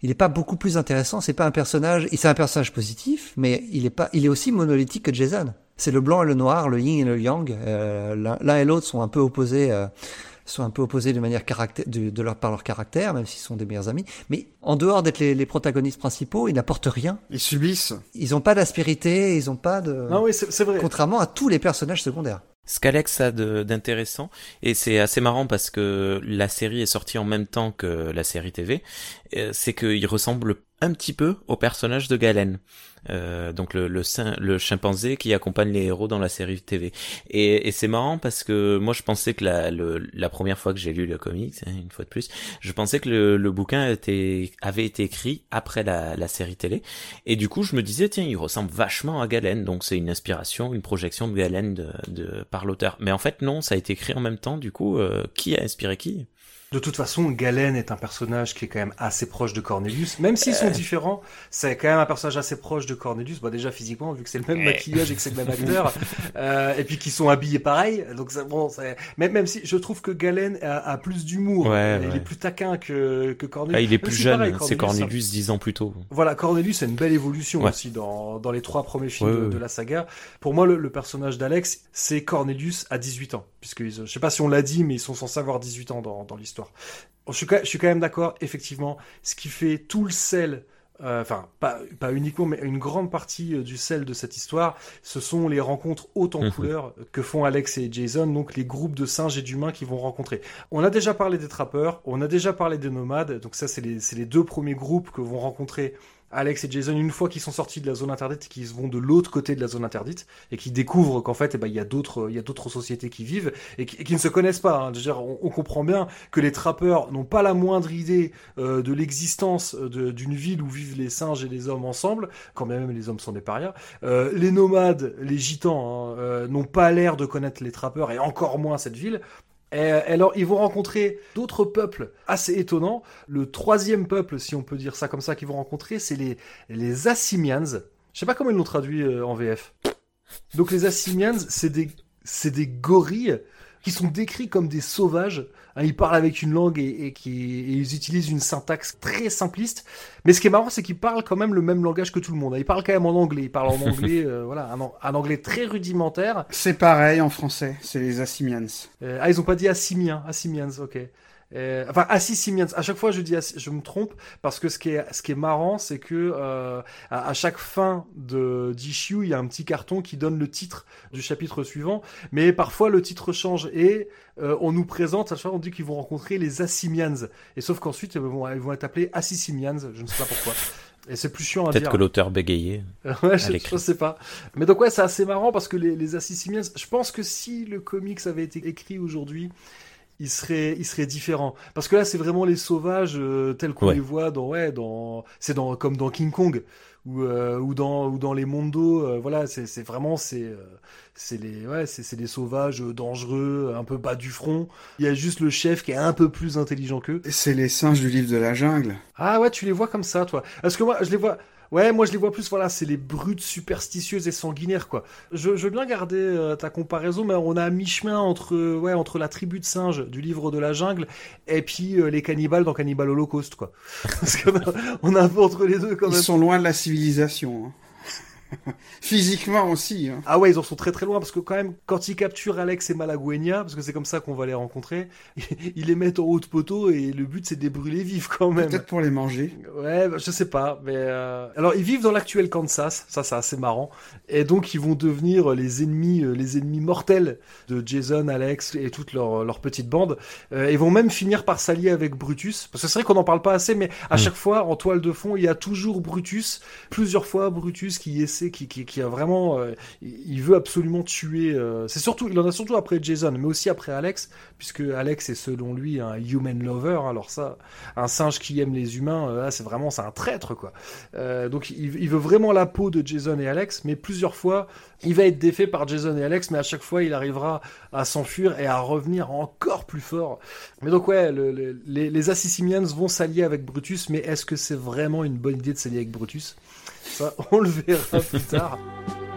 Il est pas beaucoup plus intéressant. C'est pas un personnage. C'est un personnage positif, mais il est pas. Il est aussi monolithique que Jason. C'est le blanc et le noir, le yin et le yang. Euh, L'un l'un et l'autre sont un peu opposés. euh, sont un peu opposés de manière caractère, de, de leur, par leur caractère, même s'ils sont des meilleurs amis. Mais en dehors d'être les, les protagonistes principaux, ils n'apportent rien. Ils subissent. Ils ont pas d'aspérité, ils ont pas de. Non oui, c'est vrai. Contrairement à tous les personnages secondaires. Ce qu'Alex a d'intéressant, et c'est assez marrant parce que la série est sortie en même temps que la série TV, c'est qu'il ressemble un petit peu au personnage de Galen. Euh, donc le, le, le chimpanzé qui accompagne les héros dans la série TV. Et, et c'est marrant parce que moi je pensais que la, le- la première fois que j'ai lu le comics, hein, une fois de plus, je pensais que le, le bouquin était, avait été écrit après la, la série télé. Et du coup je me disais tiens il ressemble vachement à Galen, donc c'est une inspiration, une projection de Galen de, de, par l'auteur. Mais en fait non, ça a été écrit en même temps. Du coup euh, qui a inspiré qui? De toute façon, Galen est un personnage qui est quand même assez proche de Cornelius. Même s'ils sont différents, c'est quand même un personnage assez proche de Cornelius. Bah déjà physiquement, vu que c'est le même maquillage et que c'est le même <laughs> acteur, euh, et puis qu'ils sont habillés pareil. Donc bon, même même si je trouve que Galen a, a plus d'humour, Ouais, il ouais. est plus taquin que que Cornelius. ah, Il est plus jeune, pareil, c'est. Cornelius dix ans plus tôt. Voilà, Cornelius a une belle évolution Ouais. aussi dans, dans les trois premiers films de, la saga. Pour moi, le, le personnage d'Alex, c'est Cornelius à 18 ans. Puisque je sais pas si on l'a dit, mais ils sont censés avoir 18 ans dans, dans l'histoire. Je suis, quand- je suis quand même d'accord, effectivement, ce qui fait tout le sel, euh, enfin, pas, pas uniquement, mais une grande partie euh, du sel de cette histoire, ce sont les rencontres hautes en Mhm. couleur que font Alex et Jason, donc les groupes de singes et d'humains qui vont rencontrer. On a déjà parlé des trappeurs, on a déjà parlé des nomades, donc ça, c'est les, c'est les deux premiers groupes que vont rencontrer Alex et Jason une fois qu'ils sont sortis de la zone interdite qu'ils vont de l'autre côté de la zone interdite et qu'ils découvrent qu'en fait eh ben, il y a d'autres il y a d'autres sociétés qui vivent et qui, ne se connaissent pas hein. Dire, on, comprend bien que les trappeurs n'ont pas la moindre idée euh, de l'existence de- d'une ville où vivent les singes et les hommes ensemble quand bien même les hommes sont des parias Euh, les nomades les gitans hein, euh, n'ont pas l'air de connaître les trappeurs et encore moins cette ville et alors, ils vont rencontrer d'autres peuples assez étonnants. Le troisième peuple, si on peut dire ça comme ça, qu'ils vont rencontrer, c'est les, les Assimians. Je sais pas comment ils l'ont traduit euh, en VF. Donc, les Assimians, c'est des, c'est des gorilles qui sont décrits comme des sauvages. Hein, ils parlent avec une langue et, et qui, et ils utilisent une syntaxe très simpliste. Mais ce qui est marrant, c'est qu'ils parlent quand même le même langage que tout le monde. Ils parlent quand même en anglais. Ils parlent en <laughs> anglais, euh, voilà, un, un anglais très rudimentaire. C'est pareil en français, c'est les Assimians. Euh, ah, ils ont pas dit Assimiens, Assimians, ok. Euh, enfin, Assimians. À chaque fois, je dis, Assi- je me trompe parce que ce qui est, ce qui est marrant, c'est que euh, à, à chaque fin de d'issue, il y a un petit carton qui donne le titre du chapitre suivant. Mais parfois, le titre change et euh, on nous présente, à chaque fois, on dit qu'ils vont rencontrer les Assimians. Et sauf qu'ensuite, ils vont, ils vont être appelés Assimians. Je ne sais pas pourquoi. Et c'est plus chiant à dire. Peut-être que l'auteur bégayait. <laughs> Ouais, je, je sais pas. Mais donc ouais, c'est assez marrant parce que les, les Assassin's, je pense que si le comics avait été écrit aujourd'hui, il serait, il serait différent. Parce que là, c'est vraiment les sauvages euh, tels qu'on Ouais. les voit dans, ouais, dans, c'est dans, comme dans King Kong ou, euh, ou dans, ou dans les Mondo. euh, voilà, c'est, c'est vraiment, c'est, euh, c'est les, ouais, c'est, c'est des sauvages dangereux, un peu bas du front. Il y a juste le chef qui est un peu plus intelligent qu'eux. C'est les singes du livre de la jungle. Ah ouais, tu les vois comme ça, toi. Parce que moi, je les vois. Ouais, moi je les vois plus, voilà, c'est les brutes superstitieuses et sanguinaires, quoi. Je, je veux bien garder euh, ta comparaison, mais on a à mi-chemin entre, euh, ouais, entre la tribu de singes du livre de la jungle et puis euh, les cannibales dans Cannibal Holocaust, quoi. <laughs> Parce qu'on a, on a un peu entre les deux, quand Ils même. sont loin de la civilisation. hein. <laughs> Physiquement aussi. hein. Ah ouais, ils en sont très très loin parce que quand même, quand ils capturent Alex et Malagueña, parce que c'est comme ça qu'on va les rencontrer, <laughs> ils les mettent en haut de poteau et le but c'est de les brûler vifs quand même. Peut-être pour les manger. Ouais, bah, je sais pas, mais euh, alors ils vivent dans l'actuel Kansas, ça c'est assez marrant, et donc ils vont devenir les ennemis, euh, les ennemis mortels de Jason, Alex et toute leur leur petite bande. Euh, ils vont même finir par s'allier avec Brutus, parce que c'est vrai qu'on n'en parle pas assez, mais à Mm. chaque fois en toile de fond il y a toujours Brutus, plusieurs fois Brutus qui essaie qui, a vraiment, euh, il veut absolument tuer. euh, c'est surtout, il en a surtout après Jason, mais aussi après Alex, puisque Alex est selon lui un human lover. Alors ça, un singe qui aime les humains, euh, là, c'est vraiment, c'est un traître quoi. Donc il, veut vraiment la peau de Jason et Alex, mais plusieurs fois, il va être défait par Jason et Alex, mais à chaque fois, il arrivera à s'enfuir et à revenir encore plus fort. Mais donc ouais, le- le- les, les Assassinmians vont s'allier avec Brutus, mais est-ce que c'est vraiment une bonne idée de s'allier avec Brutus? On le verra plus tard. <laughs>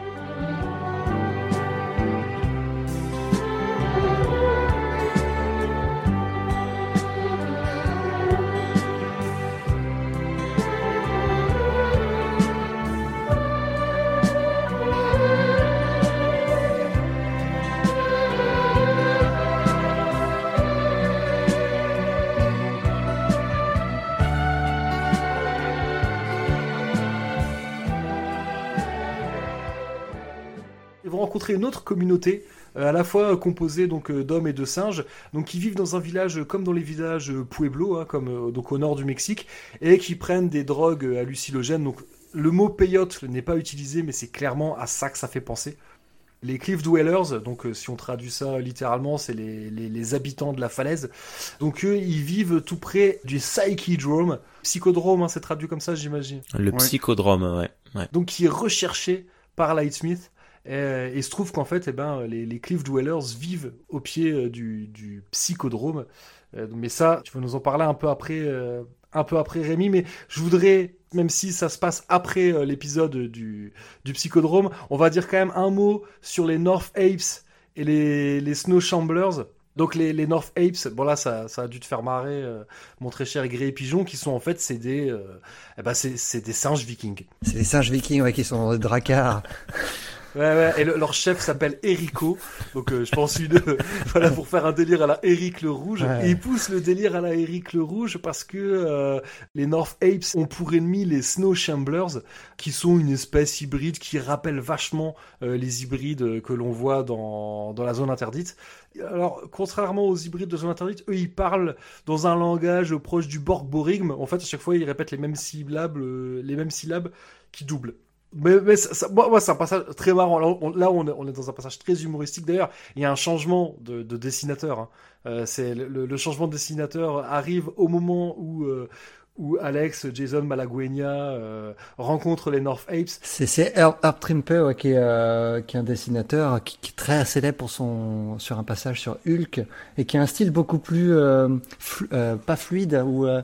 rencontrer une autre communauté, euh, à la fois composée donc euh, d'hommes et de singes, donc qui vivent dans un village euh, comme dans les villages Pueblo, hein, comme donc au nord du Mexique, et qui prennent des drogues hallucinogènes. Donc le mot peyote n'est pas utilisé, mais c'est clairement à ça que ça fait penser. Les Cliff Dwellers, donc euh, si on traduit ça littéralement, c'est les, les- les habitants de la falaise. Donc eux, ils vivent tout près du Psychedrome. Psychodrome, hein, c'est traduit comme ça, j'imagine. Le psychodrome, ouais. ouais. Donc qui est recherché par Lightsmith. Et, et il se trouve qu'en fait, eh ben, les, les Cliff Dwellers vivent au pied euh, du, du psychodrome. Euh, mais ça, tu vas nous en parler un peu après, euh, un peu après Rémi. Mais je voudrais, même si ça se passe après euh, l'épisode du, du psychodrome, on va dire quand même un mot sur les North Apes et les, les Snow Shamblers. Donc les, les North Apes, bon là ça, ça a dû te faire marrer, euh, mon très cher Gré et Pigeon, qui sont en fait c'est des, euh, eh ben, c'est, des singes vikings. C'est des singes vikings ouais, qui sont dans des dracars. <laughs> Ouais, ouais, et le- leur chef s'appelle Erico, donc euh, je pense une, <laughs> voilà, pour faire un délire à la Eric le Rouge. Ouais. Et ils poussent le délire à la Eric le Rouge parce que euh, les North Apes ont pour ennemis les Snow Shamblers, qui sont une espèce hybride qui rappelle vachement euh, les hybrides euh, que l'on voit dans, dans la zone interdite. Alors, contrairement aux hybrides de zone interdite, eux, ils parlent dans un langage proche du Borg-Borigme. En fait, à chaque fois, ils répètent les mêmes syllabes, euh, les mêmes syllabes qui doublent. Mais, mais ça, ça- moi, moi, c'est un passage très marrant. Là, on, là, on est, on est dans un passage très humoristique. D'ailleurs, il y a un changement de, de dessinateur. hein. Euh, c'est le, le changement de dessinateur arrive au moment où euh, où Alex, Jason Malagueña euh, rencontrent les North Apes. C'est c'est Herb, Herb Trimpe ouais, qui, est, euh, qui est un dessinateur qui, qui est très célèbre pour son sur un passage sur Hulk et qui a un style beaucoup plus euh, flu- euh, pas fluide ou euh,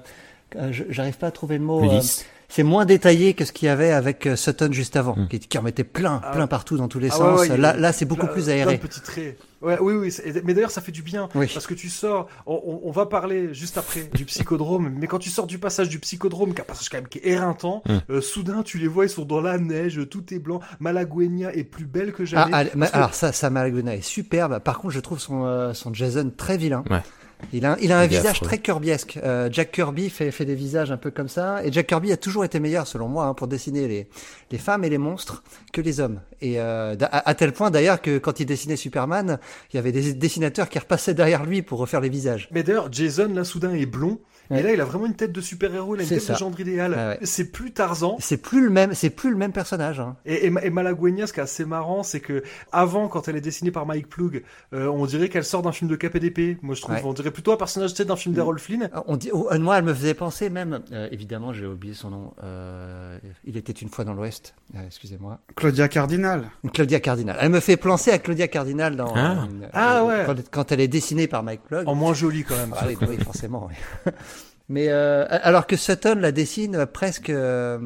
euh, j'arrive pas à trouver le mot. euh, Lisse. C'est moins détaillé que ce qu'il y avait avec euh, Sutton juste avant, qui, qui en mettait plein, Ah. plein partout dans tous les Ah sens. ouais, ouais, là, là, c'est beaucoup plein- plus plein aéré. de petits traits. Ouais, oui, oui. Mais d'ailleurs, ça fait du bien Oui. parce que tu sors. On, on- on va parler juste après du psychodrome, mais quand tu sors du passage du psychodrome, qui est un passage quand même qui est éreintant, Mm. euh, soudain tu les vois, ils sont dans la neige, tout est blanc. Malagueña est plus belle que Ah, jamais. que- alors ça, ça Malaguna est superbe. Par contre, je trouve son, euh, son Jason très vilain. Ouais. Il a, il a un Il visage affreux. très Kirbyesque. Euh, Jack Kirby fait, fait des visages un peu comme ça. Et Jack Kirby a toujours été meilleur, selon moi, hein, pour dessiner les, les femmes et les monstres que les hommes. Et euh, à, à tel point d'ailleurs que quand il dessinait Superman, il y avait des dessinateurs qui repassaient derrière lui pour refaire les visages. Mais d'ailleurs, Jason là soudain est blond. Et Ouais. là, il a vraiment une tête de super-héros, il a une tête ça. de gendre idéal. Ouais, ouais. C'est plus Tarzan. C'est plus le même, c'est plus le même personnage. Hein. Et, et, Ma- et Malagueña, ce qui est assez marrant, c'est que avant, quand elle est dessinée par Mike Plug, euh, on dirait qu'elle sort d'un film de KPDP. Moi, je trouve, Ouais. on dirait plutôt un personnage tu sais, d'un film d'Errol Flynn. On dit, oh, moi, elle me faisait penser même, euh, évidemment, j'ai oublié son nom. Euh, il était une fois dans l'Ouest. Euh, Excusez-moi. Claudia Cardinal. Claudia Cardinal. Elle me fait penser à Claudia Cardinal dans Ah. euh, Ah euh, ouais. quand, quand elle est dessinée par Mike Plug. En moins joli quand même. Ah oui, bah oui, forcément. oui. <laughs> Mais euh, alors que Sutton la dessine presque, euh,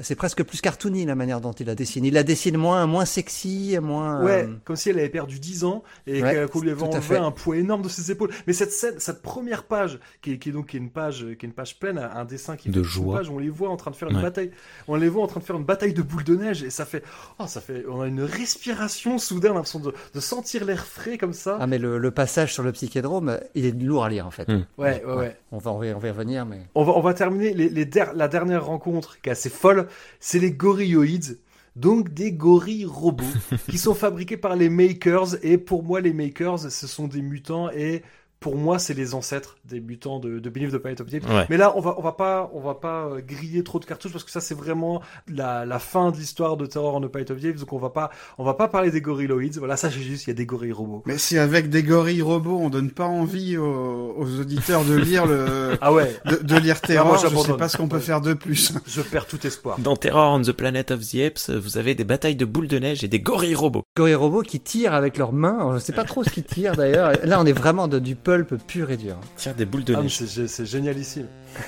c'est presque plus cartoony la manière dont il la dessine. Il la dessine moins, moins sexy, moins. Ouais, euh, comme si elle avait perdu 10 ans et Ouais, qu'elle- qu'on lui avait enlevé fait. un poids énorme de ses épaules. Mais cette scène, cette première page, qui est, qui est donc qui est une page, qui est une page pleine, un dessin qui De fait une joie. page, on les voit en train de faire une Ouais. bataille, on les voit en train de faire une bataille de boules de neige et ça fait, oh, ça fait, on a une respiration soudain, on a l'impression de, de sentir l'air frais comme ça. Ah mais le, le passage sur le psychédrome, il est lourd à lire en fait. Mm. Ouais, ouais, ouais. On va, on va on va y revenir, mais. On va, on va terminer les, les der- la dernière rencontre qui est assez folle, c'est les gorilloïdes. Donc des gorilles robots qui sont <laughs> fabriqués par les makers et pour moi les makers ce sont des mutants et pour moi, c'est les ancêtres des mutants de, de Beneath the Planet of the Apes. Ouais. Mais là, on va, on va pas, on va pas euh, griller trop de cartouches parce que ça, c'est vraiment la, la fin de l'histoire de Terror on the Planet of the Apes. Donc on va pas, on va pas parler des gorilloïdes. Voilà, ça, c'est juste, il y a des gorilles robots. Mais si avec des gorilles robots, on donne pas envie aux, aux auditeurs de lire le, <laughs> Ah ouais. de, de lire Terror, Ah, moi, je sais pas ce qu'on peut Ouais. faire de plus. Je perds tout espoir. Dans Terror on the Planet of the Apes, vous avez des batailles de boules de neige et des gorilles robots. Gorilles robots qui tirent avec leurs mains. Je sais pas trop ce qu'ils tirent d'ailleurs. Là, on est vraiment de, du pulp pur et dur. Tire des boules de Ah, neige. c'est, c'est- c'est génialissime.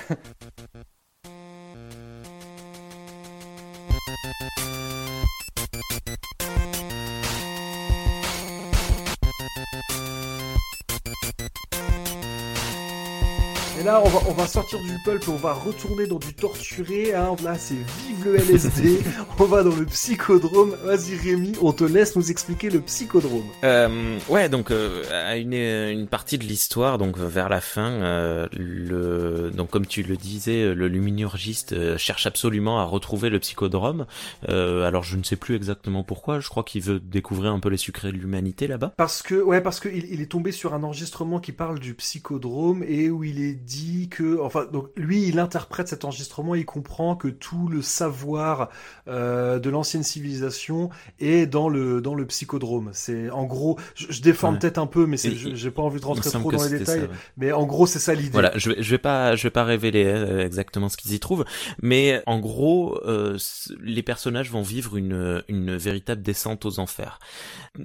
<laughs> là, on va, on va sortir du pulp on va retourner dans du torturé. Hein. Là, c'est vive le LSD. <laughs> on va dans le psychodrome. Vas-y, Rémi, on te laisse nous expliquer le psychodrome. Euh, ouais, donc euh, à une, une partie de l'histoire, donc vers la fin, euh, le donc comme tu le disais, le luminurgiste euh, cherche absolument à retrouver le psychodrome. Euh, alors je ne sais plus exactement pourquoi. Je crois qu'il veut découvrir un peu les secrets de l'humanité là-bas. Parce que, ouais, parce que il, il est tombé sur un enregistrement qui parle du psychodrome et où il est dit que, enfin, donc lui, il interprète cet enregistrement, il comprend que tout le savoir euh, de l'ancienne civilisation est dans le dans le psychodrome. C'est en gros, je, je déforme Ouais. peut-être un peu, mais j'ai pas envie de rentrer trop dans les détails. ça, ouais. Mais en gros, c'est ça l'idée. Voilà, je vais, je vais pas, je vais pas révéler euh, exactement ce qu'ils y trouvent, mais en gros, euh, les personnages vont vivre une, une véritable descente aux enfers.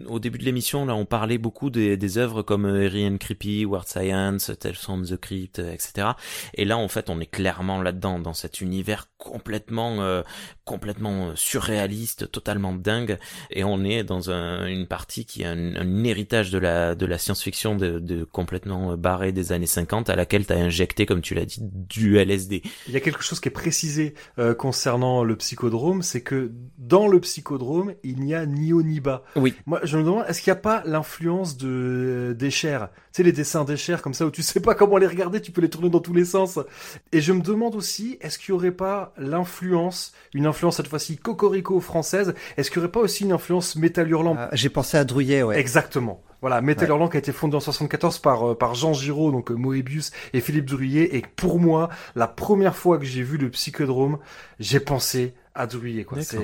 Au début de l'émission, là, on parlait beaucoup des, des œuvres comme Eerie and Creepy, Weird Science, Tales from the Crypt, etc. Et là, en fait, on est clairement là-dedans, dans cet univers complètement, euh, complètement euh, surréaliste, totalement dingue, et on est dans un- une partie qui est un, un héritage de la, de la science-fiction de, de complètement euh, barré des années 50 à laquelle t'as injecté, comme tu l'as dit, du LSD. Il y a quelque chose qui est précisé euh, concernant le psychodrome, c'est que dans le psychodrome, il n'y a ni haut ni bas. Oui. Moi, je me demande, est-ce qu'il n'y a pas l'influence de d'Escher Tu sais, les dessins d'Escher, comme ça, où tu sais pas comment les regarder, tu peux les tourner dans tous les sens. Et je me demande aussi, est-ce qu'il y aurait pas l'influence, une influence cette fois-ci cocorico française, est-ce qu'il y aurait pas aussi une influence Metal Hurlant? Ah, J'ai pensé à Drouillet, ouais. Exactement. Voilà, Metal Ouais. Hurlant qui a été fondé en 74 par euh, par Jean Giraud, donc euh, Moebius et Philippe Drouillet. Et pour moi, la première fois que j'ai vu le Psychodrome, j'ai pensé à Drouillet. Quoi. C'est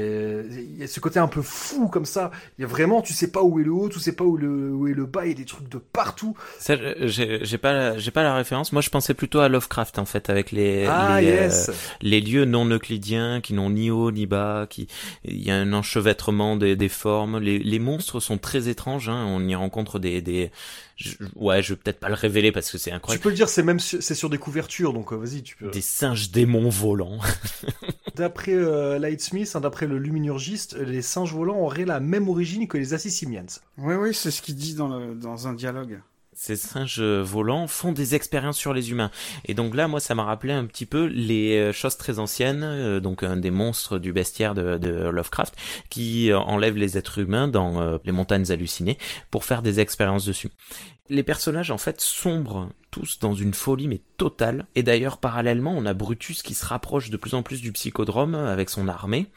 il y a ce côté un peu fou comme ça. Il y a vraiment, tu sais pas où est le haut, tu sais pas où le où est le bas. Il y a des trucs de partout. Ça, j'ai j'ai pas, la- j'ai pas la référence. Moi, je pensais plutôt à Lovecraft en fait, avec les Ah les, yes. euh, les lieux non euclidiens qui n'ont ni haut ni bas, qui il y a un enchevêtrement des, des formes. Les, les monstres sont très étranges. Hein. On y rencontre des des je- ouais, je vais peut-être pas le révéler parce que c'est Tu incroyable. peux le dire, c'est même c'est sur des couvertures, donc euh, vas-y, tu peux. Des singes démons volants. <laughs> D'après euh, Lightsmith, hein, d'après le luminurgiste, les singes volants auraient la même origine que les Assasimians. Oui, oui, c'est ce qu'il dit dans, le, dans un dialogue. ces singes volants font des expériences sur les humains. Et donc là, moi, ça m'a rappelé un petit peu les euh, choses très anciennes, euh, donc un des monstres du bestiaire de, de Lovecraft, qui euh, enlèvent les êtres humains dans euh, les montagnes hallucinées pour faire des expériences dessus. Les personnages, en fait, sombrent tous dans une folie, mais totale. Et d'ailleurs, parallèlement, on a Brutus qui se rapproche de plus en plus du psychodrome avec son armée.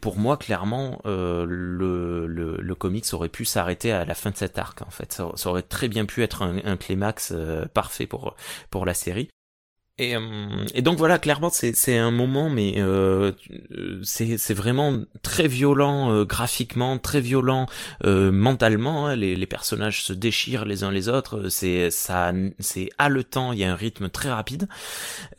Pour moi, clairement, euh, le, le, comics aurait pu s'arrêter à la fin de cet arc. En fait, ça, aurait très bien pu être un, un climax euh, parfait pour pour la série. Et, euh, et donc voilà, clairement, c'est un moment, mais euh, euh, c'est c'est vraiment très violent euh, graphiquement, très violent euh, mentalement. hein. Les, les personnages se déchirent les uns les autres. C'est ça, c'est haletant. Il y a un rythme très rapide.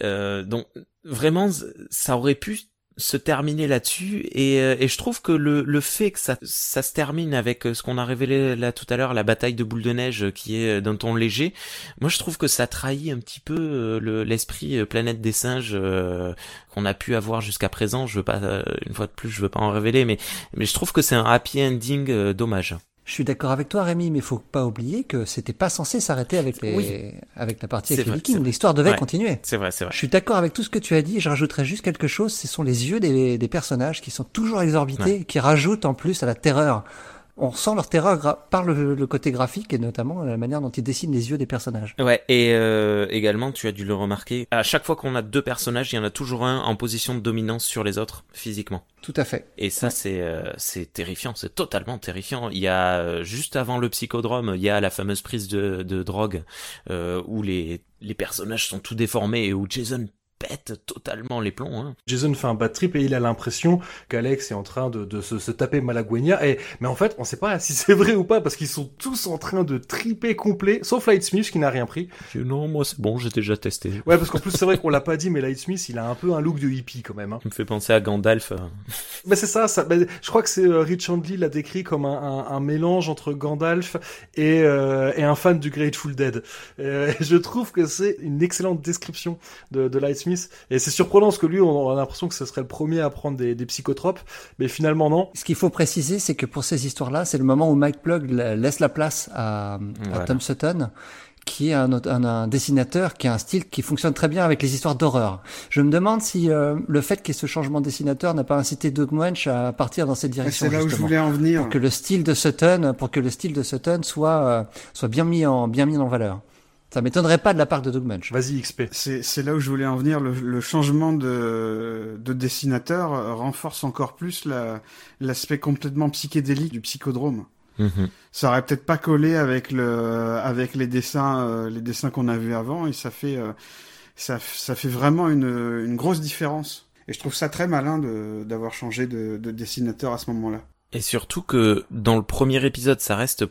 Euh, donc vraiment, ça aurait pu se terminer là-dessus et, euh, et je trouve que le, le fait que ça, ça se termine avec euh, ce qu'on a révélé là tout à l'heure, la bataille de boule de neige euh, qui est d'un ton léger, moi je trouve que ça trahit un petit peu le- l'esprit planète des singes euh, qu'on a pu avoir jusqu'à présent. Je veux pas, une fois de plus, je veux pas en révéler, mais, mais je trouve que c'est un happy ending dommage. Je suis d'accord avec toi, Rémi, mais il faut pas oublier que c'était pas censé s'arrêter avec les, Oui. avec la partie avec les Vikings. L'histoire devait Ouais. continuer. C'est vrai, c'est vrai. Je suis d'accord avec tout ce que tu as dit. Je rajouterais juste quelque chose. Ce sont les yeux des, des personnages qui sont toujours exorbités, Ouais. qui rajoutent en plus à la terreur. On ressent leur terreur par le, le, côté graphique et notamment la manière dont ils dessinent les yeux des personnages. Ouais, et euh, également, tu as dû le remarquer, à chaque fois qu'on a deux personnages, il y en a toujours un en position de dominance sur les autres, physiquement. Tout à fait. Et ça, c'est euh, c'est terrifiant, c'est totalement terrifiant. Il y a, euh, juste avant le psychodrome, il y a la fameuse prise de, de drogue, euh, où les, les personnages sont tout déformés et où Jason pète totalement les plombs. Hein. Jason fait un bad trip et il a l'impression qu'Alex est en train de, de se, se, taper Malagueña. Et mais en fait, on sait pas si c'est vrai ou pas parce qu'ils sont tous en train de triper complet, sauf Lightsmith qui n'a rien pris. Non, moi c'est bon, j'ai déjà testé. Ouais, parce qu'en plus c'est vrai qu'on l'a pas dit, mais Lightsmith, il a un peu un look de hippie quand même. Hein. Il me fait penser à Gandalf. mais c'est ça, ça. je crois que c'est euh, Rich Handley l'a décrit comme un, un, un, mélange entre Gandalf et, euh, et un fan du Grateful Dead. Euh, <laughs> je trouve que c'est une excellente description de, de Lightsmith et c'est surprenant parce que lui, on a l'impression que ce serait le premier à prendre des, des psychotropes, mais finalement non. Ce qu'il faut préciser, c'est que pour ces histoires-là, c'est le moment où Mike Plug laisse la place à, à Tom Sutton qui est un, un, un, dessinateur qui a un style qui fonctionne très bien avec les histoires d'horreur. Je me demande si euh, le fait qu'il y ait ce changement de dessinateur n'a pas incité Doug Munch à partir dans cette direction. C'est là où je voulais en venir. Pour que le style de Sutton, pour que le style de Sutton soit euh, soit bien mis en bien mis en valeur. Ça m'étonnerait pas de la part de Doug Munch. Vas-y, XP. C'est là où je voulais en venir. Le, le changement de, de, dessinateur renforce encore plus l'aspect complètement psychédélique du psychodrome. Mm-hmm. Ça aurait peut-être pas collé avec le avec les dessins euh, les dessins qu'on a vus avant et ça fait euh, ça, ça fait vraiment une, une grosse différence. Et je trouve ça très malin d'avoir changé de, de dessinateur à ce moment-là. Et surtout que dans le premier épisode, ça reste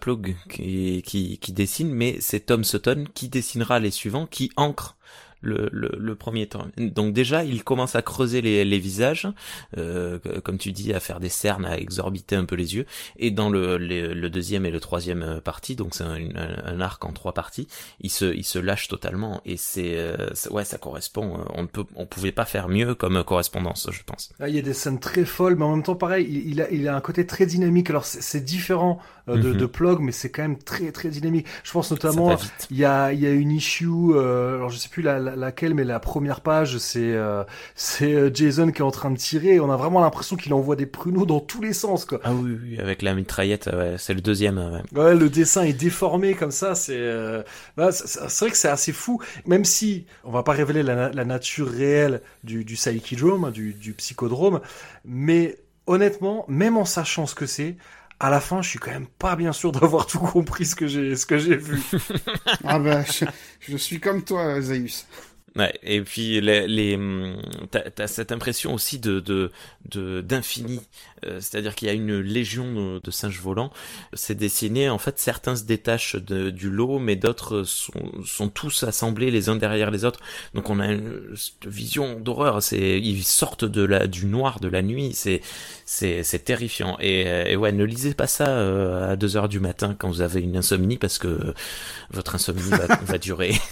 qui, qui, qui dessine, mais c'est Tom Sutton qui dessinera les suivants, qui ancre le, le, le, premier temps. Donc déjà, il commence à creuser les, les visages, euh, comme tu dis, à faire des cernes, à exorbiter un peu les yeux. Et dans le, le, deuxième et le troisième euh, partie, donc c'est un, un, arc en trois parties, il se, il se lâche totalement. Et c'est, euh, ouais, ça correspond. Euh, on ne peut, on pouvait pas faire mieux comme correspondance, je pense. Ah, il y a des scènes très folles, mais en même temps, pareil, il, il a, il a un côté très dynamique. Alors c'est différent de, mm -hmm. de Plug, mais c'est quand même très très dynamique. Je pense notamment, il y a, il y a une issue, euh, alors je sais plus la laquelle, mais la première page, c'est euh, c'est Jason qui est en train de tirer. On a vraiment l'impression qu'il envoie des pruneaux dans tous les sens, quoi. Ah oui, oui avec la mitraillette, ouais, c'est le deuxième. Ouais. ouais. le dessin est déformé comme ça. C'est euh, bah, c'est vrai que c'est assez fou, même si on va pas révéler la, la nature réelle du, du psychodrome, du, du psychodrome, mais honnêtement, même en sachant ce que c'est, à la fin, je suis quand même pas bien sûr d'avoir tout compris ce que j'ai ce que j'ai vu. <laughs> ah bah, je, suis comme toi, Zaius. Ouais, et puis les, les t'as, as cette impression aussi de de d'infini, euh, c'est-à-dire qu'il y a une légion de, singes volants. C'est dessiné en fait, certains se détachent de, du lot, mais d'autres sont sont tous assemblés les uns derrière les autres. Donc on a une, vision d'horreur. C'est ils sortent de la du noir de la nuit. C'est c'est c'est terrifiant. Et, et, ouais, ne lisez pas ça euh, à 2 heures du matin quand vous avez une insomnie parce que votre insomnie va, <laughs> va durer. <laughs>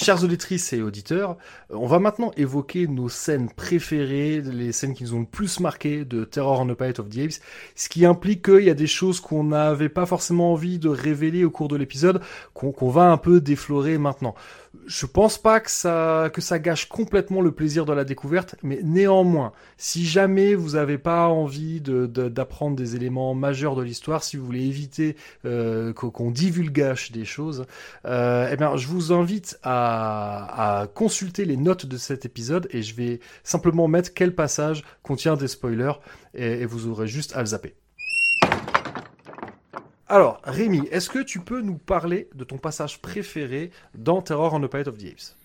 Chers auditrices et auditeurs, on va maintenant évoquer nos scènes préférées, les scènes qui nous ont le plus marqué de Terror on the Planet of the Apes, ce qui implique qu'il y a des choses qu'on n'avait pas forcément envie de révéler au cours de l'épisode, qu'on qu va un peu déflorer maintenant. Je pense pas que ça, que ça gâche complètement le plaisir de la découverte, mais néanmoins, si jamais vous n'avez pas envie d'apprendre de, des éléments majeurs de l'histoire, si vous voulez éviter euh, qu'on divulgage des choses, euh, eh bien, je vous invite à, à consulter les notes de cet épisode et je vais simplement mettre quel passage contient des spoilers et, et vous aurez juste à le zapper. Alors, Rémi, est-ce que tu peux nous parler de ton passage préféré dans Terror on the Planet of the Apes?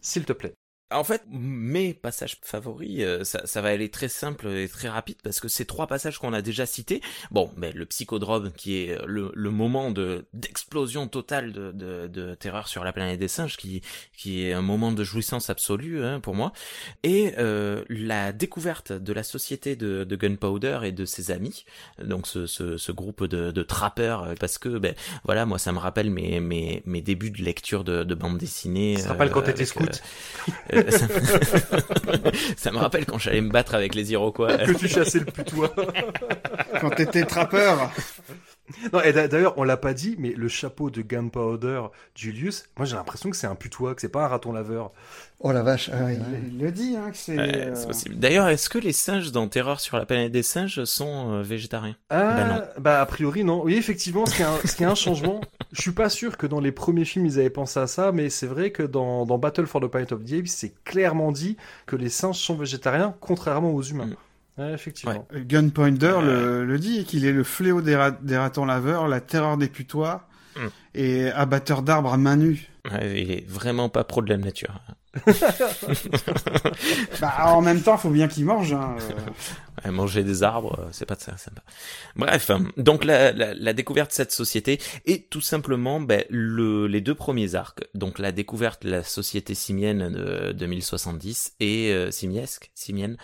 S'il te plaît. En fait, mes passages favoris, euh, ça, ça, va aller très simple et très rapide parce que ces trois passages qu'on a déjà cités, bon, mais le psychodrome qui est le, le moment de d'explosion totale de, de, de, terreur sur la planète des singes, qui qui est un moment de jouissance absolue hein, pour moi, et euh, la découverte de la société de, de Gunpowder et de ses amis, donc ce, ce, ce groupe de, de trappeurs, parce que ben voilà, moi ça me rappelle mes mes, mes débuts de lecture de, de bande dessinée. Ça rappelle euh, quand t'étais scout. Euh, ça, me... <laughs> ça me rappelle quand j'allais me battre avec les Iroquois. Que tu chassais le putois. quand t'étais trappeur. Non, et d'a- d'ailleurs, on l'a pas dit, mais le chapeau de Gunpowder Julius, moi j'ai l'impression que c'est un putois, que c'est pas un raton laveur. Oh la vache. ah Il, le dit, hein, que c'est. Euh, c'est possible. D'ailleurs, est-ce que les singes dans Terreur sur la planète des singes sont euh, végétariens? Ah, Bah non. bah a priori non. Oui, effectivement, ce qui est un, ce qui est un changement. Je suis pas sûr que dans les premiers films ils avaient pensé à ça, mais c'est vrai que dans, dans Battle for the Planet of the Apes, c'est clairement dit que les singes sont végétariens, contrairement aux humains. Ouais, effectivement. Gunpointer le, le dit, qu'il est le fléau des, ra- des ratons laveurs, la terreur des putois Mm. et abatteur d'arbres à main nue. Ouais, il est vraiment pas pro de la nature. <laughs> Bah, en même temps, faut bien qu'il mange. Hein. euh. Ouais, manger des arbres, euh, c'est pas ça sympa. Bref, euh, donc la, la, la découverte de cette société est tout simplement ben, le, les deux premiers arcs. Donc la découverte de la société simienne de 2070 et euh, simiesque, simienne,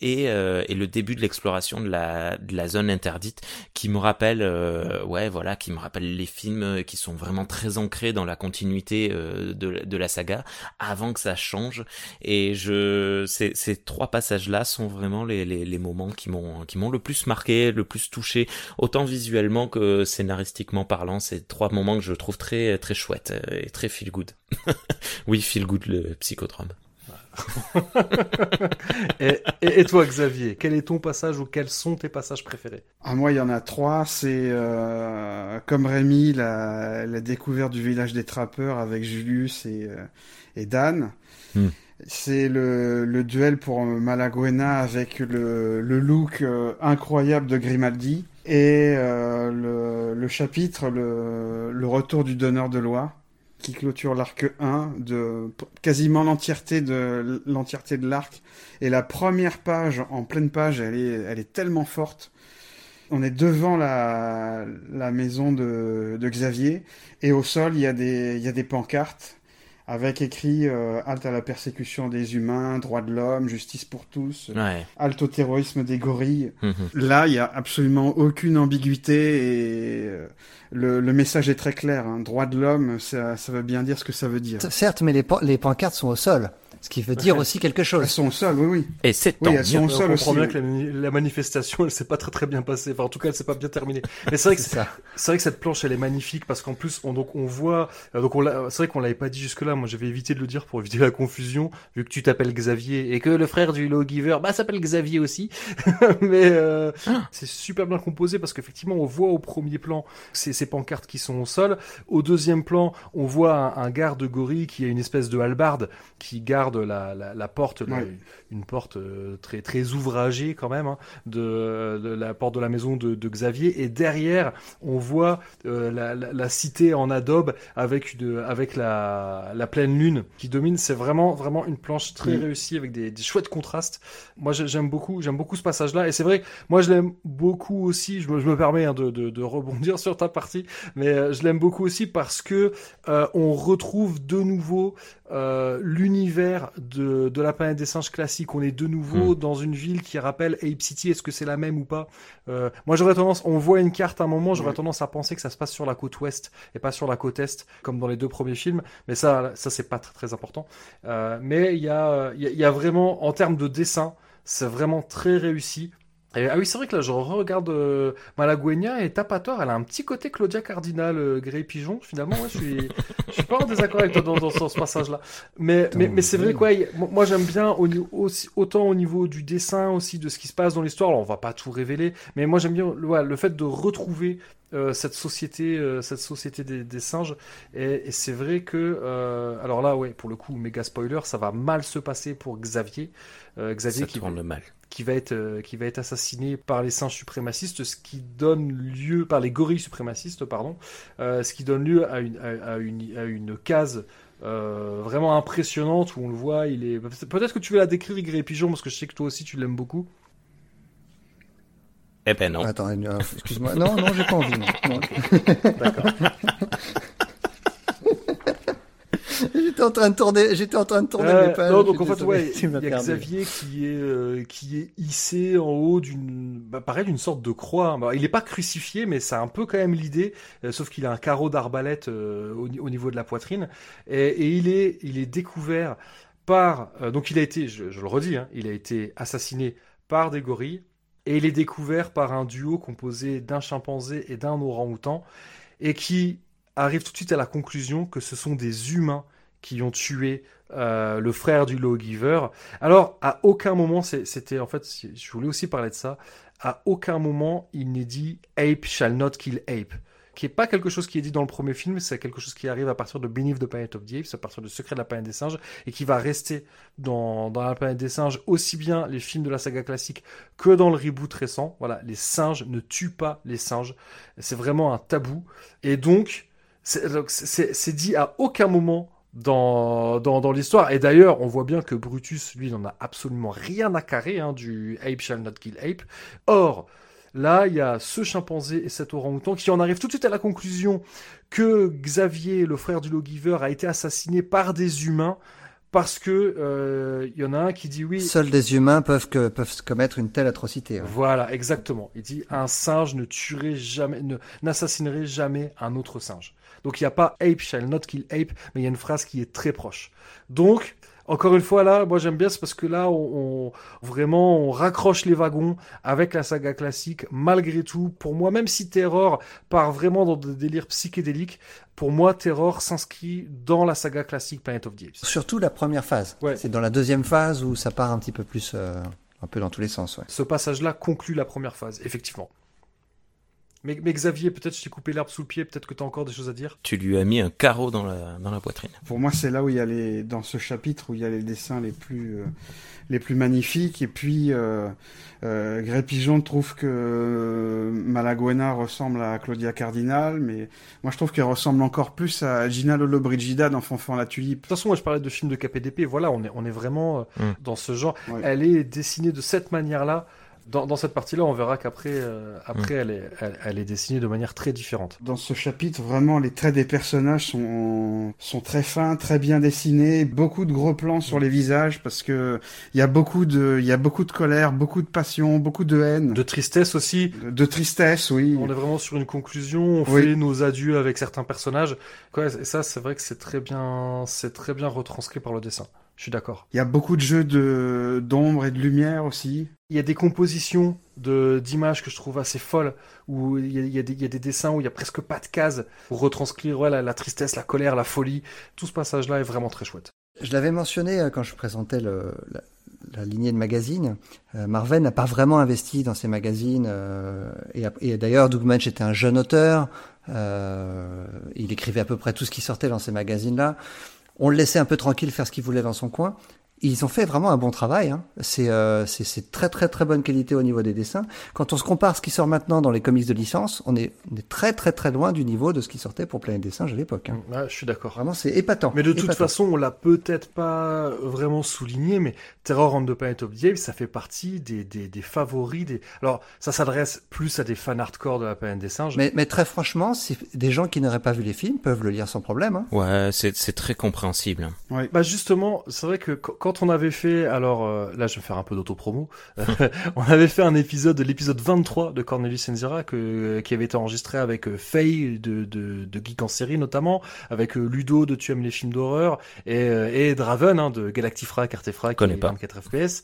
et, euh, et le début de l'exploration de la, de la zone interdite, qui me rappelle, euh, ouais, voilà, qui me rappelle les films qui sont vraiment très ancrés dans la continuité euh, de, de la saga, avant que ça change. Et je, ces, ces trois passages-là sont vraiment les, les, les moments qui m'ont qui m'ont le plus marqué, le plus touché, autant visuellement que scénaristiquement parlant. C'est trois moments que je trouve très très chouettes euh, et très feel good. <laughs> oui, feel good le psychodrame. <laughs> et, et, et toi, Xavier, quel est ton passage ou quels sont tes passages préférés? Ah, moi, il y en a trois. C'est euh, comme Rémi, la, la découverte du village des trappeurs avec Julius et, euh, et Dan. Hmm. C'est le, duel pour Malaguena avec le, look euh, incroyable de Grimaldi. Et euh, le, chapitre, le, retour du donneur de loi, qui clôture l'arc 1 de quasiment l'entièreté de l'entièreté de l'arc. Et la première page, en pleine page, elle est, elle est tellement forte. On est devant la, la maison de, de Xavier et au sol il y a des, il y a des pancartes avec écrit euh, halte à la persécution des humains, droits de l'homme, justice pour tous, Ouais. halte au terrorisme des gorilles. Mhm. Là, il y a absolument aucune ambiguïté et euh, le, le message est très clair. Hein. Droit de l'homme, ça, ça veut bien dire ce que ça veut dire. Certes, mais les, pan- les pancartes sont au sol, ce qui veut dire aussi quelque Elles chose. sont au sol, oui, oui. Et c'est Oui, tant elles sont mieux. au sol on comprend bien oui. que la, mani- la manifestation, elle s'est pas très très bien passée. Enfin, en tout cas, elle s'est pas bien terminée. Mais c'est vrai que <laughs> C'est ça. c'est vrai que cette planche, elle est magnifique parce qu'en plus, on donc on voit, euh, donc on c'est vrai qu'on l'avait pas dit jusque là. Moi, j'avais évité de le dire pour éviter la confusion, vu que tu t'appelles Xavier et que le frère du Lawgiver, bah, s'appelle Xavier aussi. <laughs> Mais euh, c'est super bien composé parce qu'effectivement, on voit au premier plan ces, ces pancartes qui sont au sol. Au deuxième plan, on voit un, un garde gorille qui a une espèce de hallebarde qui garde la, la, la porte. Une porte euh, très très ouvragée quand même, hein, de, de la porte de la maison de, de Xavier. Et derrière, on voit euh, la, la, la cité en adobe avec une, avec la, la pleine lune qui domine. C'est vraiment vraiment une planche très réussie avec des, des chouettes contrastes. Moi, j'ai- j'aime beaucoup, j'aime beaucoup ce passage-là. Et c'est vrai, moi, je l'aime beaucoup aussi. Je me, je me permets hein, de, de, de rebondir <laughs> sur ta partie, mais euh, je l'aime beaucoup aussi parce que euh, on retrouve de nouveau euh, l'univers de, de la planète des singes classique. On est de nouveau dans une ville qui rappelle Ape City. Est-ce que c'est la même ou pas? Euh, Moi, j'aurais tendance, on voit une carte à un moment, j'aurais Ouais. tendance à penser que ça se passe sur la côte ouest et pas sur la côte est, comme dans les deux premiers films. Mais ça, ça c'est pas très, très important. Euh, mais il y a, il y a- il y a vraiment, en termes de dessin, c'est vraiment très réussi. Et, ah oui, c'est vrai que là, je regarde euh, Malagueña et tort, elle a un petit côté Claudia Cardinal, euh, Grey Pigeon. Finalement, ouais, je suis, je suis pas en désaccord avec toi dans, dans, ce- ce passage-là. Mais, mais, mais c'est vrai quoi. Moi, moi, j'aime bien au, ni- aussi, autant au niveau du dessin aussi de ce qui se passe dans l'histoire. Alors, on va pas tout révéler, mais moi, j'aime bien ouais, le fait de retrouver euh, cette société, euh, cette société des, des singes. Et, et c'est vrai que, euh, alors là, ouais, pour le coup, méga spoiler, ça va mal se passer pour Xavier. Xavier Ça qui, tourne mal. qui va être qui va être assassiné par les singes suprémacistes, ce qui donne lieu par les gorilles suprémacistes, pardon, ce qui donne lieu à une à, à une à une case vraiment impressionnante où on le voit. Il est peut-être que tu veux la décrire, Grey Pigeon, parce que je sais que toi aussi tu l'aimes beaucoup. Eh ben non. Attends, euh, excuse-moi. Non, non, j'ai pas envie. non. Non. <laughs> D'accord. j'étais en train de tourner, j'étais en train de tourner Euh, mes pages. non, donc en fait, désolé, ouais, il y a perdu. Xavier qui est euh, qui est hissé en haut d'une, bah, pareil, d'une sorte de croix. Bah, il est pas crucifié, mais c'est un peu quand même l'idée. euh, sauf qu'il a un carreau d'arbalète euh, au, ni- au niveau de la poitrine, et, et il est il est découvert par, euh, donc il a été, je, je le redis, hein, il a été assassiné par des gorilles. Et il est découvert par un duo composé d'un chimpanzé et d'un orang-outan, et qui arrive tout de suite à la conclusion que ce sont des humains qui ont tué euh, le frère du lawgiver. Alors, à aucun moment, c'était en fait, je voulais aussi parler de ça, à aucun moment il n'est dit Ape shall not kill Ape qui est pas quelque chose qui est dit dans le premier film, c'est quelque chose qui arrive à partir de Beneath the Planet of the Apes, à partir de Secret de la planète des singes, et qui va rester dans, dans la planète des singes, aussi bien les films de la saga classique que dans le reboot récent. Voilà, les singes ne tuent pas les singes. C'est vraiment un tabou. Et donc, c'est dit à aucun moment dans, dans, dans l'histoire. Et d'ailleurs, on voit bien que Brutus, lui, n'en a absolument rien à carrer hein, du Ape shall not kill Ape. Or, Là, il y a ce chimpanzé et cet orang-outan qui en arrivent tout de suite à la conclusion que Xavier, le frère du lawgiver, a été assassiné par des humains parce que euh, il y en a un qui dit oui. Seuls des humains peuvent que peuvent commettre une telle atrocité. Voilà, exactement. Il dit un singe ne tuerait jamais, ne n'assassinerait jamais un autre singe. Donc il n'y a pas ape shall not kill ape, mais il y a une phrase qui est très proche. Donc encore une fois, là, moi j'aime bien, c'est parce que là, on, vraiment, on raccroche les wagons avec la saga classique, malgré tout. Pour moi, même si Terror part vraiment dans des délires psychédéliques, pour moi, Terror s'inscrit dans la saga classique Planet of the Apes. Surtout la première phase. C'est dans la deuxième phase où ça part un petit peu plus, euh, un peu dans tous les sens. Ce passage-là conclut la première phase, effectivement. Mais, Xavier, peut-être je t'ai coupé l'herbe sous le pied, peut-être que tu as encore des choses à dire. Tu lui as mis un carreau dans la, dans la poitrine. Pour moi, c'est là où il y a les, dans ce chapitre où il y a les dessins les plus, euh, les plus magnifiques. Et puis, euh, euh, Grey Pigeon trouve que euh, Malaguena ressemble à Claudia Cardinal, mais moi je trouve qu'elle ressemble encore plus à Gina Lollobrigida dans Fanfan la Tulipe. De toute façon, moi je parlais de films de KPDP, voilà, on est, on est vraiment mm. dans ce genre. Elle est dessinée de cette manière-là dans, cette partie-là, on verra qu'après, euh, après, mm. elle, est, elle, est dessinée de manière très différente. Dans ce chapitre, vraiment, les traits des personnages sont, sont très fins, très bien dessinés, beaucoup de gros plans sur les visages parce que il y a beaucoup de, il y a beaucoup de colère, beaucoup de passion, beaucoup de haine, de tristesse aussi. De, tristesse, oui. On est vraiment sur une conclusion. On fait nos adieux avec certains personnages. Quoi, et ça, c'est vrai que c'est très bien, c'est très bien retranscrit par le dessin. Je suis d'accord. Il y a beaucoup de jeux de d'ombre et de lumière aussi. Il y a des compositions de d'images que je trouve assez folles où il y, a, des, dessins où il y a presque pas de cases pour retranscrire la, tristesse, la colère, la folie. Tout ce passage-là est vraiment très chouette. Je l'avais mentionné euh, quand je présentais la, lignée de magazines. Euh, Marvel n'a pas vraiment investi dans ces magazines. Euh, et, d'ailleurs, Doug Munch était un jeune auteur. il écrivait à peu près tout ce qui sortait dans ces magazines-là. On le laissait un peu tranquille faire ce qu'il voulait dans son coin ils ont fait vraiment un bon travail. Hein. Euh, c'est très très très bonne qualité au niveau des dessins. Quand on se compare ce qui sort maintenant dans les comics de licence, on est, on est très très très loin du niveau de ce qui sortait pour Planète des Singes à l'époque. Hein. je suis d'accord. Vraiment, c'est épatant. Mais de toute façon, on l'a peut-être pas vraiment souligné, mais Terror on the Planet of the Apes, ça fait partie des, des, des favoris. Des... Alors, ça s'adresse plus à des fans hardcore de la Planète des Singes. Mais, mais très franchement, si des gens qui n'auraient pas vu les films peuvent le lire sans problème. Hein. Ouais, c'est très compréhensible. Ouais. Bah justement, c'est vrai que quand quand on avait fait, alors euh, là je vais faire un peu d'autopromo, <laughs> on avait fait un épisode, l'épisode 23 de Cornelius Enzira que, qui avait été enregistré avec euh, Faye de, de, de, Geek en série notamment, avec euh, Ludo de Tu aimes les films d'horreur et, et Draven hein, de Galactifra, Cartefra, qui est 24 FPS.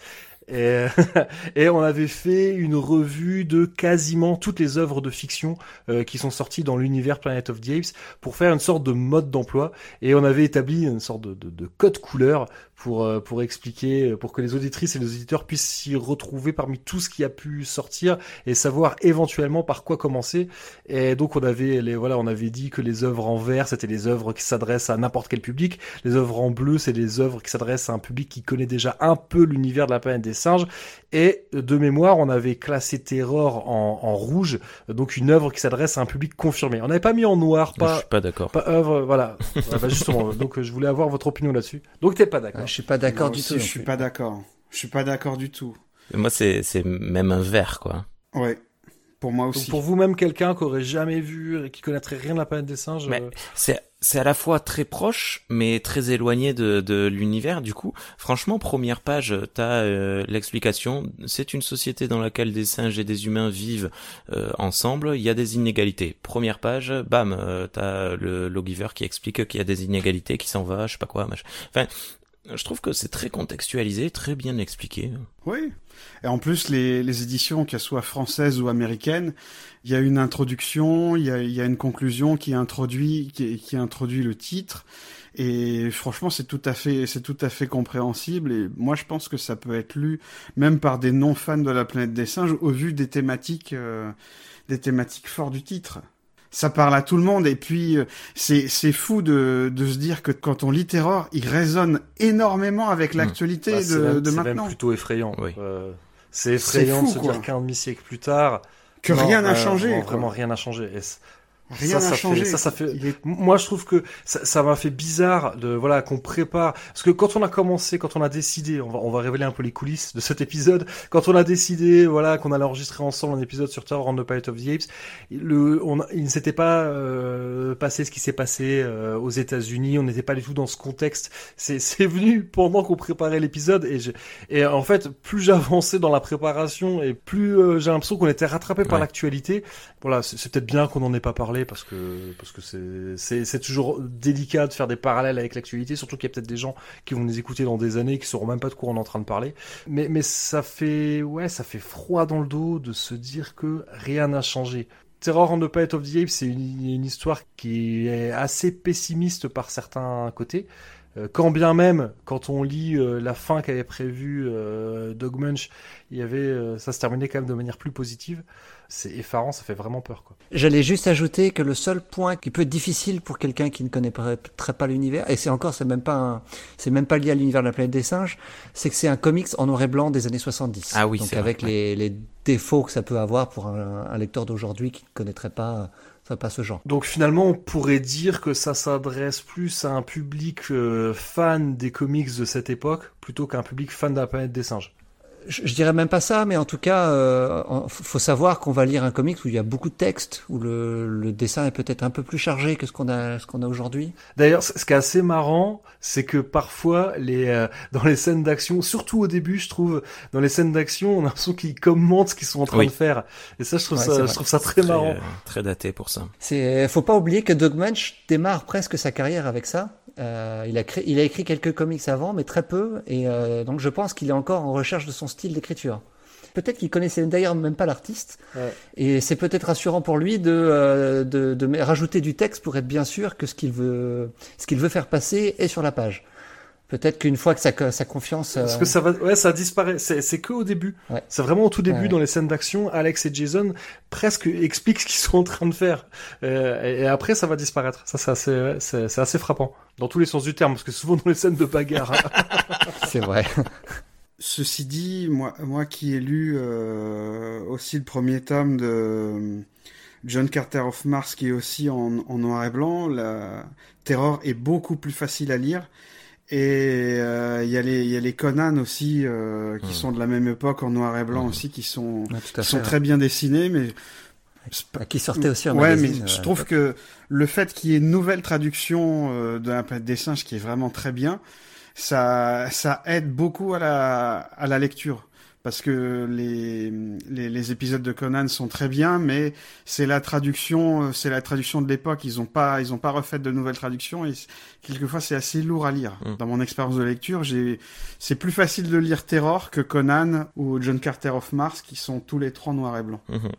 Et, <laughs> et, on avait fait une revue de quasiment toutes les œuvres de fiction euh, qui sont sorties dans l'univers Planet of the Apes pour faire une sorte de mode d'emploi. Et on avait établi une sorte de, de, de code couleur pour, euh, pour expliquer, pour que les auditrices et les auditeurs puissent s'y retrouver parmi tout ce qui a pu sortir et savoir éventuellement par quoi commencer. Et donc on avait, les, voilà, on avait dit que les œuvres en vert, c'était les œuvres qui s'adressent à n'importe quel public. Les œuvres en bleu, c'est les œuvres qui s'adressent à un public qui connaît déjà un peu l'univers de la planète des singes. Et de mémoire, on avait classé Terror en, en rouge, donc une œuvre qui s'adresse à un public confirmé. On n'avait pas mis en noir, pas. Je suis pas d'accord. Pas œuvre, voilà. <laughs> bah justement, donc je voulais avoir votre opinion là-dessus. Donc t'es pas d'accord. Je suis pas d'accord du tout. Je suis pas d'accord. Je suis pas d'accord du tout. moi, c'est c'est même un vert, quoi. Ouais. Pour moi aussi. pour vous-même, quelqu'un qui aurait jamais vu et qui connaîtrait rien de la planète des singes. Mais euh, c'est c'est à la fois très proche mais très éloigné de, de l'univers du coup franchement première page t'as euh, l'explication c'est une société dans laquelle des singes et des humains vivent euh, ensemble il y a des inégalités première page bam t'as le lawgiver qui explique qu'il y a des inégalités qui s'en va je sais pas quoi machin. enfin Je trouve que c'est très contextualisé, très bien expliqué. Oui. Et en plus, les, les éditions, qu'elles soient françaises ou américaines, il y a une introduction, il y a, y a une conclusion qui introduit, qui, qui introduit le titre. Et franchement, c'est tout à fait, c'est tout à fait compréhensible. Et moi, je pense que ça peut être lu même par des non fans de la planète des singes, au vu des thématiques, euh, des thématiques fortes du titre ça parle à tout le monde et puis euh, c'est c'est fou de de se dire que quand on lit Terror, il résonne énormément avec mmh. l'actualité bah, de, même, de maintenant. C'est même plutôt effrayant. Oui. Euh, c'est effrayant fou, de se quoi. dire qu'un demi-siècle plus tard que non, rien n'a euh, changé. Non, vraiment rien n'a changé. Et Rien n'a changé. ça, ça fait. Moi, je trouve que ça m'a fait bizarre de voilà qu'on prépare parce que quand on a commencé, quand on a décidé, on va on va révéler un peu les coulisses de cet épisode. Quand on a décidé voilà qu'on allait enregistrer ensemble un épisode sur Terror on the Planet of the Apes, le on il ne s'était pas euh, passé ce qui s'est passé euh, aux États-Unis. On n'était pas du tout dans ce contexte. C'est venu pendant qu'on préparait l'épisode et je, et en fait plus j'avançais dans la préparation et plus euh, j'ai l'impression qu'on était rattrapé par l'actualité. Voilà, c'est peut-être bien qu'on n'en ait pas parlé parce que parce que c'est toujours délicat de faire des parallèles avec l'actualité, surtout qu'il y a peut-être des gens qui vont nous écouter dans des années qui sauront même pas de quoi on est en train de parler. Mais mais ça fait ouais, ça fait froid dans le dos de se dire que rien n'a changé. Terror on the Planet of the Apes, c'est une, histoire qui est assez pessimiste par certains côtés. Euh, quand bien même, quand on lit euh, la fin qu'avait prévue euh, Dog Munch, il y avait, euh, ça se terminait quand même de manière plus positive c'est effarant, ça fait vraiment peur. quoi. J'allais juste ajouter que le seul point qui peut être difficile pour quelqu'un qui ne connaîtrait pas l'univers, et c'est encore, c'est même pas, c'est même pas lié à l'univers de la planète des singes, c'est que c'est un comics en noir et blanc des années 70. Ah oui, Donc avec vrai, les, les, défauts que ça peut avoir pour un, un lecteur d'aujourd'hui qui ne connaîtrait pas Donc finalement, on pourrait dire que ça s'adresse plus à un public euh, fan des comics de cette époque plutôt qu'à un public fan de la planète des singes je, je, dirais même pas ça, mais en tout cas, euh, faut savoir qu'on va lire un comics où il y a beaucoup de texte, où le, le dessin est peut-être un peu plus chargé que ce qu'on a, ce qu'on a aujourd'hui. D'ailleurs, ce qui est assez marrant, c'est que parfois, les, euh, dans les scènes d'action, surtout au début, je trouve, dans les scènes d'action, on a l'impression qu'ils commentent ce qu'ils sont en train oui. de faire. Et ça, je trouve Ouais, ça, c'est je trouve ça très, marrant. euh, très daté pour ça. C'est, faut pas oublier que Doug Munch démarre presque sa carrière avec ça. Euh, il a créé, il a écrit quelques comics avant, mais très peu, et euh, donc je pense qu'il est encore en recherche de son style d'écriture. Peut-être qu'il connaissait d'ailleurs même pas l'artiste, Ouais. et c'est peut-être rassurant pour lui de, euh, de, rajouter du texte pour être bien sûr que ce qu'il veut, ce qu'il veut faire passer est sur la page. Peut-être qu'une fois que sa, sa confiance, Parce euh, que ça va, ouais, ça disparaît. C'est, c'est que au début. Ouais. C'est vraiment au tout début Ouais. dans les scènes d'action. Alex et Jason presque expliquent ce qu'ils sont en train de faire. Euh, et, après, ça va disparaître. Ça, c'est assez, c'est assez frappant. Dans tous les sens du terme, parce que souvent dans les scènes de bagarre. hein. <laughs> <laughs> c'est vrai. Ceci dit, moi, moi qui ai lu euh, aussi le premier tome de euh, John Carter of Mars, qui est aussi en, en noir et blanc, la Terror est beaucoup plus facile à lire. Et euh, il y, a les- y a les Conan aussi, euh, qui Mm. sont de la même époque en noir et blanc Mhm. aussi, qui sont, à qui sont très bien dessinés, mais ouais. Qui sortait aussi en ouais, magazine. mais je trouve que le fait qu'il y ait une nouvelle traduction euh, de la planète des singes qui est vraiment très bien, ça, ça aide beaucoup à la, à la lecture. Parce que les, les, les épisodes de Conan sont très bien, mais c'est la traduction, euh, c'est la traduction de l'époque. Ils ont pas, ils ont pas refait de nouvelles traductions et quelquefois c'est assez lourd à lire. Mm. Dans mon expérience de lecture, j'ai, c'est plus facile de lire Terror que Conan ou John Carter of Mars, qui sont tous les trois noirs et blancs. Mhm.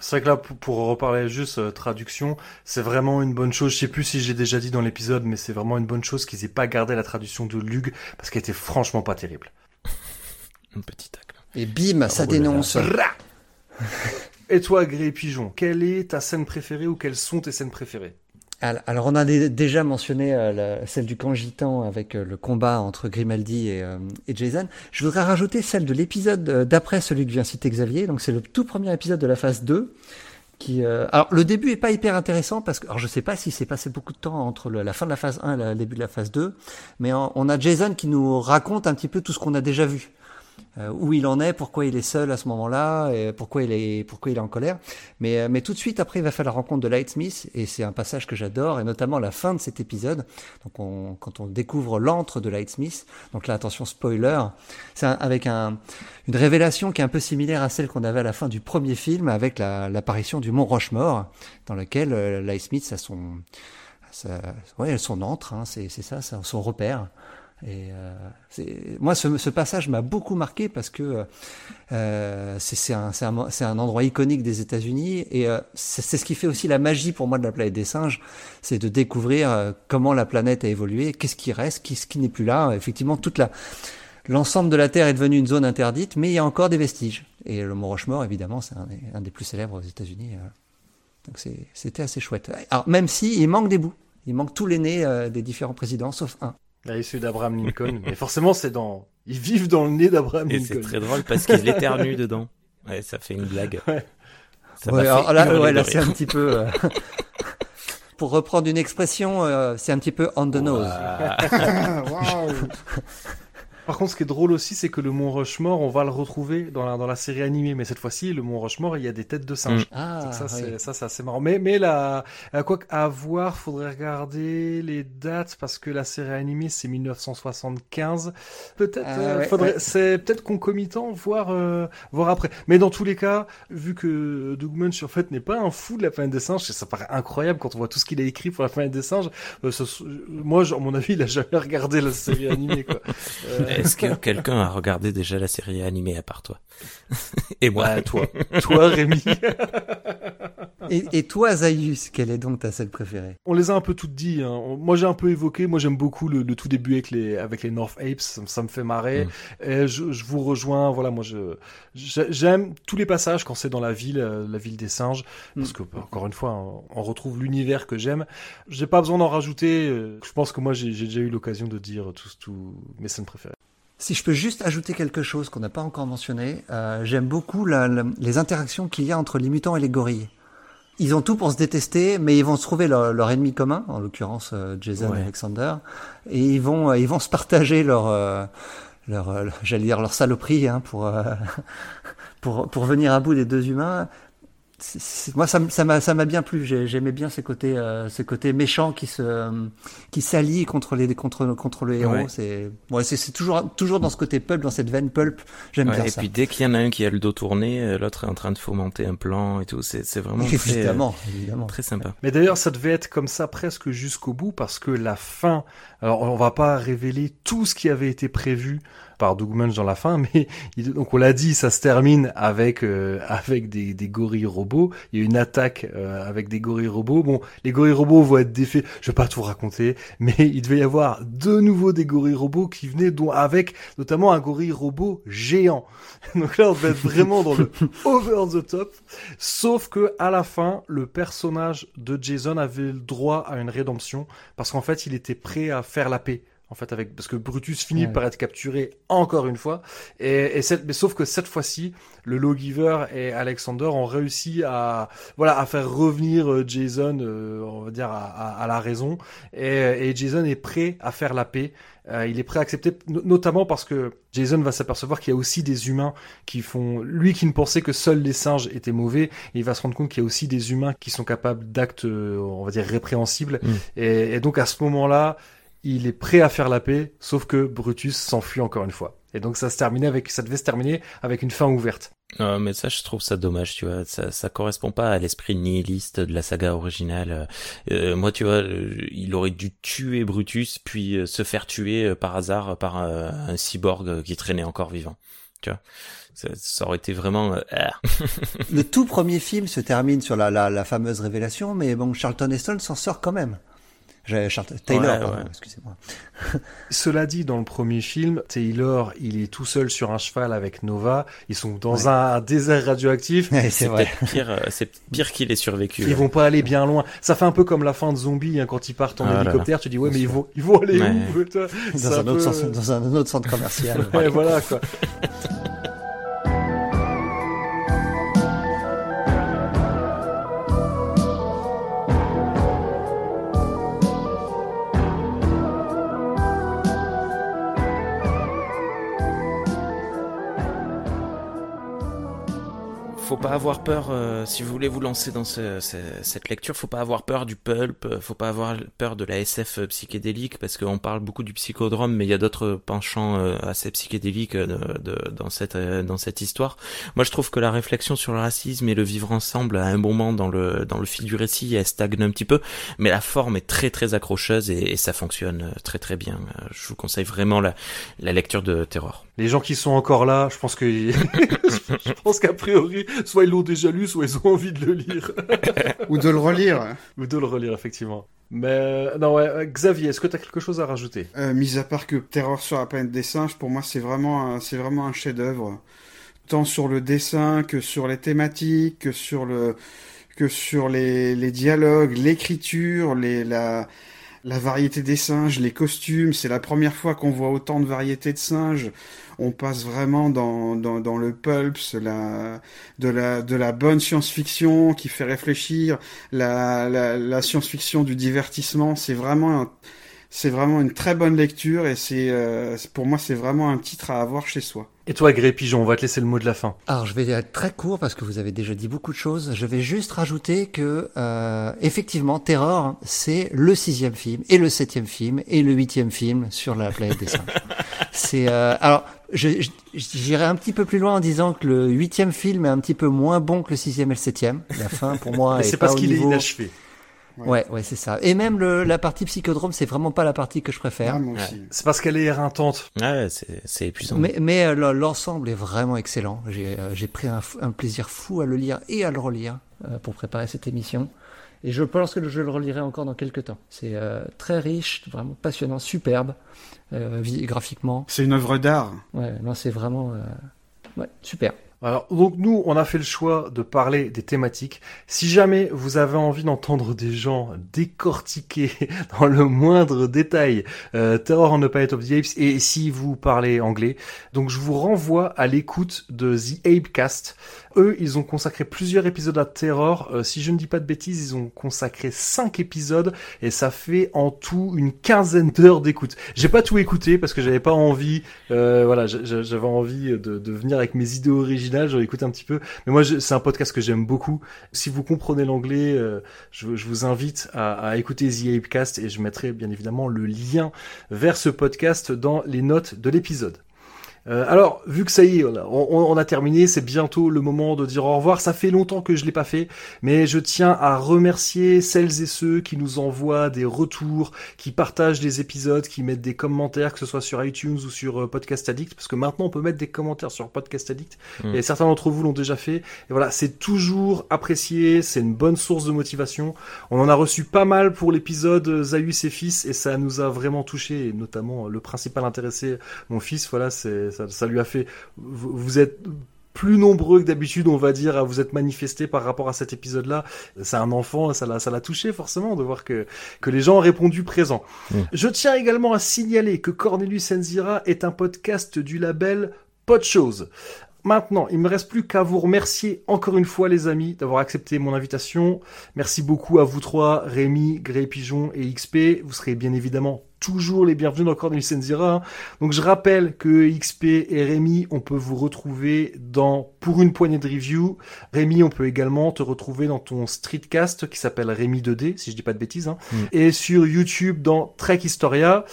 C'est vrai que là, pour, pour reparler juste euh, traduction, c'est vraiment une bonne chose. Je sais plus si j'ai déjà dit dans l'épisode, mais c'est vraiment une bonne chose qu'ils aient pas gardé la traduction de Lug parce qu'elle était franchement pas terrible. <laughs> Un petit tacle. Et bim, ça Oh dénonce. <laughs> Et toi, Gré Pigeon, quelle est ta scène préférée ou quelles sont tes scènes préférées? Al- Alors, on a dé- déjà mentionné euh, la- celle du camp gitan avec euh, le combat entre Grimaldi et, euh, et Jason. Je voudrais rajouter celle de l'épisode d'après celui que vient citer Xavier. Donc, c'est le tout premier épisode de la phase 2. Qui, euh, Alors, le début est pas hyper intéressant parce que, alors je sais pas si c'est passé beaucoup de temps entre le- la fin de la phase 1 et le début de la phase 2, mais on, on a Jason qui nous raconte un petit peu tout ce qu'on a déjà vu. Euh, où il en est, pourquoi il est seul à ce moment-là, et pourquoi il est, pourquoi il est en colère. Mais, euh, mais tout de suite après, il va faire la rencontre de Lightsmith, et c'est un passage que j'adore, et notamment la fin de cet épisode. Donc, on, quand on découvre l'antre de Lightsmith, donc là, attention, spoiler, c'est un- avec un, une révélation qui est un peu similaire à celle qu'on avait à la fin du premier film, avec la- l'apparition du mont Rochemort, dans lequel euh, Lightsmith a son, sa- ouais, son antre, hein, c'est c'est ça, ça, son repère. Et euh, moi, ce, ce passage m'a beaucoup marqué parce que euh, c'est un, un, un endroit iconique des États-Unis et euh, c'est ce qui fait aussi la magie pour moi de la planète des singes, c'est de découvrir euh, comment la planète a évolué, qu'est-ce qui reste, qu'est-ce qui n'est plus là. Effectivement, toute la l'ensemble de la Terre est devenu une zone interdite, mais il y a encore des vestiges. Et le Mont Rushmore, évidemment, c'est un, des- plus célèbres aux États-Unis. euh. Donc c'était assez chouette. Alors même si il manque des bouts, il manque tous les nez euh, des différents présidents, sauf un. Là, il est celui d'Abraham Lincoln. mais forcément, c'est dans. Ils vivent dans le nez d'Abraham Et Lincoln. c'est très drôle parce qu'il éternue <laughs> dedans. Ouais, ça fait une blague. Ouais. Ça Ouais, alors là, ouais, là c'est un petit peu. euh, <laughs> Pour reprendre une expression, euh, c'est un petit peu on the nose. <laughs> Waouh. Par contre, ce qui est drôle aussi, c'est que le Mont Rushmore, on va le retrouver dans la, dans la série animée. Mais cette fois-ci, le Mont Rushmore, il y a des têtes de singes. Ah, Donc ça, oui. c'est, ça, c'est assez marrant. Mais, mais la, à quoi à voir, faudrait regarder les dates parce que la série animée, c'est 1975. Peut-être, Ah, euh, ouais, faudrait, ouais. c'est peut-être concomitant, voir, euh, voir après. Mais dans tous les cas, vu que Doug Munch, en fait, n'est pas un fou de la planète des singes, ça paraît incroyable quand on voit tout ce qu'il a écrit pour la planète des singes. Euh, ce- moi, à mon avis, il a jamais regardé la série animée, quoi. <laughs> Est-ce que <laughs> quelqu'un a regardé déjà la série animée à part toi <laughs> Et moi. Ouais, toi. Toi, Rémi. <laughs> Et, et toi, Zaius, quelle est donc ta scène préférée? On les a un peu toutes dit. Hein. Moi, j'ai un peu évoqué. Moi, j'aime beaucoup le, le tout début avec les avec les North Apes. Ça, me- ça me fait marrer. Mm. Et je, je vous rejoins. Voilà, moi, je j'aime tous les passages quand c'est dans la ville, euh, la ville des singes, parce que encore une fois, on retrouve l'univers que j'aime. J'ai pas besoin d'en rajouter. euh, Je pense que moi, j'ai j'ai déjà eu l'occasion de dire tous tous mes scènes préférées. Si je peux juste ajouter quelque chose qu'on n'a pas encore mentionné, euh, j'aime beaucoup la- la- les interactions qu'il y a entre les mutants et les gorilles. Ils ont tout pour se détester, mais ils vont se trouver leur, leur ennemi commun, en l'occurrence euh, Jason Ouais. et Alexander, et ils vont, euh, ils vont se partager leur, euh, leur, j'allais dire leur saloperie, hein, pour, euh, <laughs> pour, pour venir à bout des deux humains. Moi, ça m'a, ça m'a bien plu. J'ai- J'aimais bien ces côtés, euh, ces côtés méchants qui se, euh, qui s'allient contre les, contre, contre le héros. Ouais. C'est, ouais, c'est, c'est toujours, toujours dans ce côté pulp, dans cette veine pulp. J'aime Ouais, bien et ça. puis dès qu'il y en a un qui a le dos tourné, euh, l'autre est en train de fomenter un plan et tout. C'est c'est vraiment très, euh, Évidemment, évidemment. très sympa. Mais d'ailleurs, ça devait être comme ça presque jusqu'au bout parce que la fin, alors on va pas révéler tout ce qui avait été prévu par Doug Munch dans la fin, <laughs> mais il- donc on l'a dit, ça se termine avec euh, avec des, des gorilles robots. Il y a une attaque euh, avec des gorilles robots. Bon, les gorilles robots vont être défaits. Je vais pas tout raconter, <laughs> mais il devait y avoir de nouveau des gorilles robots qui venaient dont avec notamment un gorille robot géant. <laughs> Donc là, on devait être vraiment dans le over the top. Sauf que à la fin, le personnage de Jason avait le droit à une rédemption parce qu'en fait, il était prêt à faire la paix. En fait, avec parce que Brutus finit Ouais. par être capturé encore une fois, et, et cette- mais sauf que cette fois-ci, le Lawgiver et Alexander ont réussi à voilà à faire revenir euh, Jason, euh, on va dire à, à- à la raison, et, et Jason est prêt à faire la paix. Euh, il est prêt à accepter, no- notamment parce que Jason va s'apercevoir qu'il y a aussi des humains qui font, lui qui ne pensait que seuls les singes étaient mauvais, il va se rendre compte qu'il y a aussi des humains qui sont capables d'actes, euh, on va dire répréhensibles, Mm. et, et donc à ce moment-là, il est prêt à faire la paix, sauf que Brutus s'enfuit encore une fois. Et donc ça se terminait avec, ça devait se terminer avec une fin ouverte. Non, mais ça, je trouve ça dommage, tu vois. Ça, ça correspond pas à l'esprit nihiliste de la saga originale. Euh, moi, tu vois, euh, il aurait dû tuer Brutus, puis euh, se faire tuer euh, par hasard par euh, un cyborg qui traînait encore vivant. Tu vois, ça, ça aurait été vraiment. euh, ah. <laughs> Le tout premier film se termine sur la, la, la fameuse révélation, mais bon, Charlton Heston s'en sort quand même. Taylor, Ouais, pardon, ouais. excusez-moi. <laughs> Cela dit, dans le premier film, Taylor, il est tout seul sur un cheval avec Nova. Ils sont dans Ouais. un désert radioactif. Ouais, c'est pire. euh, c'est pire qu'il ait survécu. Ils vont pas aller bien loin. Ça fait un peu comme la fin de Zombie hein, quand ils partent en Ah là hélicoptère. Tu dis ouais, mais ils vont, ils vont aller Ouais. où Dans un, autre sens- dans un autre centre commercial. <laughs> Ouais, voilà quoi. <laughs> faut pas avoir peur euh, si vous voulez vous lancer dans ce, ce, cette lecture. Faut pas avoir peur du pulp, euh, faut pas avoir peur de la SF psychédélique parce qu'on parle beaucoup du psychodrome, mais il y a d'autres penchants euh, assez psychédéliques dans cette dans cette histoire. Moi, je trouve que la réflexion sur le racisme et le vivre ensemble à un moment dans le dans le fil du récit, elle stagne un petit peu, mais la forme est très très accrocheuse et, et ça fonctionne très très bien. Je vous conseille vraiment la, la lecture de Terror. Les gens qui sont encore là, je pense que <laughs> je pense qu'a priori, soit ils l'ont déjà lu, soit ils ont envie de le lire. Ou de le relire. Ou de le relire, effectivement. Mais euh, non, ouais, Xavier, est-ce que tu as quelque chose à rajouter? Euh, Mis à part que Terror sur la planète des singes, pour moi, c'est vraiment, un, c'est vraiment un chef-d'œuvre, tant sur le dessin que sur les thématiques, que sur le, que sur les, les dialogues, l'écriture, les, la, la variété des singes, les costumes. C'est la première fois qu'on voit autant de variétés de singes on passe vraiment dans, dans, dans le pulps, la, de, la, de la bonne science-fiction qui fait réfléchir, la, la, la science-fiction du divertissement. C'est vraiment, c'est vraiment une très bonne lecture et c'est, euh, pour moi, c'est vraiment un titre à avoir chez soi. Et toi, Gré Pigeon, on va te laisser le mot de la fin. Alors, je vais être très court parce que vous avez déjà dit beaucoup de choses. Je vais juste rajouter que, euh, effectivement, Terror, c'est le sixième film, et le septième film, et le huitième film sur la planète des singes. <laughs> c'est euh, alors, j'irai un petit peu plus loin en disant que le huitième film est un petit peu moins bon que le sixième et le septième. La fin, pour moi, c'est parce qu'il est inachevé. Ouais, ouais, c'est ça. Et même le, la partie psychodrome, c'est vraiment pas la partie que je préfère. Ah, ouais. C'est parce qu'elle est éreintante. Ouais, c'est épuisant. Mais, mais euh, l'ensemble est vraiment excellent. J'ai euh, j'ai pris un, un, plaisir fou à le lire et à le relire euh, pour préparer cette émission. Et je pense que je le relirai encore dans quelques temps. C'est euh, très riche, vraiment passionnant, superbe, euh, graphiquement. C'est une œuvre d'art. Ouais, non, c'est vraiment ouais, super. Alors donc nous, on a fait le choix de parler des thématiques. Si jamais vous avez envie d'entendre des gens décortiquer <laughs> dans le moindre détail euh, Terror on the Planet of the Apes et si vous parlez anglais, donc je vous renvoie à l'écoute de The Apecast. Eux, ils ont consacré plusieurs épisodes à Terror. Euh, si je ne dis pas de bêtises, ils ont consacré cinq épisodes et ça fait en tout une quinzaine d'heures d'écoute. J'ai pas tout écouté parce que j'avais pas envie. Euh, voilà, j'avais envie de, venir avec mes idées originales original, j'en écoute un petit peu. Mais moi, c'est un podcast que j'aime beaucoup. Si vous comprenez l'anglais, euh, je, je, vous invite à, à, écouter The Apecast et je mettrai bien évidemment le lien vers ce podcast dans les notes de l'épisode. Euh, alors, vu que ça y est, on, on, a terminé, c'est bientôt le moment de dire au revoir. Ça fait longtemps que je l'ai pas fait, mais je tiens à remercier celles et ceux qui nous envoient des retours, qui partagent des épisodes, qui mettent des commentaires, que ce soit sur iTunes ou sur euh, Podcast Addict, parce que maintenant on peut mettre des commentaires sur Podcast Addict, mmh. et certains d'entre vous l'ont déjà fait. Et voilà, c'est toujours apprécié, c'est une bonne source de motivation. On en a reçu pas mal pour l'épisode Zaius et fils, et ça nous a vraiment touché, et notamment le principal intéressé, mon fils. Voilà, c'est ça, ça, lui a fait. Vous, vous êtes plus nombreux que d'habitude, on va dire, à vous être manifestés par rapport à cet épisode-là. C'est un enfant, ça l'a, ça l'a touché forcément de voir que, que les gens ont répondu présent. Mmh. Je tiens également à signaler que Cornelius Enzira est un podcast du label Podchose. Maintenant, il me reste plus qu'à vous remercier encore une fois, les amis, d'avoir accepté mon invitation. Merci beaucoup à vous trois, Rémi, Grey Pigeon et XP. Vous serez bien évidemment toujours les bienvenus dans Cornelius Enzira. Donc je rappelle que XP et Rémi, on peut vous retrouver dans Pour une poignée de review. Rémi, on peut également te retrouver dans ton streetcast qui s'appelle Rémi 2D, si je dis pas de bêtises. Hein. Mm. Et sur YouTube dans Trek Historia.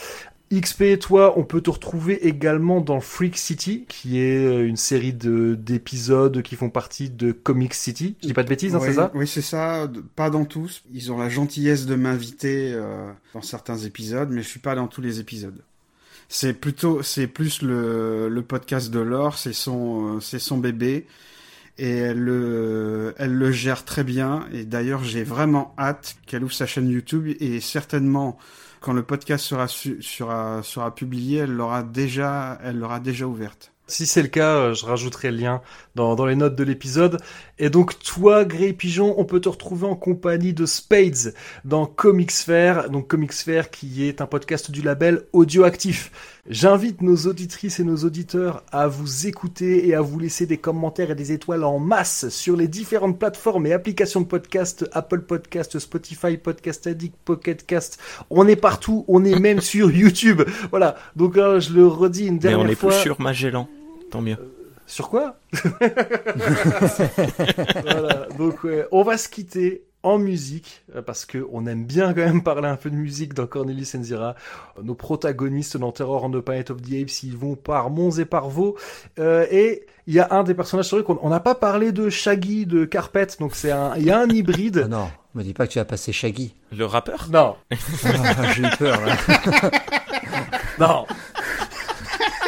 XP et toi, on peut te retrouver également dans Freak City, qui est euh, une série de d'épisodes qui font partie de Comic City. Je dis pas de bêtises, hein, oui, c'est ça? Oui, c'est ça. Pas dans tous. Ils ont la gentillesse de m'inviter euh, dans certains épisodes, mais je suis pas dans tous les épisodes. C'est plutôt, c'est plus le, le podcast de Laure, c'est son, euh, c'est son bébé et elle le, elle le gère très bien. Et d'ailleurs, j'ai vraiment hâte qu'elle ouvre sa chaîne YouTube et certainement quand le podcast sera, publié, elle l'aura déjà, elle l'aura déjà ouverte. Si c'est le cas, euh, je rajouterai le lien dans les notes de l'épisode. Et donc toi, Grey Pigeon, on peut te retrouver en compagnie de Spades dans Comics Fair, donc Comics Fair qui est un podcast du label Audioactif. J'invite nos auditrices et nos auditeurs à vous écouter et à vous laisser des commentaires et des étoiles en masse sur les différentes plateformes et applications de podcast, Apple Podcast, Spotify, Podcast Addict, Pocket Cast. On est partout, on est même <laughs> sur YouTube. Voilà. Donc euh, je le redis une dernière fois. Mais on est plus sur Magellan. Tant mieux. Sur quoi <laughs> Voilà, donc ouais, on va se quitter en musique euh, parce que on aime bien quand même parler un peu de musique dans Cornelis Enzira. Nos protagonistes dans Terror on the Planet of the Apes, ils vont par Mons et par Vaux. Euh, et il y a un des personnages sur qu'on on n'a pas parlé de Shaggy de Carpet, donc c'est un, il y a un hybride. Oh non, me dis pas que tu vas passer Shaggy. Le rappeur? Non. <laughs> Ah, J'ai eu peur. là. <laughs> Non.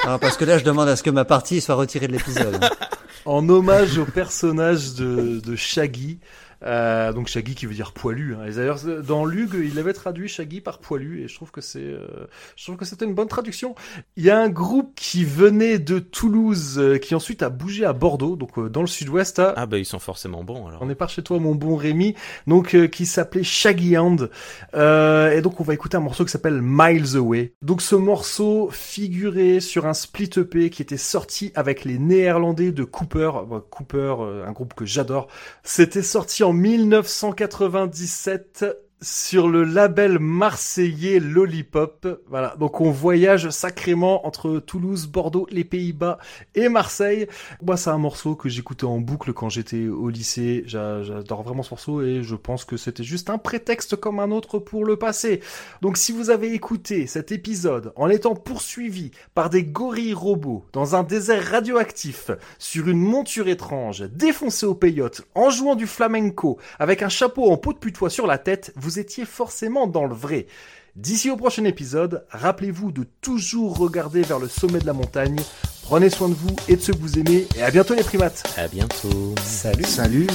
Non, parce que là, je demande à ce que ma partie soit retirée de l'épisode. <laughs> en hommage au personnage de Shaggy. Euh, donc Shaggy qui veut dire poilu. Hein. Et d'ailleurs dans Lug il avait traduit Shaggy par poilu et je trouve que c'est, euh, je trouve que c'était une bonne traduction. Il y a un groupe qui venait de Toulouse euh, qui ensuite a bougé à Bordeaux, donc dans le sud-ouest. à- Ah bah ils sont forcément bons alors. On est par chez toi mon bon Rémi, donc qui s'appelait Shaggy Hand. Et donc on va écouter un morceau qui s'appelle Miles Away. Donc ce morceau figurait sur un split EP qui était sorti avec les Néerlandais de Cooper. Bon, Cooper, un groupe que j'adore. C'était sorti en 1997 sur le label marseillais Lollipop. Voilà, donc on voyage sacrément entre Toulouse, Bordeaux, les Pays-Bas et Marseille. Moi, c'est un morceau que j'écoutais en boucle quand j'étais au lycée. J'a- J'adore vraiment ce morceau et je pense que c'était juste un prétexte comme un autre pour le passer. Donc, si vous avez écouté cet épisode en étant poursuivi par des gorilles robots dans un désert radioactif, sur une monture étrange, défoncé au peyote, en jouant du flamenco, avec un chapeau en peau de putois sur la tête, étiez forcément dans le vrai. D'ici au prochain épisode, rappelez-vous de toujours regarder vers le sommet de la montagne. Prenez soin de vous et de ceux que vous aimez. Et à bientôt les primates. À bientôt. Salut. Salut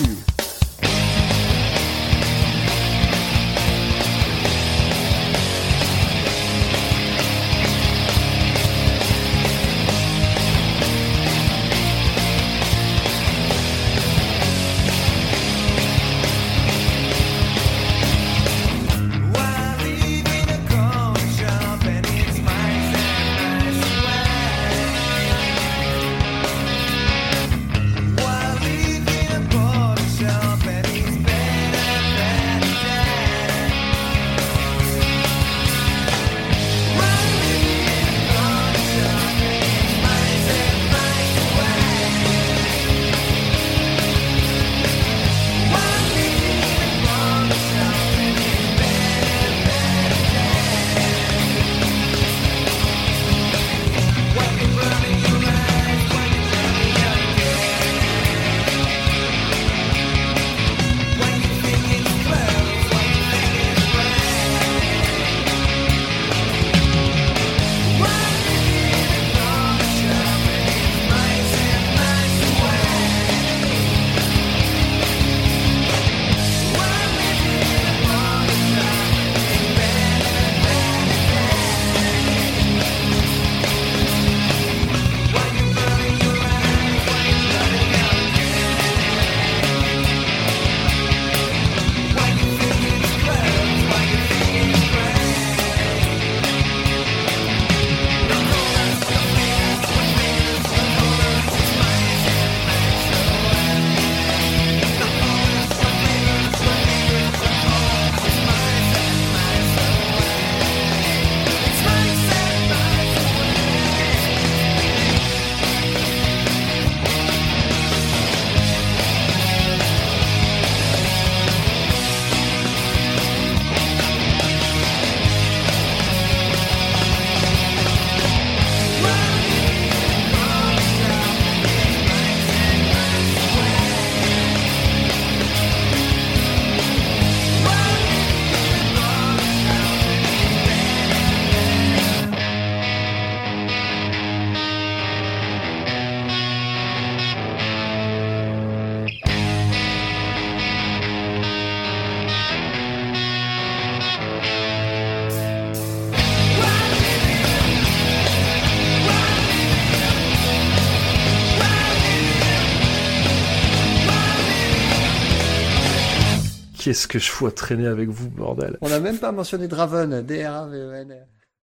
Qu'est-ce que je à traîner avec vous, bordel? On n'a même pas mentionné Draven, D-R-A-V-E-N.